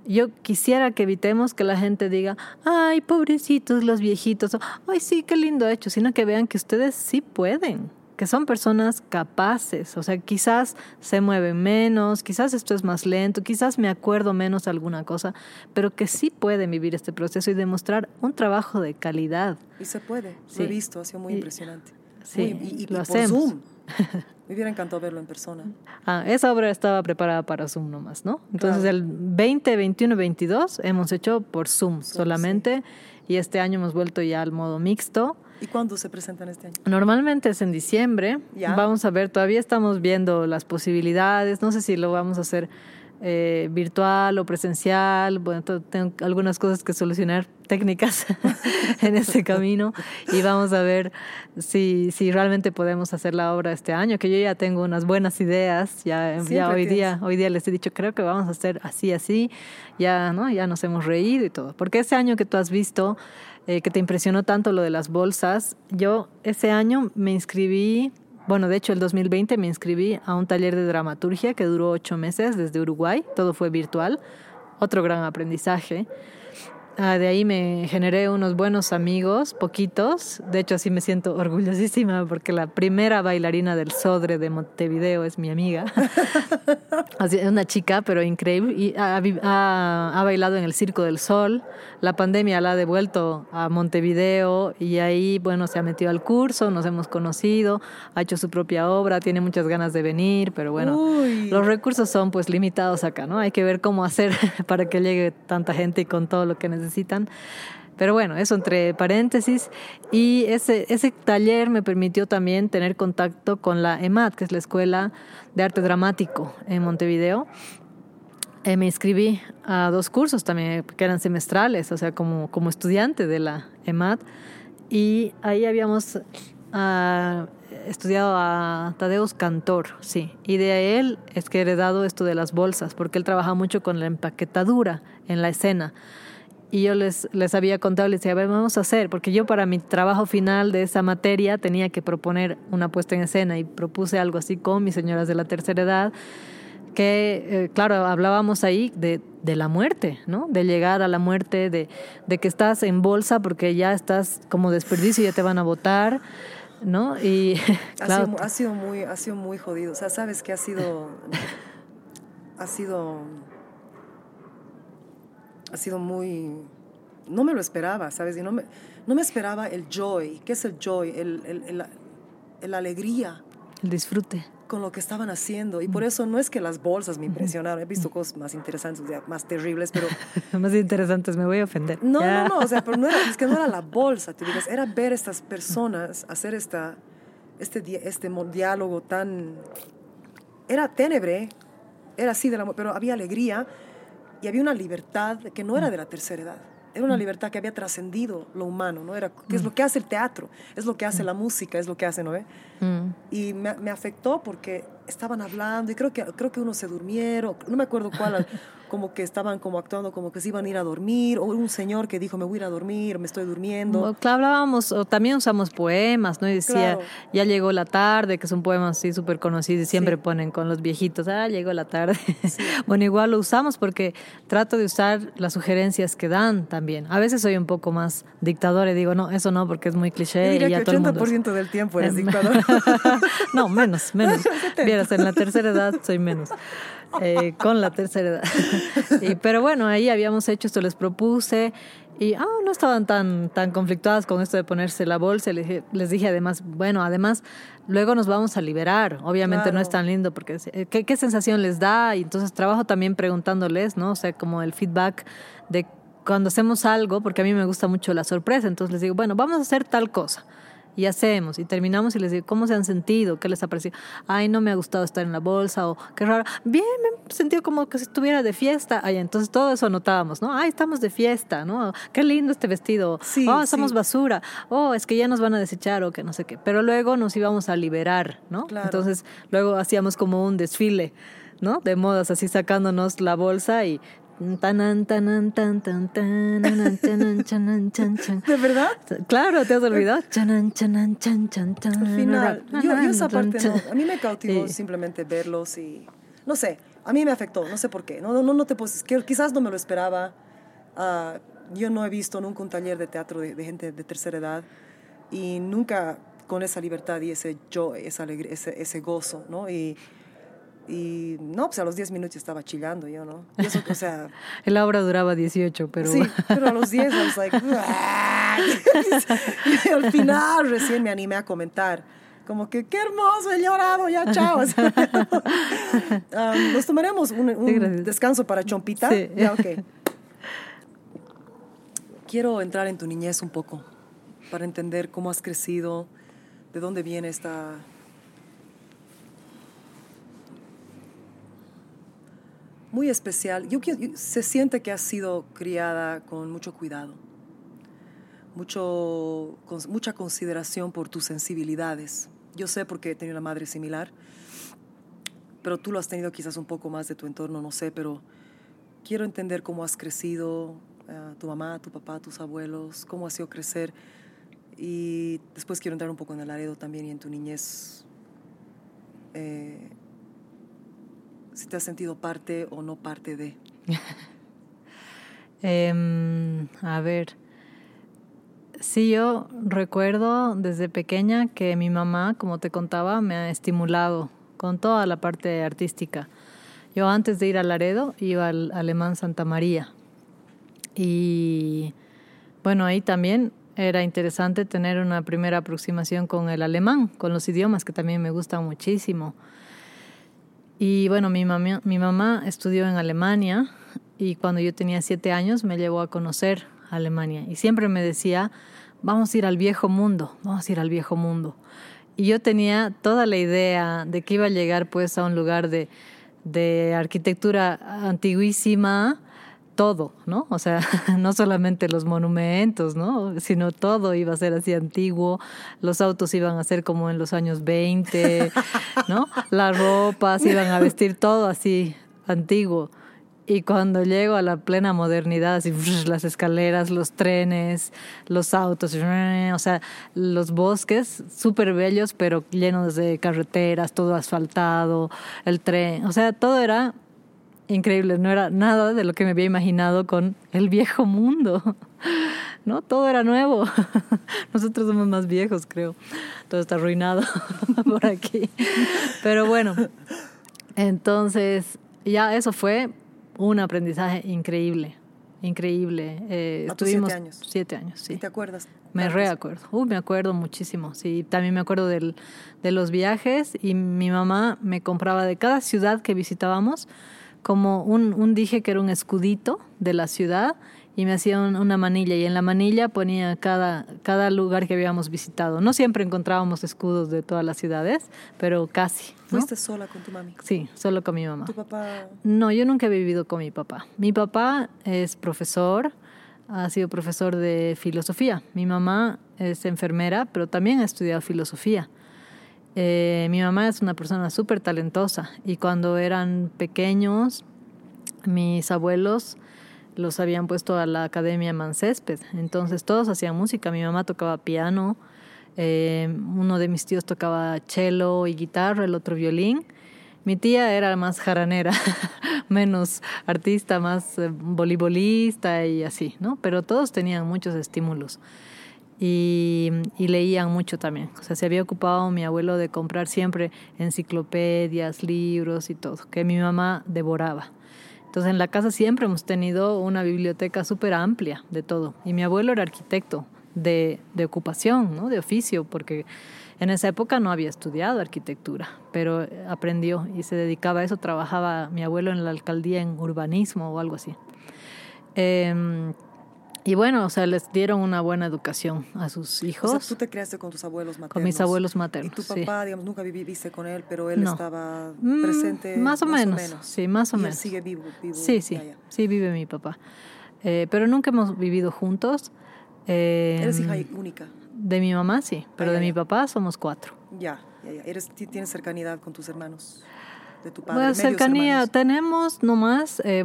yo quisiera que evitemos que la gente diga, ay, pobrecitos los viejitos, o, ay, sí, qué lindo hecho, sino que vean que ustedes sí pueden, que son personas capaces, o sea, quizás se mueven menos, quizás esto es más lento, quizás me acuerdo menos alguna cosa, pero que sí pueden vivir este proceso y demostrar un trabajo de calidad. Y se puede, Sí. lo he visto, ha sido muy Y- impresionante. sí, Muy- y, y lo por hacemos. Zoom. Me hubiera encantado verlo en persona. Ah, esa obra estaba preparada para Zoom nomás, ¿no? Entonces Claro. el 20, 21 y 22 hemos hecho por Zoom, Zoom, solamente y este año hemos vuelto ya al modo mixto ¿Y cuándo se presentan este año? Normalmente es en diciembre. Ya. Vamos a ver, todavía estamos viendo las posibilidades. No sé si lo vamos a hacer eh, virtual o presencial. Bueno, tengo algunas cosas que solucionar técnicas en este camino y vamos a ver si, si realmente podemos hacer la obra este año, que yo ya tengo unas buenas ideas, ya, ya hoy día, hoy día les he dicho, creo que vamos a hacer así, así, ya, ¿no? ya nos hemos reído y todo. Porque ese año que tú has visto, eh, que te impresionó tanto lo de las bolsas, yo ese año me inscribí, bueno, de hecho el 2020 me inscribí a un taller de dramaturgia que duró ocho meses desde Uruguay, todo fue virtual, otro gran aprendizaje. Ah, de ahí me generé unos buenos amigos, poquitos. De hecho, así me siento orgullosísima porque la primera bailarina del Sodre de Montevideo es mi amiga. Es una chica, pero increíble. Y ha, ha- ha bailado en el Circo del Sol. La pandemia la ha devuelto a Montevideo y ahí, bueno, se ha metido al curso, nos hemos conocido, ha hecho su propia obra, tiene muchas ganas de venir, pero bueno, Uy. los recursos son pues limitados acá, ¿no? Hay que ver cómo hacer para que llegue tanta gente y con todo lo que necesitan. Pero bueno, eso entre paréntesis. Y ese, ese taller me permitió también tener contacto con la EMAD, que es la Escuela de Arte Dramático en Montevideo. Eh, me inscribí a dos cursos también, que eran semestrales, o sea, como, como estudiante de la EMAD. Y ahí habíamos ah, estudiado a Tadeus Cantor, sí. Y de él es que he heredado esto de las bolsas, porque él trabaja mucho con la empaquetadura en la escena. Y yo les, les había contado, les decía, a ver, vamos a hacer, porque yo para mi trabajo final de esa materia tenía que proponer una puesta en escena y propuse algo así con mis señoras de la tercera edad, que, eh, claro, hablábamos ahí de, de la muerte, ¿no? De llegar a la muerte, de, de que estás en bolsa porque ya estás como desperdicio y ya te van a votar, ¿no? Y Ha, claro, sido, ha sido muy, ha sido muy jodido. O sea, sabes que ha sido, ha sido, ha sido muy, no me lo esperaba, sabes, y no me, no me esperaba el joy. ¿Qué es el joy? El, el, el- el alegría el disfrute. con lo que estaban haciendo. Y por eso no es que las bolsas me impresionaron. He visto cosas más interesantes, más terribles, pero Más interesantes, me voy a ofender. no, Ya. no, no, o sea, pero no era, es que no era la bolsa, te digas, era ver estas personas hacer esta, este, este diálogo tan... Era tenebre, era así, de la, pero había alegría y había una libertad que no era de la tercera edad. Era una libertad que había trascendido lo humano, ¿no? Era, que es lo que hace el teatro, es lo que hace la música, es lo que hace, ¿no? ve? Mm. y me, me afectó porque estaban hablando y creo que creo que unos se durmieron no me acuerdo cuál como que estaban como actuando como que se iban a ir a dormir o un señor que dijo me voy a ir a dormir me estoy durmiendo claro, hablábamos, o también usamos poemas, ¿no? Y decía, Claro. ya llegó la tarde, que son poemas así súper conocidos y siempre Sí. ponen con los viejitos, ah, llegó la tarde. bueno, igual lo usamos porque trato de usar las sugerencias que dan también. A veces soy un poco más dictador y digo, no, eso no, porque es muy cliché yo y diría ya que todo el mundo... 80% del tiempo eres Es- dictador no, menos, menos. Vieras, en la tercera edad soy menos. Eh, con la tercera edad. Y, pero bueno, ahí habíamos hecho esto, les propuse y ah, no estaban tan, tan conflictuadas con esto de ponerse la bolsa. Les dije, les dije además, bueno, además, luego nos vamos a liberar. Obviamente no es Claro. tan lindo porque ¿qué, qué sensación les da? Y entonces trabajo también preguntándoles, ¿no? O sea, como el feedback de cuando hacemos algo, porque a mí me gusta mucho la sorpresa, entonces les digo, bueno, vamos a hacer tal cosa. Y hacemos, y terminamos y les digo, ¿cómo se han sentido? ¿Qué les ha parecido? Ay, no me ha gustado estar en la bolsa, o qué raro. Bien, me he sentido como que si estuviera de fiesta. Ay, entonces todo eso anotábamos, ¿no? Ay, estamos de fiesta, ¿no? Qué lindo este vestido. Sí, oh, somos sí. basura. Oh, es que ya nos van a desechar o que no sé qué. Pero luego nos íbamos a liberar, ¿no? Claro. Entonces luego hacíamos como un desfile, ¿no? De modas, así sacándonos la bolsa y... De verdad Claro, ¿te has olvidado? Al final yo, yo esa parte no a mí me cautivó Sí. simplemente verlos y no sé a mí me afectó no sé por qué no no no, te puedes quizás no me lo esperaba Ah, yo no he visto nunca un taller de teatro de, de gente de tercera edad y nunca con esa libertad y ese joy, esa alegría, ese, ese gozo, ¿no? Y, y no, pues a los 10 minutos estaba chillando yo, ¿no? Y eso, o sea, La obra duraba 18, pero... sí, pero a los 10 I was like, y al final recién me animé a comentar. Como que, qué hermoso, he llorado, ya, chao. Um, nos tomaremos un, un descanso para chompita. Sí. Ya, ok. Quiero entrar en tu niñez un poco. para entender cómo has crecido, de dónde viene esta... Muy especial. Yo, qui- se siente que has sido criada con mucho cuidado, mucho, con mucha consideración por tus sensibilidades. Yo sé porque he tenido una madre similar, pero tú lo has tenido quizás un poco más de tu entorno, no sé, pero quiero entender cómo has crecido, eh, tu mamá, tu papá, tus abuelos, cómo ha sido crecer. Y después quiero entrar un poco en el Laredo también y en tu niñez. Eh, si te has sentido parte o no parte de. Em, a ver, sí, yo recuerdo desde pequeña que mi mamá, como te contaba, me ha estimulado con toda la parte artística. Yo antes de ir a Laredo iba al Alemán Santa María y bueno, ahí también era interesante tener una primera aproximación con el alemán, con los idiomas que también me gustan muchísimo. Y bueno, mi mamá, mi mamá estudió en Alemania y cuando yo tenía siete años me llevó a conocer Alemania y siempre me decía, vamos a ir al viejo mundo, vamos a ir al viejo mundo. Y yo tenía toda la idea de que iba a llegar pues a un lugar de, de arquitectura antiguísima, todo, ¿no? O sea, no solamente los monumentos, ¿no? Sino todo iba a ser así antiguo, los autos iban a ser como en los años 20, ¿no? Las ropas iban a vestir todo así antiguo. Y cuando llego a la plena modernidad, así, las escaleras, los trenes, los autos, o sea, los bosques súper bellos, pero llenos de carreteras, todo asfaltado, el tren, o sea, todo era increíble, no era nada de lo que me había imaginado con el viejo mundo, ¿no? Todo era nuevo. Nosotros somos más viejos, creo. Todo está arruinado por aquí. Pero bueno, entonces ya eso fue un aprendizaje increíble, increíble. Eh, ¿A tus estuvimos siete años? siete años, sí. ¿Te acuerdas? Me reacuerdo. Uy, me acuerdo muchísimo. Sí, también me acuerdo del, de los viajes y mi mamá me compraba de cada ciudad que visitábamos como un, un dije que era un escudito de la ciudad y me hacía un- una manilla y en la manilla ponía cada, cada lugar que habíamos visitado. No siempre encontrábamos escudos de todas las ciudades, pero casi. ¿no? ¿Fuiste sola con tu mami? Sí, solo con mi mamá. ¿Tu papá? No, yo nunca he vivido con mi papá. Mi papá es profesor, ha sido profesor de filosofía. Mi mamá es enfermera, pero también ha estudiado filosofía. Eh, mi mamá es una persona súper talentosa y cuando eran pequeños, mis abuelos los habían puesto a la Academia Mancésped. Entonces todos hacían música. Mi mamá tocaba piano, eh, uno de mis tíos tocaba cello y guitarra, el otro violín. Mi tía era más jaranera, menos artista, más eh, voleibolista y así, ¿no? Pero todos tenían muchos estímulos y, y leían mucho también. O sea, se había ocupado mi abuelo de comprar siempre enciclopedias, libros y todo, que mi mamá devoraba. Entonces en la casa siempre hemos tenido una biblioteca súper amplia de todo. Y mi abuelo era arquitecto de, de ocupación, ¿no? de oficio, porque en esa época no había estudiado arquitectura, pero aprendió y se dedicaba a eso. Trabajaba mi abuelo en la alcaldía en urbanismo o algo así. Eh, y bueno, o sea, les dieron una buena educación a sus O hijos sea, tú te criaste con tus abuelos maternos. con mis abuelos Y maternos. tu sí. papá, digamos, nunca viviste con él, pero él No. estaba Mm, presente. más o menos, sí, más o Y él menos. sigue vivo. vivo Sí, sí, ya. sí vive mi papá. Eh, pero nunca hemos vivido juntos. Eh, Eres hija única. De mi mamá, sí, pero Ah, de ya, mi papá somos cuatro. Ya, ya, ya. Eres, ti- tienes cercanidad con tus hermanos. De tu padre. Bueno, medios cercanía hermanos. tenemos nomás. eh,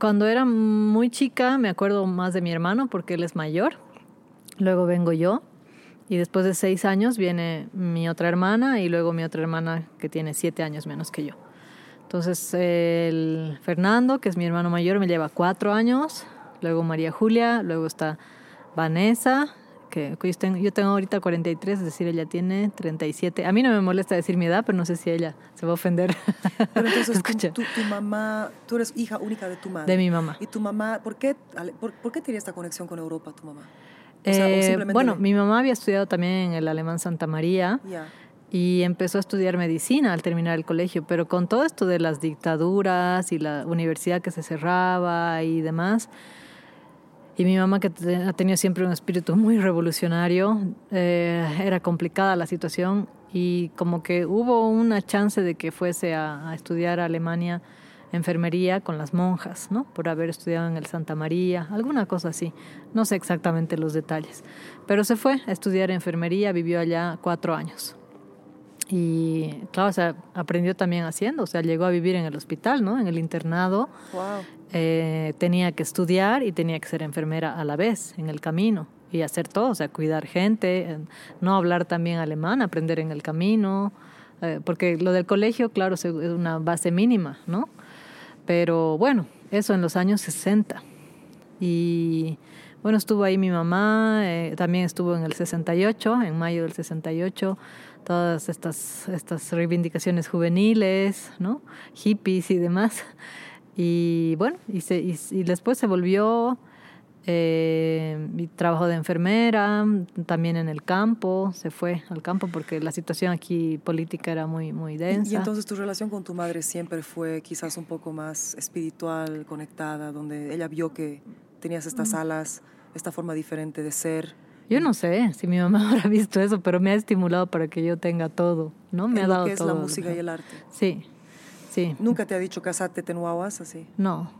cuando era muy chica, me acuerdo más de mi hermano porque él es mayor. Luego vengo yo. Y después de seis años viene mi otra hermana y luego mi otra hermana que tiene siete años menos que yo. Entonces, el Fernando, que es mi hermano mayor, me lleva cuatro años. Luego María Julia, luego está Vanessa, que yo tengo, yo tengo ahorita 43, es decir, ella tiene 37. A mí no me molesta decir mi edad, pero no sé si ella se va a ofender. Pero entonces, Escucha. tú- tu mamá, tú eres hija única de tu madre. De mi mamá. ¿Y tu mamá, por qué, por, por qué tenía esta conexión con Europa, tu mamá? O sea, Eh, bueno, mi mamá había estudiado también en el Alemán Santa María Ya. y empezó a estudiar medicina al terminar el colegio, pero con todo esto de las dictaduras y la universidad que se cerraba y demás, Y mi mamá, que ha tenido siempre un espíritu muy revolucionario, eh, era complicada la situación y como que hubo una chance de que fuese a, a, estudiar a Alemania enfermería con las monjas, ¿no? Por haber estudiado en el Santa María, alguna cosa así. No sé exactamente los detalles. Pero se fue a estudiar enfermería, vivió allá cuatro años. Y claro, o sea, aprendió también haciendo, o sea, llegó a vivir en el hospital, ¿no? En el internado. Wow. Eh, tenía que estudiar y tenía que ser enfermera a la vez, en el camino, y hacer todo, o sea, cuidar gente, no hablar también alemán, aprender en el camino, eh, porque lo del colegio, claro, es una base mínima, ¿no? Pero bueno, eso en los años 60. Y bueno, estuvo ahí mi mamá, eh, también estuvo en el 68, en mayo del 68 todas estas, estas reivindicaciones juveniles, ¿no? hippies y demás. Y bueno, y, se, y, después se volvió eh, y trabajo de enfermera, también en el campo, se fue al campo porque la situación aquí política era muy, muy densa. Y, y, entonces tu relación con tu madre siempre fue quizás un poco más espiritual, conectada, donde ella vio que tenías estas alas, esta forma diferente de ser. Yo no sé si mi mamá habrá visto eso, pero me ha estimulado para que yo tenga todo, ¿no? Me en ha dado lo que es todo. la música y el arte. Sí, sí. ¿Nunca te ha dicho casate tenuawas así? No.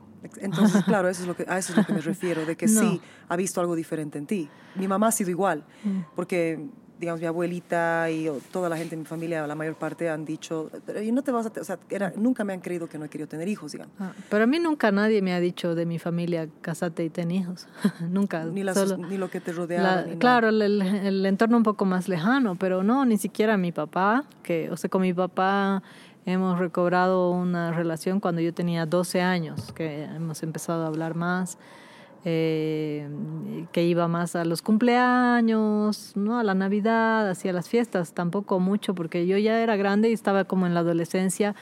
Entonces, claro, eso es lo que, a eso es lo que me refiero, de que No. sí ha visto algo diferente en ti. Mi mamá ha sido igual, Mm. porque, digamos, mi abuelita y toda la gente de mi familia, la mayor parte, han dicho, "Pero, no te vas a, te-", o sea, era, nunca me han creído que no he querido tener hijos, digamos. Ah, Pero a mí nunca nadie me ha dicho de mi familia, casate y ten hijos. nunca. Ni, las- solo- ni lo que te rodeaba. La- claro, el, el- el entorno un poco más lejano, pero no, ni siquiera mi papá, que, o sea, con mi papá hemos recobrado una relación cuando yo tenía 12 años, que hemos empezado a hablar más, eh, que iba más a los cumpleaños, ¿no? a la Navidad, hacia las fiestas, tampoco mucho, porque yo ya era grande y estaba como en la adolescencia,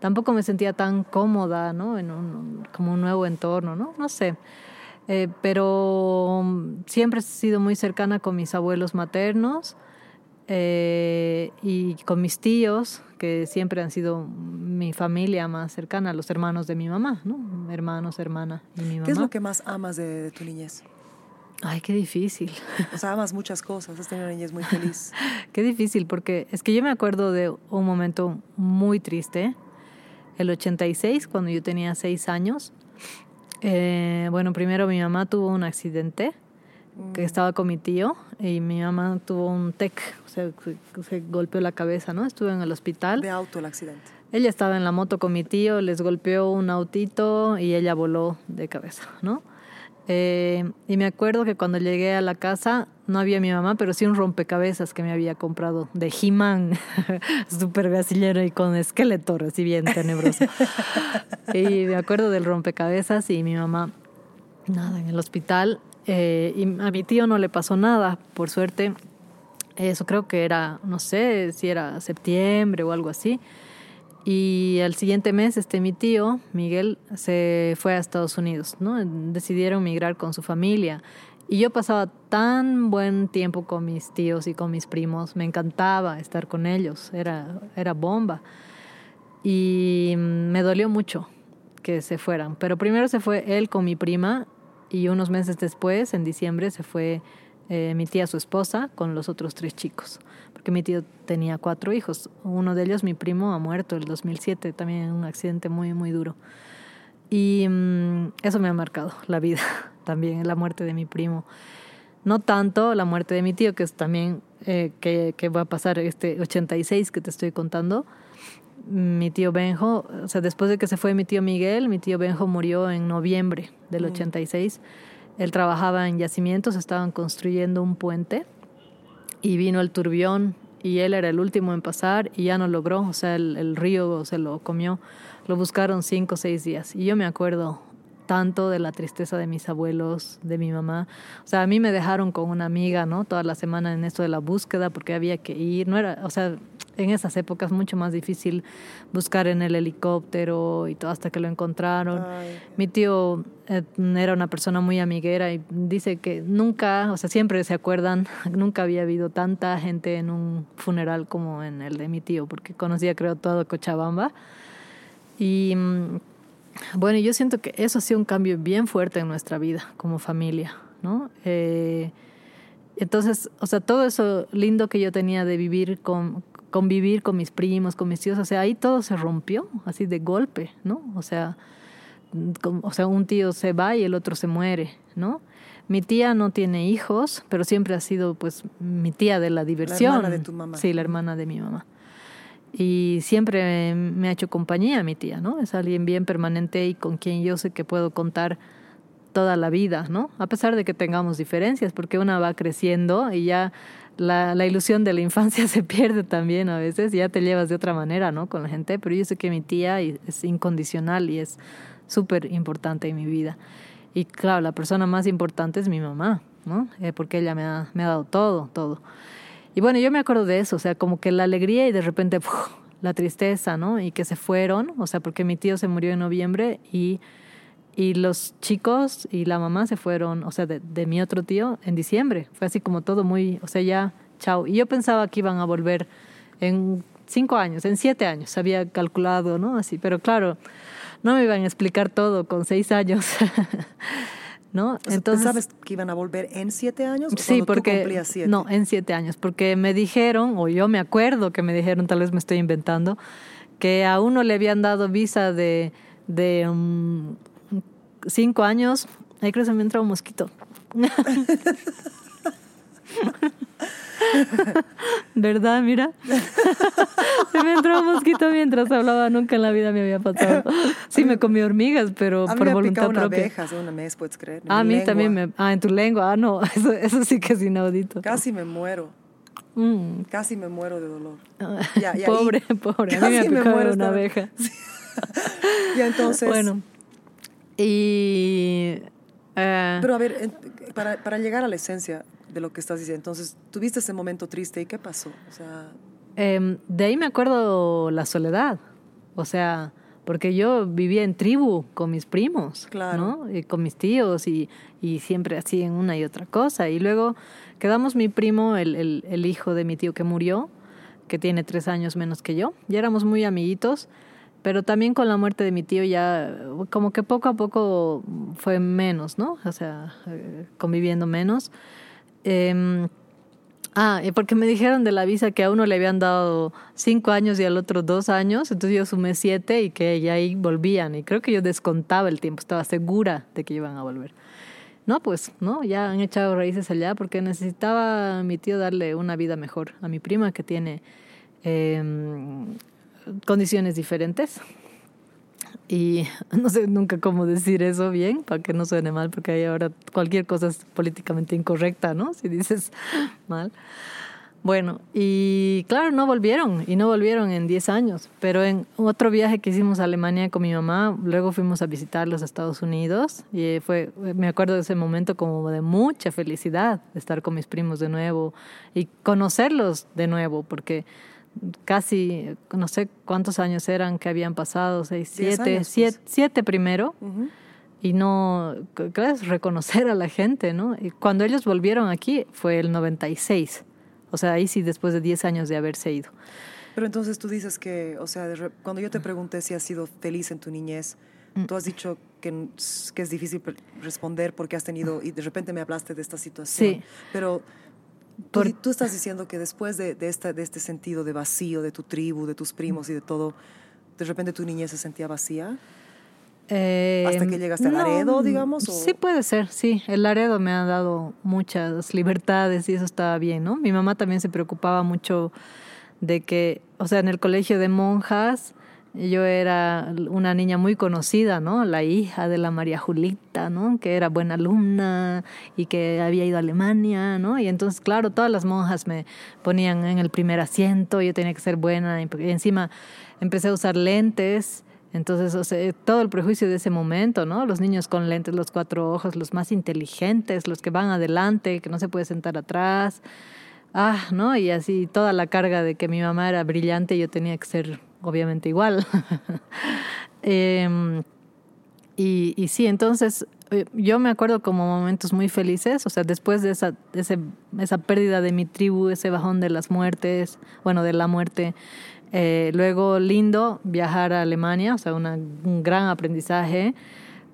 tampoco me sentía tan cómoda, ¿no? En un, como un nuevo entorno, ¿no? No sé. Eh, pero mm, siempre he sido muy cercana con mis abuelos maternos eh, y con mis tíos, que siempre han sido mi familia más cercana, los hermanos de mi mamá, ¿no? Hermanos, hermana y mi mamá. ¿Qué es lo que más amas de, de tu niñez? Ay, qué difícil. O sea, amas muchas cosas, has tenido una niñez muy feliz. Qué difícil, porque es que yo me acuerdo de un momento muy triste, el 86, cuando yo tenía seis años. Eh, bueno, primero mi mamá tuvo un accidente, que estaba con mi tío, y mi mamá tuvo un TEC, o sea, se, se golpeó la cabeza, ¿no? Estuve en el hospital. De auto el accidente. Ella estaba en la moto con mi tío, les golpeó un autito y ella voló de cabeza, ¿no? Eh, y me acuerdo que cuando llegué a la casa no había mi mamá, pero sí un rompecabezas que me había comprado de He-Man, súper gasillero y con esqueleto, así bien tenebroso. y me acuerdo del rompecabezas y mi mamá, nada, en el hospital. Eh, y a mi tío no le pasó nada, por suerte. Eso creo que era, no sé si era septiembre o algo así. Y al siguiente mes, este, mi tío, Miguel, se fue a Estados Unidos, ¿no? Decidieron migrar con su familia. Y yo pasaba tan buen tiempo con mis tíos y con mis primos, me encantaba estar con ellos, era, era bomba. Y mm, me dolió mucho que se fueran. Pero primero se fue él con mi prima y unos meses después, en diciembre, se fue eh, mi tía, su esposa, con los otros tres chicos. Porque mi tío tenía cuatro hijos. Uno de ellos, mi primo, ha muerto el 2007, también en un accidente muy, muy duro. Y mm, eso me ha marcado la vida también, la muerte de mi primo. No tanto la muerte de mi tío, que es también eh, que, que va a pasar este 86 que te estoy contando. Mi tío Benjo, o sea, después de que se fue mi tío Miguel, mi tío Benjo murió en noviembre del 86. Él trabajaba en yacimientos, estaban construyendo un puente y vino el turbión y él era el último en pasar y ya no logró, o sea, el, el río se lo comió. Lo buscaron cinco o seis días y yo me acuerdo tanto de la tristeza de mis abuelos, de mi mamá. O sea, a mí me dejaron con una amiga, ¿no? Toda la semana en esto de la búsqueda porque había que ir. No era, o sea, en esas épocas mucho más difícil buscar en el helicóptero y todo hasta que lo encontraron. Ay. Mi tío eh, era una persona muy amiguera y dice que nunca, o sea, siempre se acuerdan, nunca había habido tanta gente en un funeral como en el de mi tío, porque conocía creo todo Cochabamba. Y mm, bueno, yo siento que eso ha sido un cambio bien fuerte en nuestra vida como familia, ¿no? Eh, entonces, o sea, todo eso lindo que yo tenía de vivir con, convivir con mis primos, con mis tíos, o sea, ahí todo se rompió, así de golpe, ¿no? O sea, o sea, un tío se va y el otro se muere, ¿no? Mi tía no tiene hijos, pero siempre ha sido pues mi tía de la diversión. La hermana de tu mamá. Sí, la hermana de mi mamá. Y siempre me ha hecho compañía mi tía, ¿no? Es alguien bien permanente y con quien yo sé que puedo contar toda la vida, ¿no? A pesar de que tengamos diferencias, porque una va creciendo y ya la, ilusión de la infancia se pierde también a veces, ya te llevas de otra manera, ¿no? Con la gente, pero yo sé que mi tía es incondicional y es súper importante en mi vida. Y claro, la persona más importante es mi mamá, ¿no? Eh, porque ella me ha, me ha dado todo, todo. Y bueno, yo me acuerdo de eso, o sea, como que la alegría y de repente la tristeza, ¿no? Y que se fueron, o sea, porque mi tío se murió en noviembre y, y los chicos y la mamá se fueron, o sea, de, de mi otro tío en diciembre. Fue así como todo muy, o sea, ya, chao. Y yo pensaba que iban a volver en cinco años, en siete años, había calculado, ¿no? Así, pero claro, no me iban a explicar todo con seis años. ¿No? Entonces, ¿Sabes que iban a volver en siete años? sí, porque siete? no, en siete años, porque me dijeron, o yo me acuerdo que me dijeron, tal vez me estoy inventando, que a uno le habían dado visa de, de um, cinco años. Ahí creo que se me entra un mosquito. ¿Verdad? Mira. Se me entró un mosquito mientras hablaba. Nunca en la vida me había pasado. Sí, me comí hormigas, pero a mí por me voluntad una propia. abeja hace un mes, puedes creer. a mí también me... Ah, en tu lengua. Ah, no. Eso, eso sí que es inaudito. Casi me muero. Mm. Casi me muero de dolor. Ya, ya, pobre, y... pobre. A mí me me una abeja. Sí. ya entonces... Bueno. Y... Uh... Pero a ver, para, para llegar a la esencia, de lo que estás diciendo. Entonces, tuviste ese momento triste y qué pasó? O sea... Eh, de ahí me acuerdo la soledad. O sea, porque yo vivía en tribu con mis primos, claro. ¿no? Y con mis tíos y, y siempre así en una y otra cosa. Y luego quedamos mi primo, el, el, el hijo de mi tío que murió, que tiene tres años menos que yo. Ya éramos muy amiguitos pero también con la muerte de mi tío ya como que poco a poco fue menos, ¿no? O sea, eh, conviviendo menos. Eh, ah, porque me dijeron de la visa que a uno le habían dado cinco años y al otro dos años, entonces yo sumé siete y que ya ahí volvían. Y creo que yo descontaba el tiempo, estaba segura de que iban a volver. No, pues, no, ya han echado raíces allá porque necesitaba mi tío darle una vida mejor a mi prima que tiene eh, condiciones diferentes y no sé nunca cómo decir eso bien para que no suene mal, porque ahí ahora cualquier cosa es políticamente incorrecta, ¿no? Si dices mal. Bueno, y claro, no volvieron, y no volvieron en 10 años, pero en otro viaje que hicimos a Alemania con mi mamá, luego fuimos a visitar los Estados Unidos, y fue, me acuerdo de ese momento como de mucha felicidad, de estar con mis primos de nuevo y conocerlos de nuevo, porque casi, no sé cuántos años eran que habían pasado, seis, siete, años, siete, pues. siete, primero, Uh -huh. y no, es reconocer a la gente, ¿no? Y cuando ellos volvieron aquí fue el 96, o sea, ahí sí después de 10 años de haberse ido. Pero entonces tú dices que, o sea, cuando yo te pregunté si has sido feliz en tu niñez, mm. tú has dicho que, que, es difícil responder porque has tenido, y de repente me hablaste de esta situación. Sí. Pero Por... tú, estás diciendo que después de, de, esta, de este sentido de vacío de tu tribu, de tus primos y de todo, de repente tu niñez se sentía vacía. Eh, ¿Hasta que llegaste al no, Laredo, digamos? O... Sí, puede ser, sí. El Laredo me ha dado muchas libertades y eso estaba bien, ¿no? Mi mamá también se preocupaba mucho de que, o sea, en el colegio de monjas, yo era una niña muy conocida, ¿no? La hija de la María Julita, ¿no? Que era buena alumna y que había ido a Alemania, ¿no? Y entonces, claro, todas las monjas me ponían en el primer asiento, yo tenía que ser buena y encima empecé a usar lentes. Entonces, o sea, todo el prejuicio de ese momento, ¿no? Los niños con lentes, los cuatro ojos, los más inteligentes, los que van adelante, que no se puede sentar atrás. Ah, ¿no? Y así toda la carga de que mi mamá era brillante y yo tenía que ser obviamente igual. eh, y, y, sí, entonces yo me acuerdo como momentos muy felices, o sea, después de esa, ese, esa pérdida de mi tribu, ese bajón de las muertes, bueno, de la muerte, Eh, luego, lindo viajar a Alemania, o sea, una- un gran aprendizaje.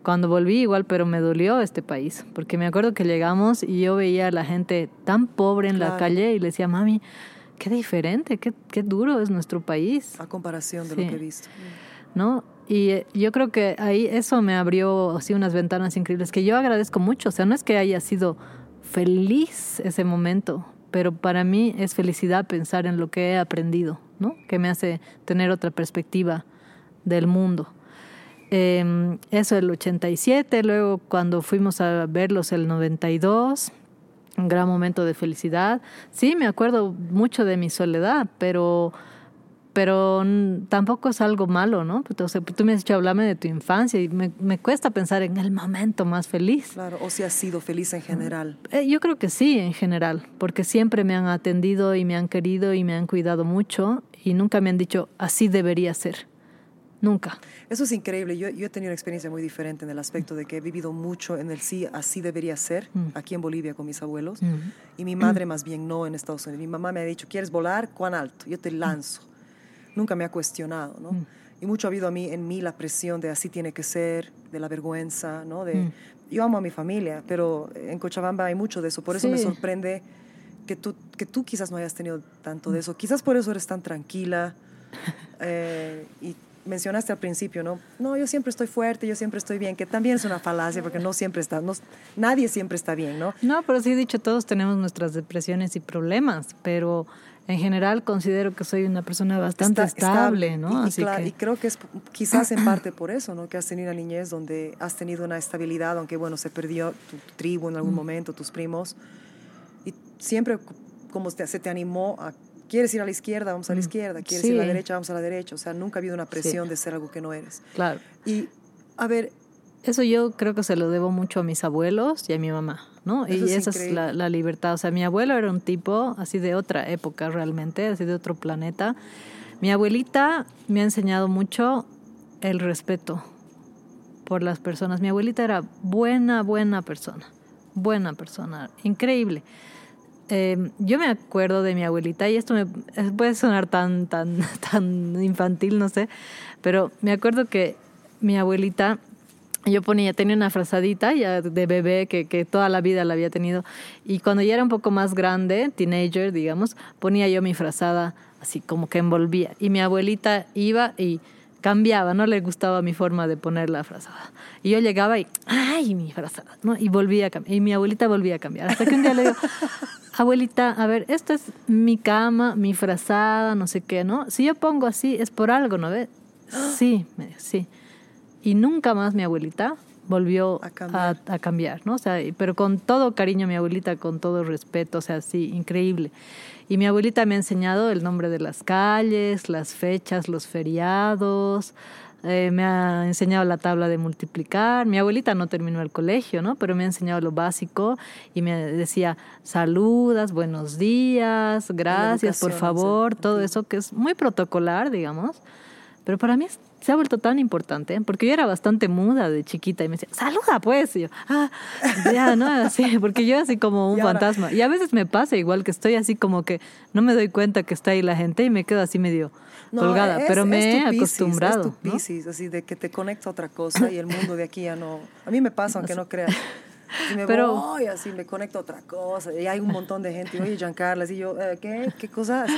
Cuando volví igual, pero me dolió este país, porque me acuerdo que llegamos y yo veía a la gente tan pobre en la calle y le decía, mami, qué diferente, qué, qué duro es nuestro país. A comparación de Sí. lo que he visto. ¿no? Y eh, yo creo que ahí eso me abrió así unas ventanas increíbles que yo agradezco mucho. O sea, no es que haya sido feliz ese momento, pero para mí es felicidad pensar en lo que he aprendido, ¿no? Que me hace tener otra perspectiva del mundo. Eh, eso el 87, luego cuando fuimos a verlos el 92, un gran momento de felicidad. Sí, me acuerdo mucho de mi soledad, pero pero tampoco es algo malo, ¿no? Entonces, tú me has dicho, háblame de tu infancia y me, me cuesta pensar en el momento más feliz. Claro, o si has sido feliz en general. Eh, yo creo que sí, en general, porque siempre me han atendido y me han querido y me han cuidado mucho y nunca me han dicho, así debería ser. Nunca. Eso es increíble. Yo, yo he tenido una experiencia muy diferente en el aspecto de que he vivido mucho en el sí, así debería ser, Mm. aquí en Bolivia con mis abuelos. Mm. Y mi madre más bien no en Estados Unidos. Mi mamá me ha dicho, ¿quieres volar? ¿Cuán alto? Yo te lanzo. Nunca me ha cuestionado, ¿no? Mm. Y mucho ha habido a mí, en mí la presión de así tiene que ser, de la vergüenza, ¿no? De, Mm. Yo amo a mi familia, pero en Cochabamba hay mucho de eso. Por eso me sorprende que tú, que tú quizás no hayas tenido tanto de eso. Quizás por eso eres tan tranquila. Eh, y mencionaste al principio, ¿no? No, yo siempre estoy fuerte, yo siempre estoy bien, que también es una falacia porque no siempre está, no, nadie siempre está bien, ¿no? No, pero sí he dicho, todos tenemos nuestras depresiones y problemas, pero en general considero que soy una persona bastante Está- estable, ¿no? Y, Así cla- que... y creo que es quizás en parte por eso, ¿no? Que has tenido una niñez donde has tenido una estabilidad, aunque bueno, se perdió tu, tribu en algún Mm. momento, tus primos. Y siempre como se te animó a, ¿quieres ir a la izquierda? Vamos a la Mm. izquierda. ¿Quieres ir a la derecha? Vamos a la derecha. O sea, nunca ha habido una Sí. presión de ser algo que no eres. Claro. Y, a ver, Eso yo creo que se lo debo mucho a mis abuelos y a mi mamá, ¿no? Y es esa es la, la libertad. O sea, mi abuelo era un tipo así de otra época realmente, así de otro planeta. Mi abuelita me ha enseñado mucho el respeto por las personas. Mi abuelita era buena, buena persona, buena persona, increíble. Eh, yo me acuerdo de mi abuelita, y esto me eh, puede sonar tan, tan, tan infantil, no sé, pero me acuerdo que mi abuelita, yo ponía, tenía una frazadita ya de bebé que, que toda la vida la había tenido, y cuando ya era un poco más grande, teenager, digamos, ponía yo mi frazada así como que envolvía, y mi abuelita iba y cambiaba, no le gustaba mi forma de poner la frazada. Y yo llegaba y, ay, mi frazada, ¿no? Y volvía a cambiar, y mi abuelita volvía a cambiar, hasta que un día le digo, abuelita, a ver, esta es mi cama, mi frazada, no sé qué, ¿no? Si yo pongo así, es por algo, ¿no ves? Sí, me dijo, sí. Y nunca más mi abuelita volvió A a cambiar. a, cambiar, ¿no? O sea, pero con todo cariño mi abuelita, con todo respeto, o sea, sí, increíble. Y mi abuelita me ha enseñado el nombre de las calles, las fechas, los feriados, eh, me ha enseñado la tabla de multiplicar. Mi abuelita no terminó el colegio, ¿no? Pero me ha enseñado lo básico y me decía, saludas, buenos días, gracias, por favor, sí, todo eso que es muy protocolar, digamos. Pero para mí se ha vuelto tan importante, ¿eh? porque yo era bastante muda de chiquita y me decía, saluda pues. Y yo, ah, ya, ¿no? Así, porque yo así como un Y ahora- fantasma. Y a veces me pasa igual que estoy así como que no me doy cuenta que está ahí la gente y me quedo así medio No, colgada. es- pero es me he acostumbrado. Es tu ¿no? Piscis, así de que te conecta a otra cosa y el mundo de aquí ya no. A mí me pasa, aunque no creas. Y me Pero- voy así, me conecto a otra cosa. Y hay un montón de gente. Oye, Giancarla, y yo, eh, ¿qué? ¿Qué cosa? Así.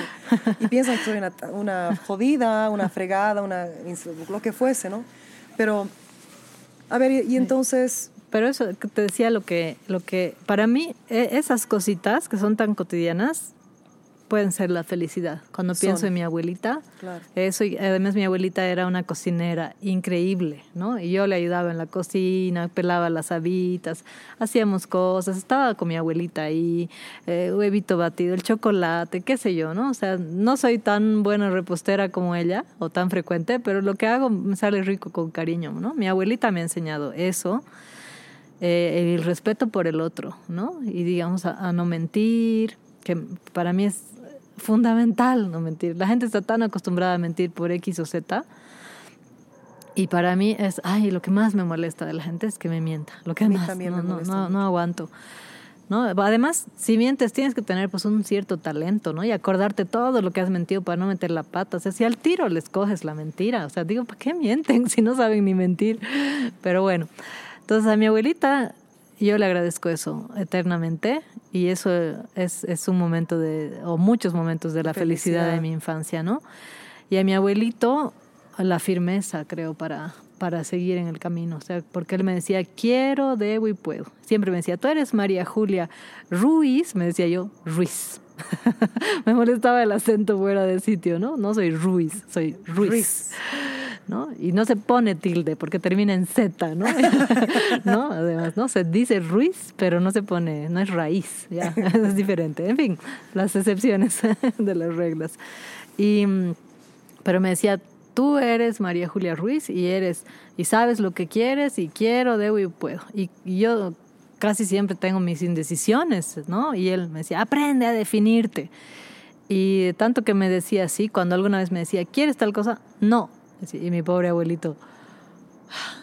Y piensan que soy una, una jodida, una fregada, una, lo que fuese, ¿no? Pero, a ver, y, y entonces, Pero eso te decía lo que, lo que para mí e- esas cositas que son tan cotidianas pueden ser la felicidad. Cuando Son. pienso en mi abuelita, Claro. eso y además mi abuelita era una cocinera increíble, ¿no? Y yo le ayudaba en la cocina, pelaba las habitas, hacíamos cosas, estaba con mi abuelita ahí, eh, huevito batido, el chocolate, qué sé yo, ¿no? O sea, no soy tan buena repostera como ella o tan frecuente, pero lo que hago me sale rico con cariño, ¿no? Mi abuelita me ha enseñado eso eh, el respeto por el otro, ¿no? Y digamos a, a no mentir, que para mí es fundamental no mentir. La gente está tan acostumbrada a mentir por X o Z. Y para mí es, ay, lo que más me molesta de la gente es que me mienta. Lo que más, no, no aguanto. ¿no? Además, si mientes, tienes que tener pues un cierto talento, ¿no? Y acordarte todo lo que has mentido para no meter la pata. O sea, si al tiro les coges la mentira. O sea, digo, ¿para qué mienten si no saben ni mentir? Pero bueno, entonces a mi abuelita yo le agradezco eso eternamente y eso es, es un momento de, o muchos momentos de la felicidad. Felicidad. de mi infancia, ¿no? Y a mi abuelito la firmeza, creo, para, para seguir en el camino. O sea, porque él me decía, quiero, debo y puedo. Siempre me decía, tú eres María Julia Ruiz, me decía yo, Ruiz. me molestaba el acento fuera de sitio, ¿no? No soy Ruiz, soy Ruiz. Ruiz. ¿no? Y no se pone tilde porque termina en Z, ¿no? ¿no? Además, ¿no? Se dice Ruiz, pero no se pone, no es raíz, ya, es diferente. En fin, las excepciones de las reglas. Y, mm, pero me decía, tú eres María Julia Ruiz y eres, y sabes lo que quieres y quiero, debo y puedo. Y, y yo casi siempre tengo mis indecisiones, ¿no? Y él me decía, aprende a definirte. Y tanto que me decía así, cuando alguna vez me decía, ¿quieres tal cosa? No. Y mi pobre abuelito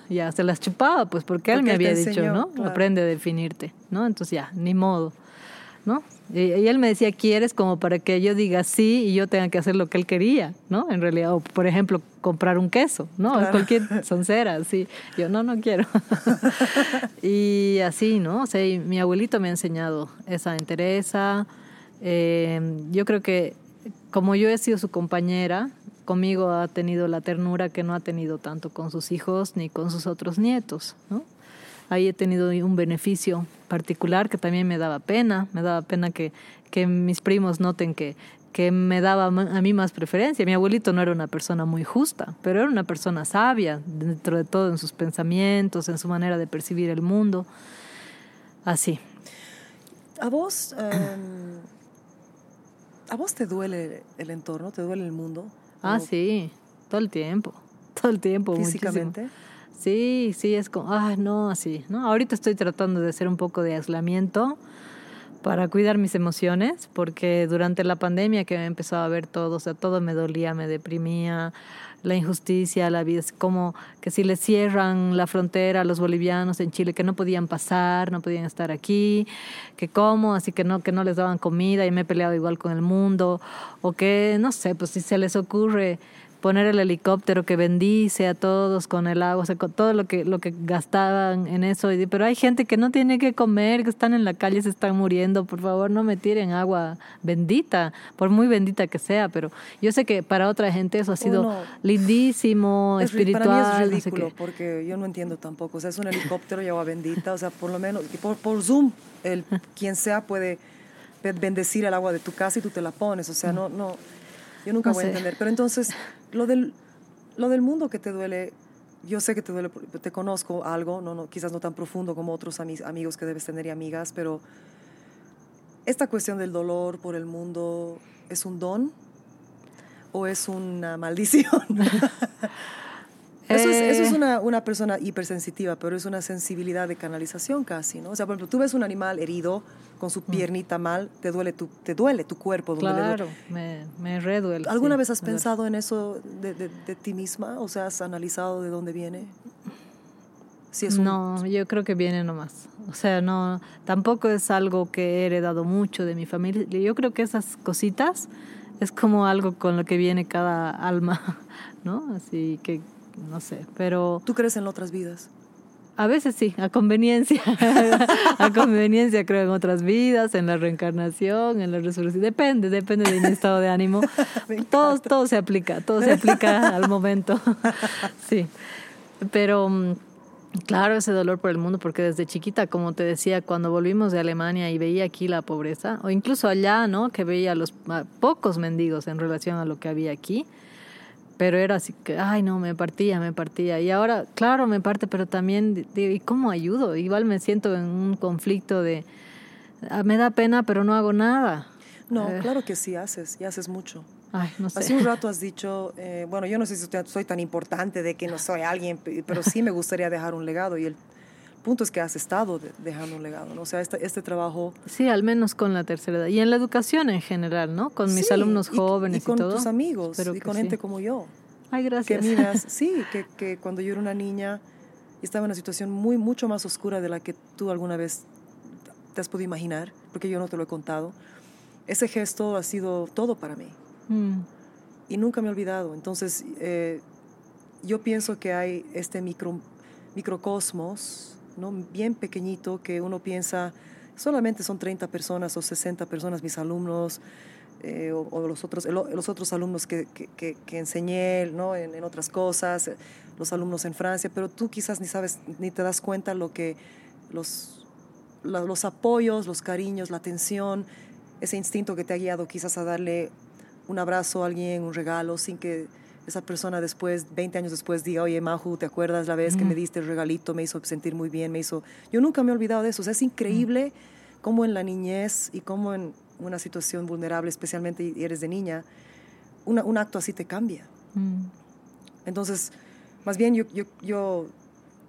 ya se las chupaba, pues porque él Porque me él había dicho, enseñó, ¿no? claro. Aprende a definirte, ¿no? Entonces ya, ni modo, ¿no? Y, y él me decía, ¿quieres? Como para que yo diga sí y yo tenga que hacer lo que él quería, ¿no? En realidad, o por ejemplo, comprar un queso, ¿no? Claro. Cualquier soncera, así. Yo, no, no quiero. y así, ¿no? O sea, y mi abuelito me ha enseñado esa entereza. Eh, yo creo que como yo he sido su compañera, conmigo ha tenido la ternura que no ha tenido tanto con sus hijos ni con sus otros nietos, ¿no? Ahí he tenido un beneficio particular que también me daba pena, me daba pena que, que mis primos noten que, que me daba a mí más preferencia. Mi abuelito no era una persona muy justa, pero era una persona sabia dentro de todo en sus pensamientos, en su manera de percibir el mundo. Así. ¿A vos, em, a vos te duele el entorno, te duele el mundo? Ah, sí, todo el tiempo, todo el tiempo. muchísimo. Sí, sí, es como, ah, no, así, ¿no? Ahorita estoy tratando de hacer un poco de aislamiento para cuidar mis emociones, porque durante la pandemia que empezó a ver todo, o sea, todo me dolía, me deprimía, la injusticia, la vida, es como que si le cierran la frontera a los bolivianos en Chile, que no podían pasar, no podían estar aquí, que cómo, así que no, que no les daban comida y me he peleado igual con el mundo, o que, no sé, pues si se les ocurre poner el helicóptero que bendice a todos con el agua, o sea, con todo lo que, lo que gastaban en eso. Pero hay gente que no tiene que comer, que están en la calle, se están muriendo. Por favor, no me tiren agua bendita, por muy bendita que sea. Pero yo sé que para otra gente eso ha sido Uno- lindísimo, Es ri- espiritual. para mí es no sé ridículo porque yo no entiendo tampoco. O sea, es un helicóptero y agua bendita. O sea, por lo menos, por, por Zoom, el, quien sea puede be- bendecir el agua de tu casa y tú te la pones. O sea, no, no, yo nunca No voy a entender. Pero entonces, lo del, lo del mundo que te duele, yo sé que te duele, te conozco algo, no, no, quizás no tan profundo como otros ami- amigos que debes tener y amigas, pero esta cuestión del dolor por el mundo, ¿es un don o es una maldición? Eso es, eso es Eh. una, una persona hipersensitiva, pero es una sensibilidad de canalización casi, ¿no? O sea, por ejemplo, tú ves un animal herido con su piernita mal, te duele tu, te duele tu cuerpo. duele. Mm. Claro, me, me reduele. ¿Alguna sí, vez has duele. pensado en eso de, de- de ti misma? O sea, ¿has analizado de dónde viene? Si es un- No, yo creo que viene nomás. O sea, no, tampoco es algo que he heredado mucho de mi familia. Yo creo que esas cositas es como algo con lo que viene cada alma, ¿no? Así que, no sé, pero ¿Tú crees en otras vidas? a veces sí, a conveniencia. a conveniencia creo en otras vidas, en la reencarnación, en la resurrección. Depende, depende de mi estado de ánimo. todo, todo se aplica, todo se aplica al momento. sí. Pero mm, claro, ese dolor por el mundo, porque desde chiquita, como te decía, cuando volvimos de Alemania y veía aquí la pobreza, o incluso allá, ¿no? Que veía a los a pocos mendigos en relación a lo que había aquí. Pero era así que, ay, no, me partía, me partía. Y ahora, claro, me parte, pero también, digo, ¿y cómo ayudo? Igual me siento en un conflicto de, ah, me da pena, pero no hago nada. No, Eh. claro que sí haces, y haces mucho. Ay, no sé. Hace un rato has dicho, eh, bueno, yo no sé si soy- tan importante de que no soy alguien, pe- pero sí me gustaría dejar un legado y el punto es que has estado de- dejando un legado, ¿no? O sea, este, este trabajo... Sí, al menos con la tercera edad. Y en la educación en general, ¿no? Con mis Sí, alumnos y- jóvenes y, y con todo. tus amigos Espero y que con sí. gente como yo. Ay, Que gracias. me has- sí, que, que cuando yo era una niña y estaba en una situación muy, mucho más oscura de la que tú alguna vez te has podido imaginar, porque yo no te lo he contado. Ese gesto ha sido todo para mí. Mm. Y nunca me he olvidado. Entonces, eh, yo pienso que hay este micro, microcosmos, ¿no? bien pequeñito, que uno piensa, solamente son 30 personas o 60 personas, mis alumnos, eh, o, los, otros, los otros alumnos que, que, enseñé ¿no? en, en otras cosas, eh, los alumnos en Francia, pero tú quizás ni sabes, ni te das cuenta lo que los, los apoyos, los cariños, la atención, ese instinto que te ha guiado quizás a darle un abrazo a alguien, un regalo, sin que esa persona después, 20 años después, diga, oye, Maju, ¿te acuerdas la vez que me diste el regalito? Me hizo sentir muy bien, me hizo... Yo nunca me he olvidado de eso. O sea, es increíble cómo en la niñez y cómo en una situación vulnerable, especialmente y eres de niña, una- un acto así te cambia. Mm. Entonces, más bien yo, yo, yo,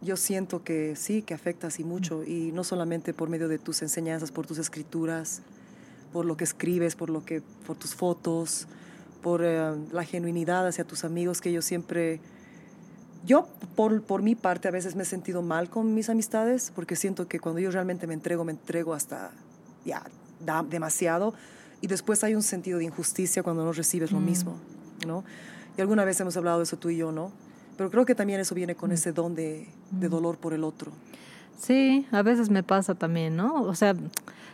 yo siento que sí, que afecta así mucho y no solamente por medio de tus enseñanzas, por tus escrituras, por lo que escribes, por, lo que, por tus fotos, por eh, la genuinidad hacia tus amigos que yo siempre... Yo, por, por mi parte, a veces me he sentido mal con mis amistades porque siento que cuando yo realmente me entrego, me entrego hasta ya da demasiado y después hay un sentido de injusticia cuando no recibes lo mismo, ¿no? Y alguna vez hemos hablado de eso tú y yo, ¿no? Pero creo que también eso viene con ese don de, de dolor por el otro. Sí, a veces me pasa también, ¿no? O sea,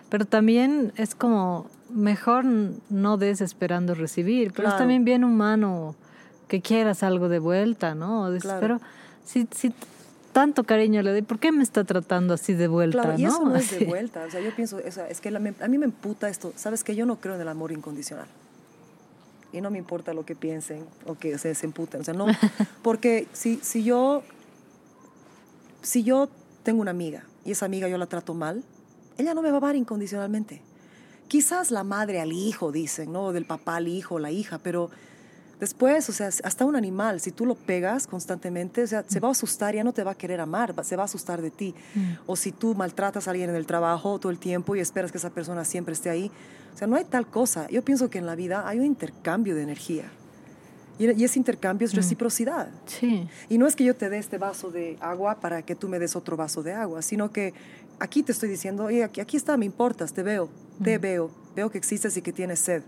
pero también es como mejor no des esperando recibir, pero es Claro. también bien humano que quieras algo de vuelta, ¿no? Dices, Claro. Pero si, si tanto cariño le doy, ¿por qué me está tratando así de vuelta, Claro, y no? eso no es de vuelta. O sea, yo pienso, o sea, es que la- a mí me emputa esto. Sabes que yo no creo en el amor incondicional. Y no me importa lo que piensen o que se, se emputen. O sea, no. Porque si, si yo. Si yo tengo una amiga y esa amiga yo la trato mal, ella no me va a amar incondicionalmente. Quizás la madre al hijo, dicen, ¿no? Del papá al hijo, la hija, pero después, o sea, hasta un animal, si tú lo pegas constantemente, o sea, se va a asustar, ya no te va a querer amar, se va a asustar de ti. O si tú maltratas a alguien en el trabajo todo el tiempo y esperas que esa persona siempre esté ahí, o sea, no hay tal cosa. Yo pienso que en la vida hay un intercambio de energía. Y, y ese intercambio es reciprocidad. Sí, Y no es que yo te dé este vaso de agua para que tú me des otro vaso de agua, sino que aquí te estoy diciendo, oye, aquí, aquí está, me importas, te veo, te veo, veo que existes y que tienes sed.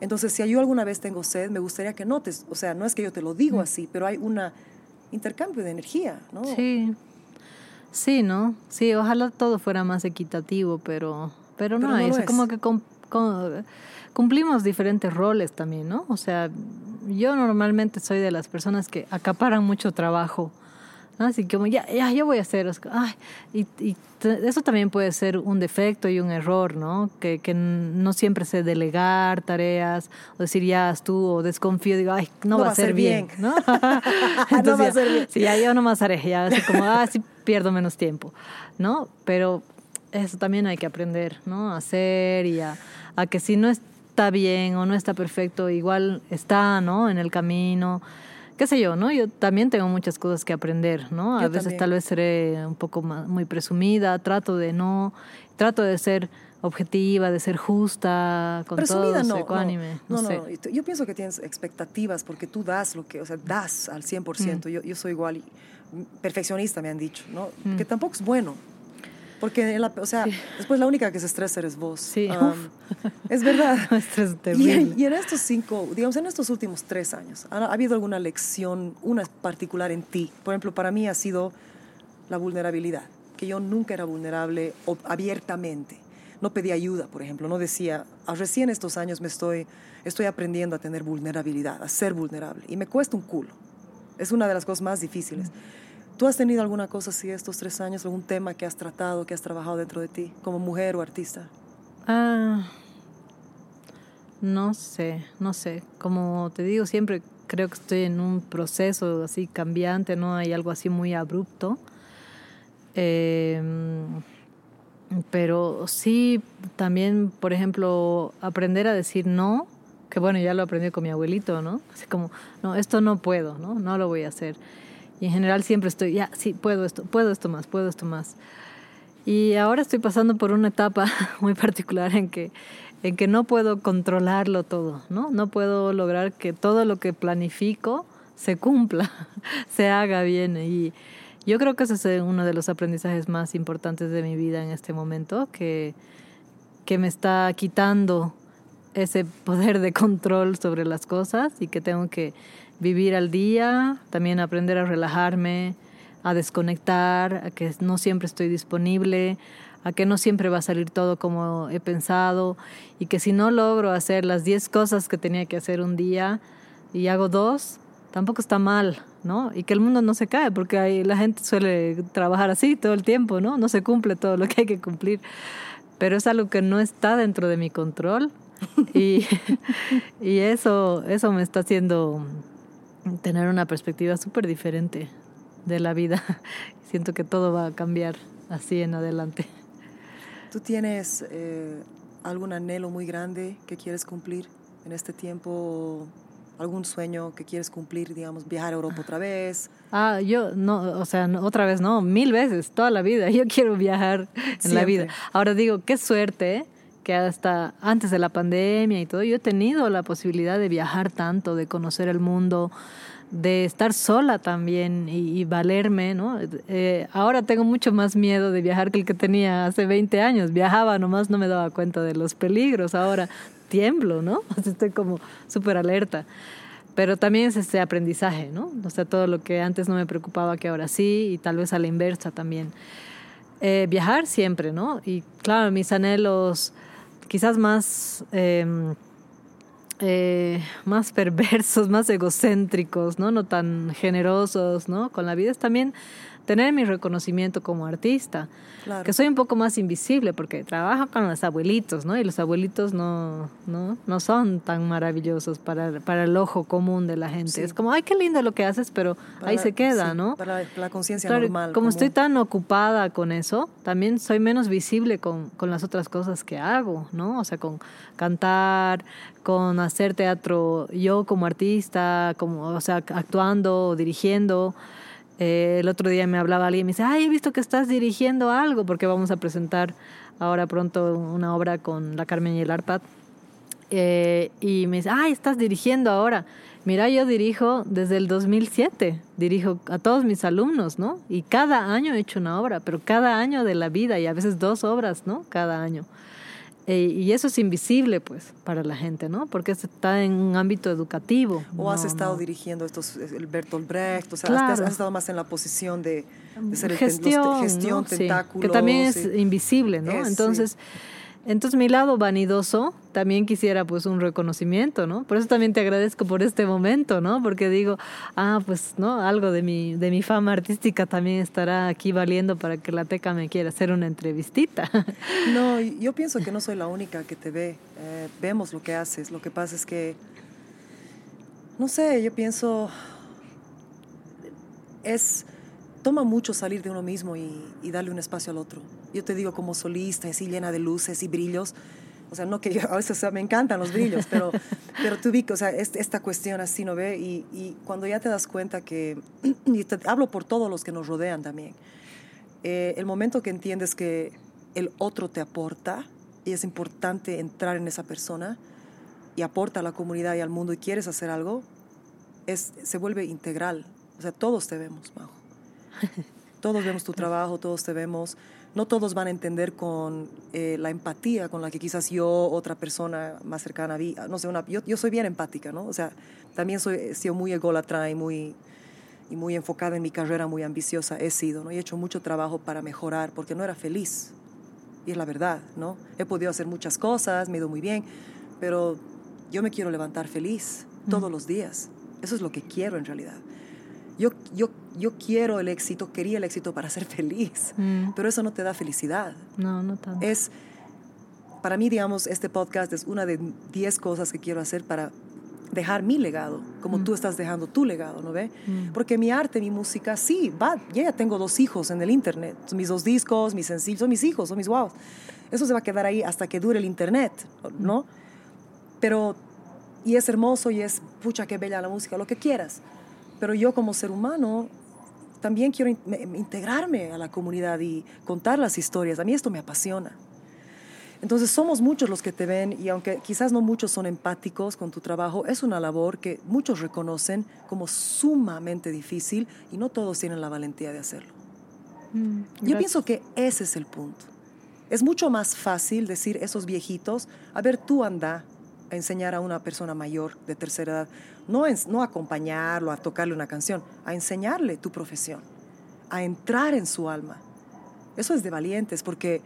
Entonces, si yo alguna vez tengo sed, me gustaría que notes, o sea, no es que yo te lo digo así, pero hay un intercambio de energía, ¿no? sí. Sí, ¿no? Sí, ojalá todo fuera más equitativo, pero, pero no Pero no hay. lo o sea, es. como que cum- cum- cumplimos diferentes roles también, ¿no? O sea, yo normalmente soy de las personas que acaparan mucho trabajo. ¿No? Así como, ya, ya, yo voy a hacer. Ay, y, y eso también puede ser un defecto y un error, ¿no? Que, que no siempre sé delegar tareas, o decir, ya haz tú, o desconfío, digo, ay, no, va a ser bien, ¿no? No va a ser bien. Sí, ya yo nomás haré, ya así como, ah, sí pierdo menos tiempo, ¿no? Pero eso también hay que aprender, ¿no? A hacer y a, a que si no está bien o no está perfecto, igual está, ¿no? En el camino, qué sé yo, ¿no? Yo también tengo muchas cosas que aprender, ¿no? A Yo veces también. tal vez seré un poco más, muy presumida, trato de no, trato de ser objetiva, de ser justa con Presumida todos, no, ecuánime, no, no, no, sé. no. Yo pienso que tienes expectativas porque tú das lo que, o sea, das al 100%. Yo, yo soy igual, y- perfeccionista me han dicho, ¿no? Que tampoco es bueno. Porque, la- o sea, después la única que se estresa eres vos. Sí, Um, es verdad. Esto es Y terrible. en, y en estos cinco, digamos, en estos últimos tres años, ¿ha, ha habido alguna lección, una particular en ti? Por ejemplo, para mí ha sido la vulnerabilidad, que yo nunca era vulnerable o- abiertamente. No pedía ayuda, por ejemplo, no decía, "Ah, recién estos años me estoy, estoy aprendiendo a tener vulnerabilidad, a ser vulnerable, y me cuesta un culo. Es una de las cosas más difíciles. ¿Tú has tenido alguna cosa así estos tres años, algún tema que has tratado, que has trabajado dentro de ti, como mujer o artista? Ah, no sé, no sé. Como te digo, siempre creo que estoy en un proceso así cambiante, no hay algo así muy abrupto. Eh, pero sí, también, por ejemplo, aprender a decir no, que bueno, ya lo aprendí con mi abuelito, ¿no? Así como, no, esto no puedo, ¿no? No lo voy a hacer. Y en general siempre estoy, ya, sí, puedo esto, puedo esto más, puedo esto más. Y ahora estoy pasando por una etapa muy particular en que, en que no puedo controlarlo todo, ¿no? No puedo lograr que todo lo que planifico se cumpla, se haga bien. Y, Yo creo que ese es eh, uno de los aprendizajes más importantes de mi vida en este momento, que, que me está quitando ese poder de control sobre las cosas y que tengo que vivir al día, también aprender a relajarme, a desconectar, a que no siempre estoy disponible, a que no siempre va a salir todo como he pensado y que si no logro hacer las 10 cosas que tenía que hacer un día y hago dos, tampoco está mal, ¿no? Y que el mundo no se cae, porque ahí la gente suele trabajar así todo el tiempo, ¿no? No se cumple todo lo que hay que cumplir, pero es algo que no está dentro de mi control y, y eso, eso me está haciendo tener una perspectiva súper diferente de la vida. Siento que todo va a cambiar así en adelante. ¿Tú tienes eh, algún anhelo muy grande que quieres cumplir en este tiempo? ¿Algún sueño que quieres cumplir, digamos, viajar a Europa otra vez? Ah, yo no, o sea, otra vez no, mil veces, toda la vida. Yo quiero viajar en la vida. Ahora digo, qué suerte que hasta antes de la pandemia y todo, yo he tenido la posibilidad de viajar tanto, de conocer el mundo, de estar sola también y, valerme, ¿no? Eh, ahora tengo mucho más miedo de viajar que el que tenía hace 20 años. Viajaba nomás, no me daba cuenta de los peligros. Ahora tiemblo, ¿no? Estoy como súper alerta. Pero también es ese aprendizaje, ¿no? O sea, todo lo que antes no me preocupaba que ahora sí y tal vez a la inversa también. Eh, viajar siempre, ¿no? Y claro, mis anhelos quizás más... Em, eh, más perversos, más egocéntricos, ¿no? No tan generosos, ¿no? Con la vida es también tener mi reconocimiento como artista. Que soy un poco más invisible porque trabajo con los abuelitos, ¿no? Y los abuelitos no, no, no son tan maravillosos para, para el ojo común de la gente. Es como, ay, qué lindo lo que haces, pero ahí se queda, ¿no? Para la, conciencia normal. Como, estoy tan ocupada con eso, también soy menos visible con, con las otras cosas que hago, ¿no? O sea, con cantar, con hacer teatro yo como artista, como, o sea, actuando, dirigiendo. Eh, el otro día me hablaba alguien y me dice, ay, he visto que estás dirigiendo algo, porque vamos a presentar ahora pronto una obra con la Carmen y el Arpad. Eh, y me dice, ay, estás dirigiendo ahora. Mira, yo dirijo desde el 2007, dirijo a todos mis alumnos, ¿no? Y cada año he hecho una obra, pero cada año de la vida y a veces dos obras, ¿no? Cada año. Eh, y eso es invisible, pues, para la gente, ¿no? Porque está en un ámbito educativo. O has estado dirigiendo estos, el Bertolt Brecht, o sea, has, estado más en la posición de, ser gestión, el gestión, que también es invisible, ¿no? Entonces... Entonces mi lado vanidoso también quisiera pues un reconocimiento, ¿no? Por eso también te agradezco por este momento, ¿no? Porque digo, ah, pues, ¿no? Algo de mi, de mi fama artística también estará aquí valiendo para que la teca me quiera hacer una entrevistita. No, yo pienso que no soy la única que te ve. Eh, vemos lo que haces. Lo que pasa es que, no sé, yo pienso, es toma mucho salir de uno mismo y, darle un espacio al otro. Yo te digo como solista, así llena de luces y brillos. O sea, no que yo, a veces me encantan los brillos, pero, pero tú vi, o sea, esta cuestión así, ¿no ve? Y, cuando ya te das cuenta que, y te hablo por todos los que nos rodean también, eh, el momento que entiendes que el otro te aporta y es importante entrar en esa persona y aporta a la comunidad y al mundo y quieres hacer algo, es, se vuelve integral. O sea, todos te vemos, Majo. Todos vemos tu trabajo, todos te vemos. No todos van a entender con eh, la empatía con la que quizás yo, otra persona más cercana a mí, no sé, una, yo, yo, soy bien empática, ¿no? O sea, también soy, he sido muy ególatra y muy, y muy enfocada en mi carrera, muy ambiciosa, he sido, ¿no? Y he hecho mucho trabajo para mejorar porque no era feliz. Y es la verdad, ¿no? He podido hacer muchas cosas, me he ido muy bien, pero yo me quiero levantar feliz todos los días. Eso es lo que quiero en realidad. Yo, yo, yo quiero el éxito, quería el éxito para ser feliz, mm. pero eso no te da felicidad. No, no tanto. Es, para mí, digamos, este podcast es una de diez cosas que quiero hacer para dejar mi legado, como mm. tú estás dejando tu legado, ¿no ve? Mm. Porque mi arte, mi música, sí, va, ya tengo dos hijos en el internet, son mis dos discos, mis sencillos, son mis hijos, son mis wow. Eso se va a quedar ahí hasta que dure el internet, ¿no? Pero, y es hermoso y es, pucha, qué bella la música, lo que quieras pero yo como ser humano también quiero integrarme a la comunidad y contar las historias. A mí esto me apasiona. Entonces somos muchos los que te ven y aunque quizás no muchos son empáticos con tu trabajo, es una labor que muchos reconocen como sumamente difícil y no todos tienen la valentía de hacerlo. Mm, Yo pienso que ese es el punto. Es mucho más fácil decir esos viejitos, a ver, tú anda a enseñar a una persona mayor de tercera edad, no, ens- no acompañarlo, a tocarle una canción, a enseñarle tu profesión, a entrar en su alma. Eso es de valientes porque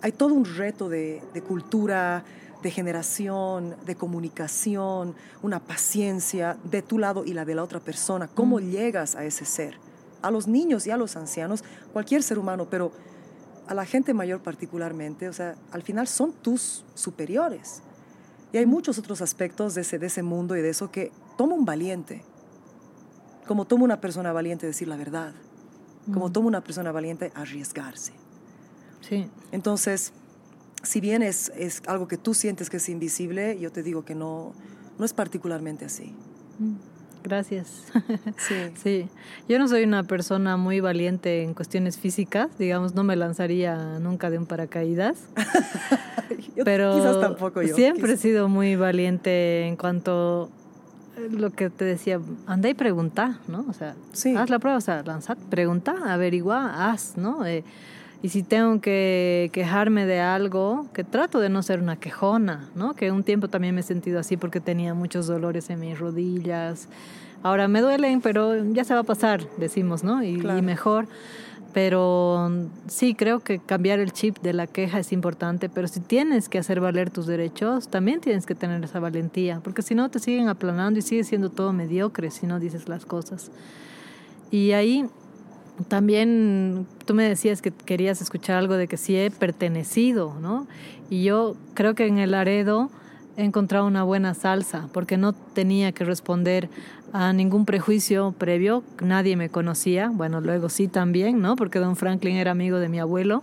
hay todo un reto de, de cultura, de generación, de comunicación, una paciencia de tu lado y la de la otra persona. ¿Cómo llegas a ese ser? A los niños y a los ancianos, cualquier ser humano, pero a la gente mayor particularmente, o sea, al final son tus superiores. Y hay muchos otros aspectos de ese, de ese mundo y de eso que toma un valiente, como toma una persona valiente decir la verdad, como toma una persona valiente arriesgarse. Sí, Entonces, si bien es, es algo que tú sientes que es invisible, yo te digo que no, no es particularmente así. Gracias. Sí. Sí, yo no soy una persona muy valiente en cuestiones físicas, digamos, no me lanzaría nunca de un paracaídas, Yo pero quizás tampoco yo. siempre he sido muy valiente en cuanto a lo que te decía, anda y pregunta, ¿no? O sea, Sí. haz la prueba, o sea, lanza, pregunta, averigua, haz, ¿no? Eh, y si tengo que quejarme de algo, que trato de no ser una quejona, ¿no? Que un tiempo también me he sentido así porque tenía muchos dolores en mis rodillas. Ahora me duelen, pero ya se va a pasar, decimos, ¿no? Y, mejor. Pero sí, creo que cambiar el chip de la queja es importante, pero si tienes que hacer valer tus derechos, también tienes que tener esa valentía, porque si no te siguen aplanando y sigue siendo todo mediocre si no dices las cosas. Y ahí también tú me decías que querías escuchar algo de que sí he pertenecido, ¿no? Y yo creo que en el Aredo he encontrado una buena salsa, porque no tenía que responder a ningún prejuicio previo, nadie me conocía, bueno, luego sí también, ¿no? Porque don Franklin era amigo de mi abuelo,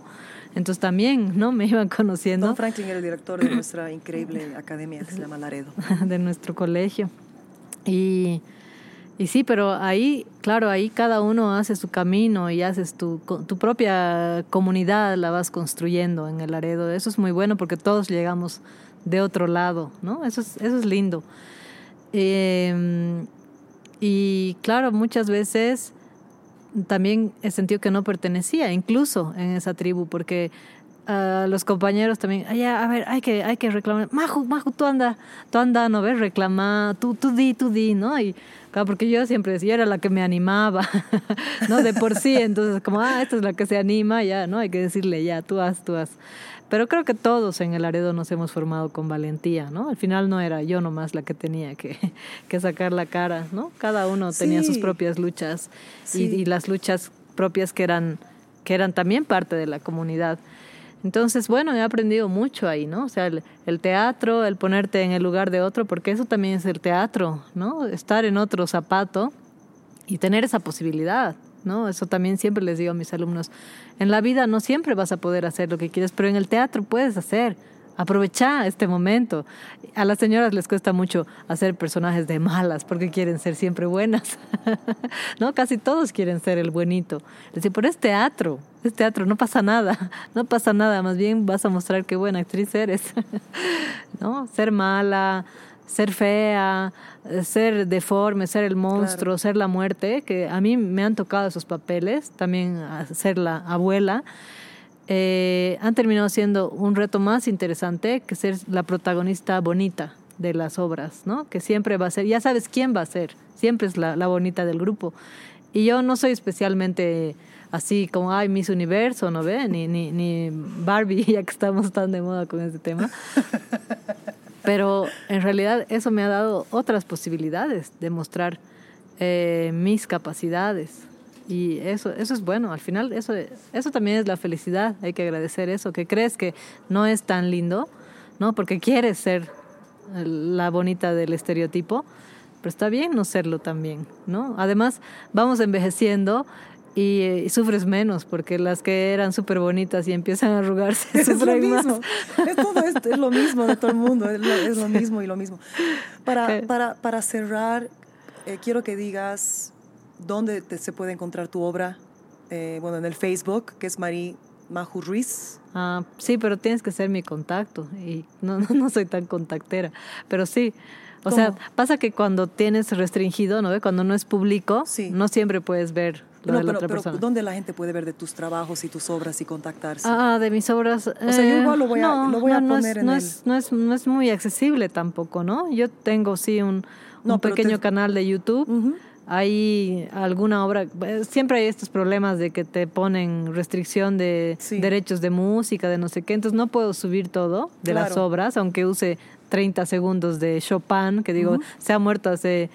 entonces también, ¿no? Me iban conociendo Don Franklin era el director de nuestra increíble academia que se llama Laredo. de nuestro colegio. Y, y sí, pero ahí, claro, ahí cada uno hace su camino y haces tu, tu propia comunidad, la vas construyendo en el Laredo. Eso es muy bueno porque todos llegamos de otro lado, ¿no? Eso es, eso es lindo. Eh, y claro, muchas veces también he sentido que no pertenecía, incluso en esa tribu, porque a los compañeros también, "Ay, ya, a ver, hay que, hay que reclamar, Maju, Maju, tú anda, tú anda, ¿no ves? Reclama, tú, tú di, tú di, ¿no? Claro, porque yo siempre decía, era la que me animaba, ¿no? De por sí, entonces como, ah, esta es la que se anima, ya, ¿no? Hay que decirle, ya, tú haz, tú haz. Pero creo que todos en el Aredo nos hemos formado con valentía, ¿no? Al final no era yo nomás la que tenía que, que sacar la cara, ¿no? Cada uno tenía sus propias luchas y, y las luchas propias que eran, que eran también parte de la comunidad. Entonces, bueno, he aprendido mucho ahí, ¿no? O sea, el, el teatro, el ponerte en el lugar de otro, porque eso también es el teatro, ¿no? Estar en otro zapato y tener esa posibilidad, ¿no? Eso también siempre les digo a mis alumnos. En la vida no siempre vas a poder hacer lo que quieres, pero en el teatro puedes hacer. Aprovecha este momento. A las señoras les cuesta mucho hacer personajes de malas porque quieren ser siempre buenas. ¿No? Casi todos quieren ser el buenito. Les digo, pero es teatro, es teatro, no pasa nada, no pasa nada, más bien vas a mostrar qué buena actriz eres. ¿No? Ser mala, ser fea, ser deforme, ser el monstruo, ser la muerte, que a mí me han tocado esos papeles, también ser la abuela, eh, han terminado siendo un reto más interesante que ser la protagonista bonita de las obras, ¿no? Que siempre va a ser, ya sabes quién va a ser, siempre es la, la bonita del grupo. Y yo no soy especialmente así como, ay, Miss Universo, ¿no ve? Ni, ni, ni Barbie, ya que estamos tan de moda con este tema. Pero en realidad eso me ha dado otras posibilidades de mostrar eh, mis capacidades. Y eso, eso es bueno, al final eso, eso también es la felicidad, hay que agradecer eso, que crees que no es tan lindo, ¿no? Porque quieres ser la bonita del estereotipo, pero está bien no serlo también, ¿no? Además, vamos envejeciendo y, y sufres menos, porque las que eran súper bonitas y empiezan a arrugarse Es lo más. mismo. Es todo es lo mismo de todo el mundo, es lo, es lo mismo y lo mismo. Para, para, para cerrar, eh, quiero que digas dónde te- se puede encontrar tu obra. Eh, bueno, en el Facebook, que es Marí Maju Ruiz. Ah, sí, pero tienes que ser mi contacto y no, no, no soy tan contactera, pero sí. O sea, ¿Cómo? pasa que cuando tienes restringido, ¿no? Cuando no es público, Sí. no siempre puedes ver lo No, de la pero, otra pero persona. ¿dónde la gente puede ver de tus trabajos y tus obras y contactarse? Ah, de mis obras. sea, yo eh, igual lo voy a- no, lo voy a no, no poner es, en no el- es, no, es, no es muy accesible tampoco, ¿no? Yo tengo sí un, un pero pequeño te- canal de YouTube. Ujú. Hay alguna obra, siempre hay estos problemas de que te ponen restricción de Sí. derechos de música, de no sé qué, entonces no puedo subir todo de las obras, aunque use 30 segundos de Chopin, que digo, se ha muerto hace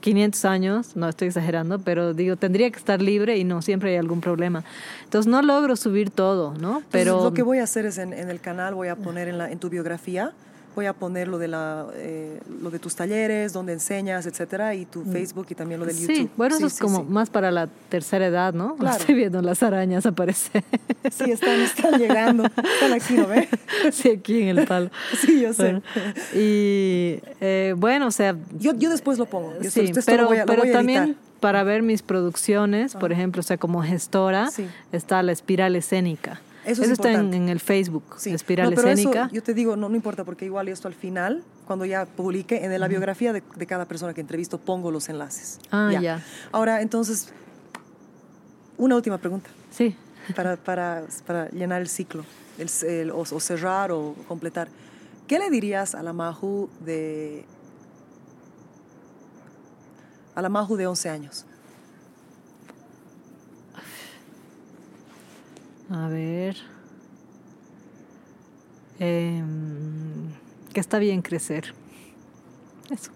500 años, no estoy exagerando, pero digo, tendría que estar libre y no, siempre hay algún problema. Entonces no logro subir todo, ¿no? Entonces, Pero lo que voy a hacer es en, en el canal voy a poner en, la, en tu biografía voy a poner lo de la eh, lo de tus talleres donde enseñas etcétera y tu Facebook y también lo del YouTube Mm. Sí, bueno, eso es sí, como sí. más para la tercera edad, ¿no? Claro. Estoy viendo las arañas aparecer. Sí, están, están llegando están aquí ¿no ve? sí, aquí en el palo. Sí, yo sé. Bueno, y eh, bueno, o sea, yo, yo después lo pongo yo sí, pero, lo voy a, lo pero voy a también para ver mis producciones, por ejemplo, o sea, como gestora, está la espiral escénica. Eso es está en, el Facebook, Sí. espiral No, pero eso, escénica. yo te digo, no, no importa, porque igual esto al final, cuando ya publique, en la biografía de, de cada persona que entrevisto, pongo los enlaces. Ah, ya. Ahora, entonces, una última pregunta Sí. para, para, para llenar el ciclo, el, el- o, o cerrar o completar. ¿Qué le dirías a la Maju de. a la Maju de 11 años? A ver. Em, que está bien crecer. Eso.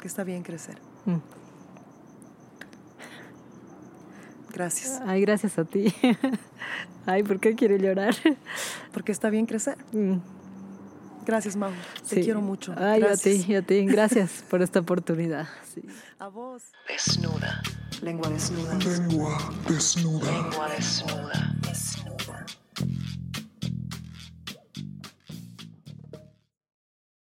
Que está bien crecer. Mm. Gracias. Ay, gracias a ti. Ay, ¿por qué quiere llorar? Porque está bien crecer. Mm, Gracias, Maju. Te sí. quiero mucho. Ay, a Gracias. ti, a ti. Gracias por esta oportunidad. Sí. A vos. Desnuda, Lengua desnuda. Lengua desnuda. lengua desnuda.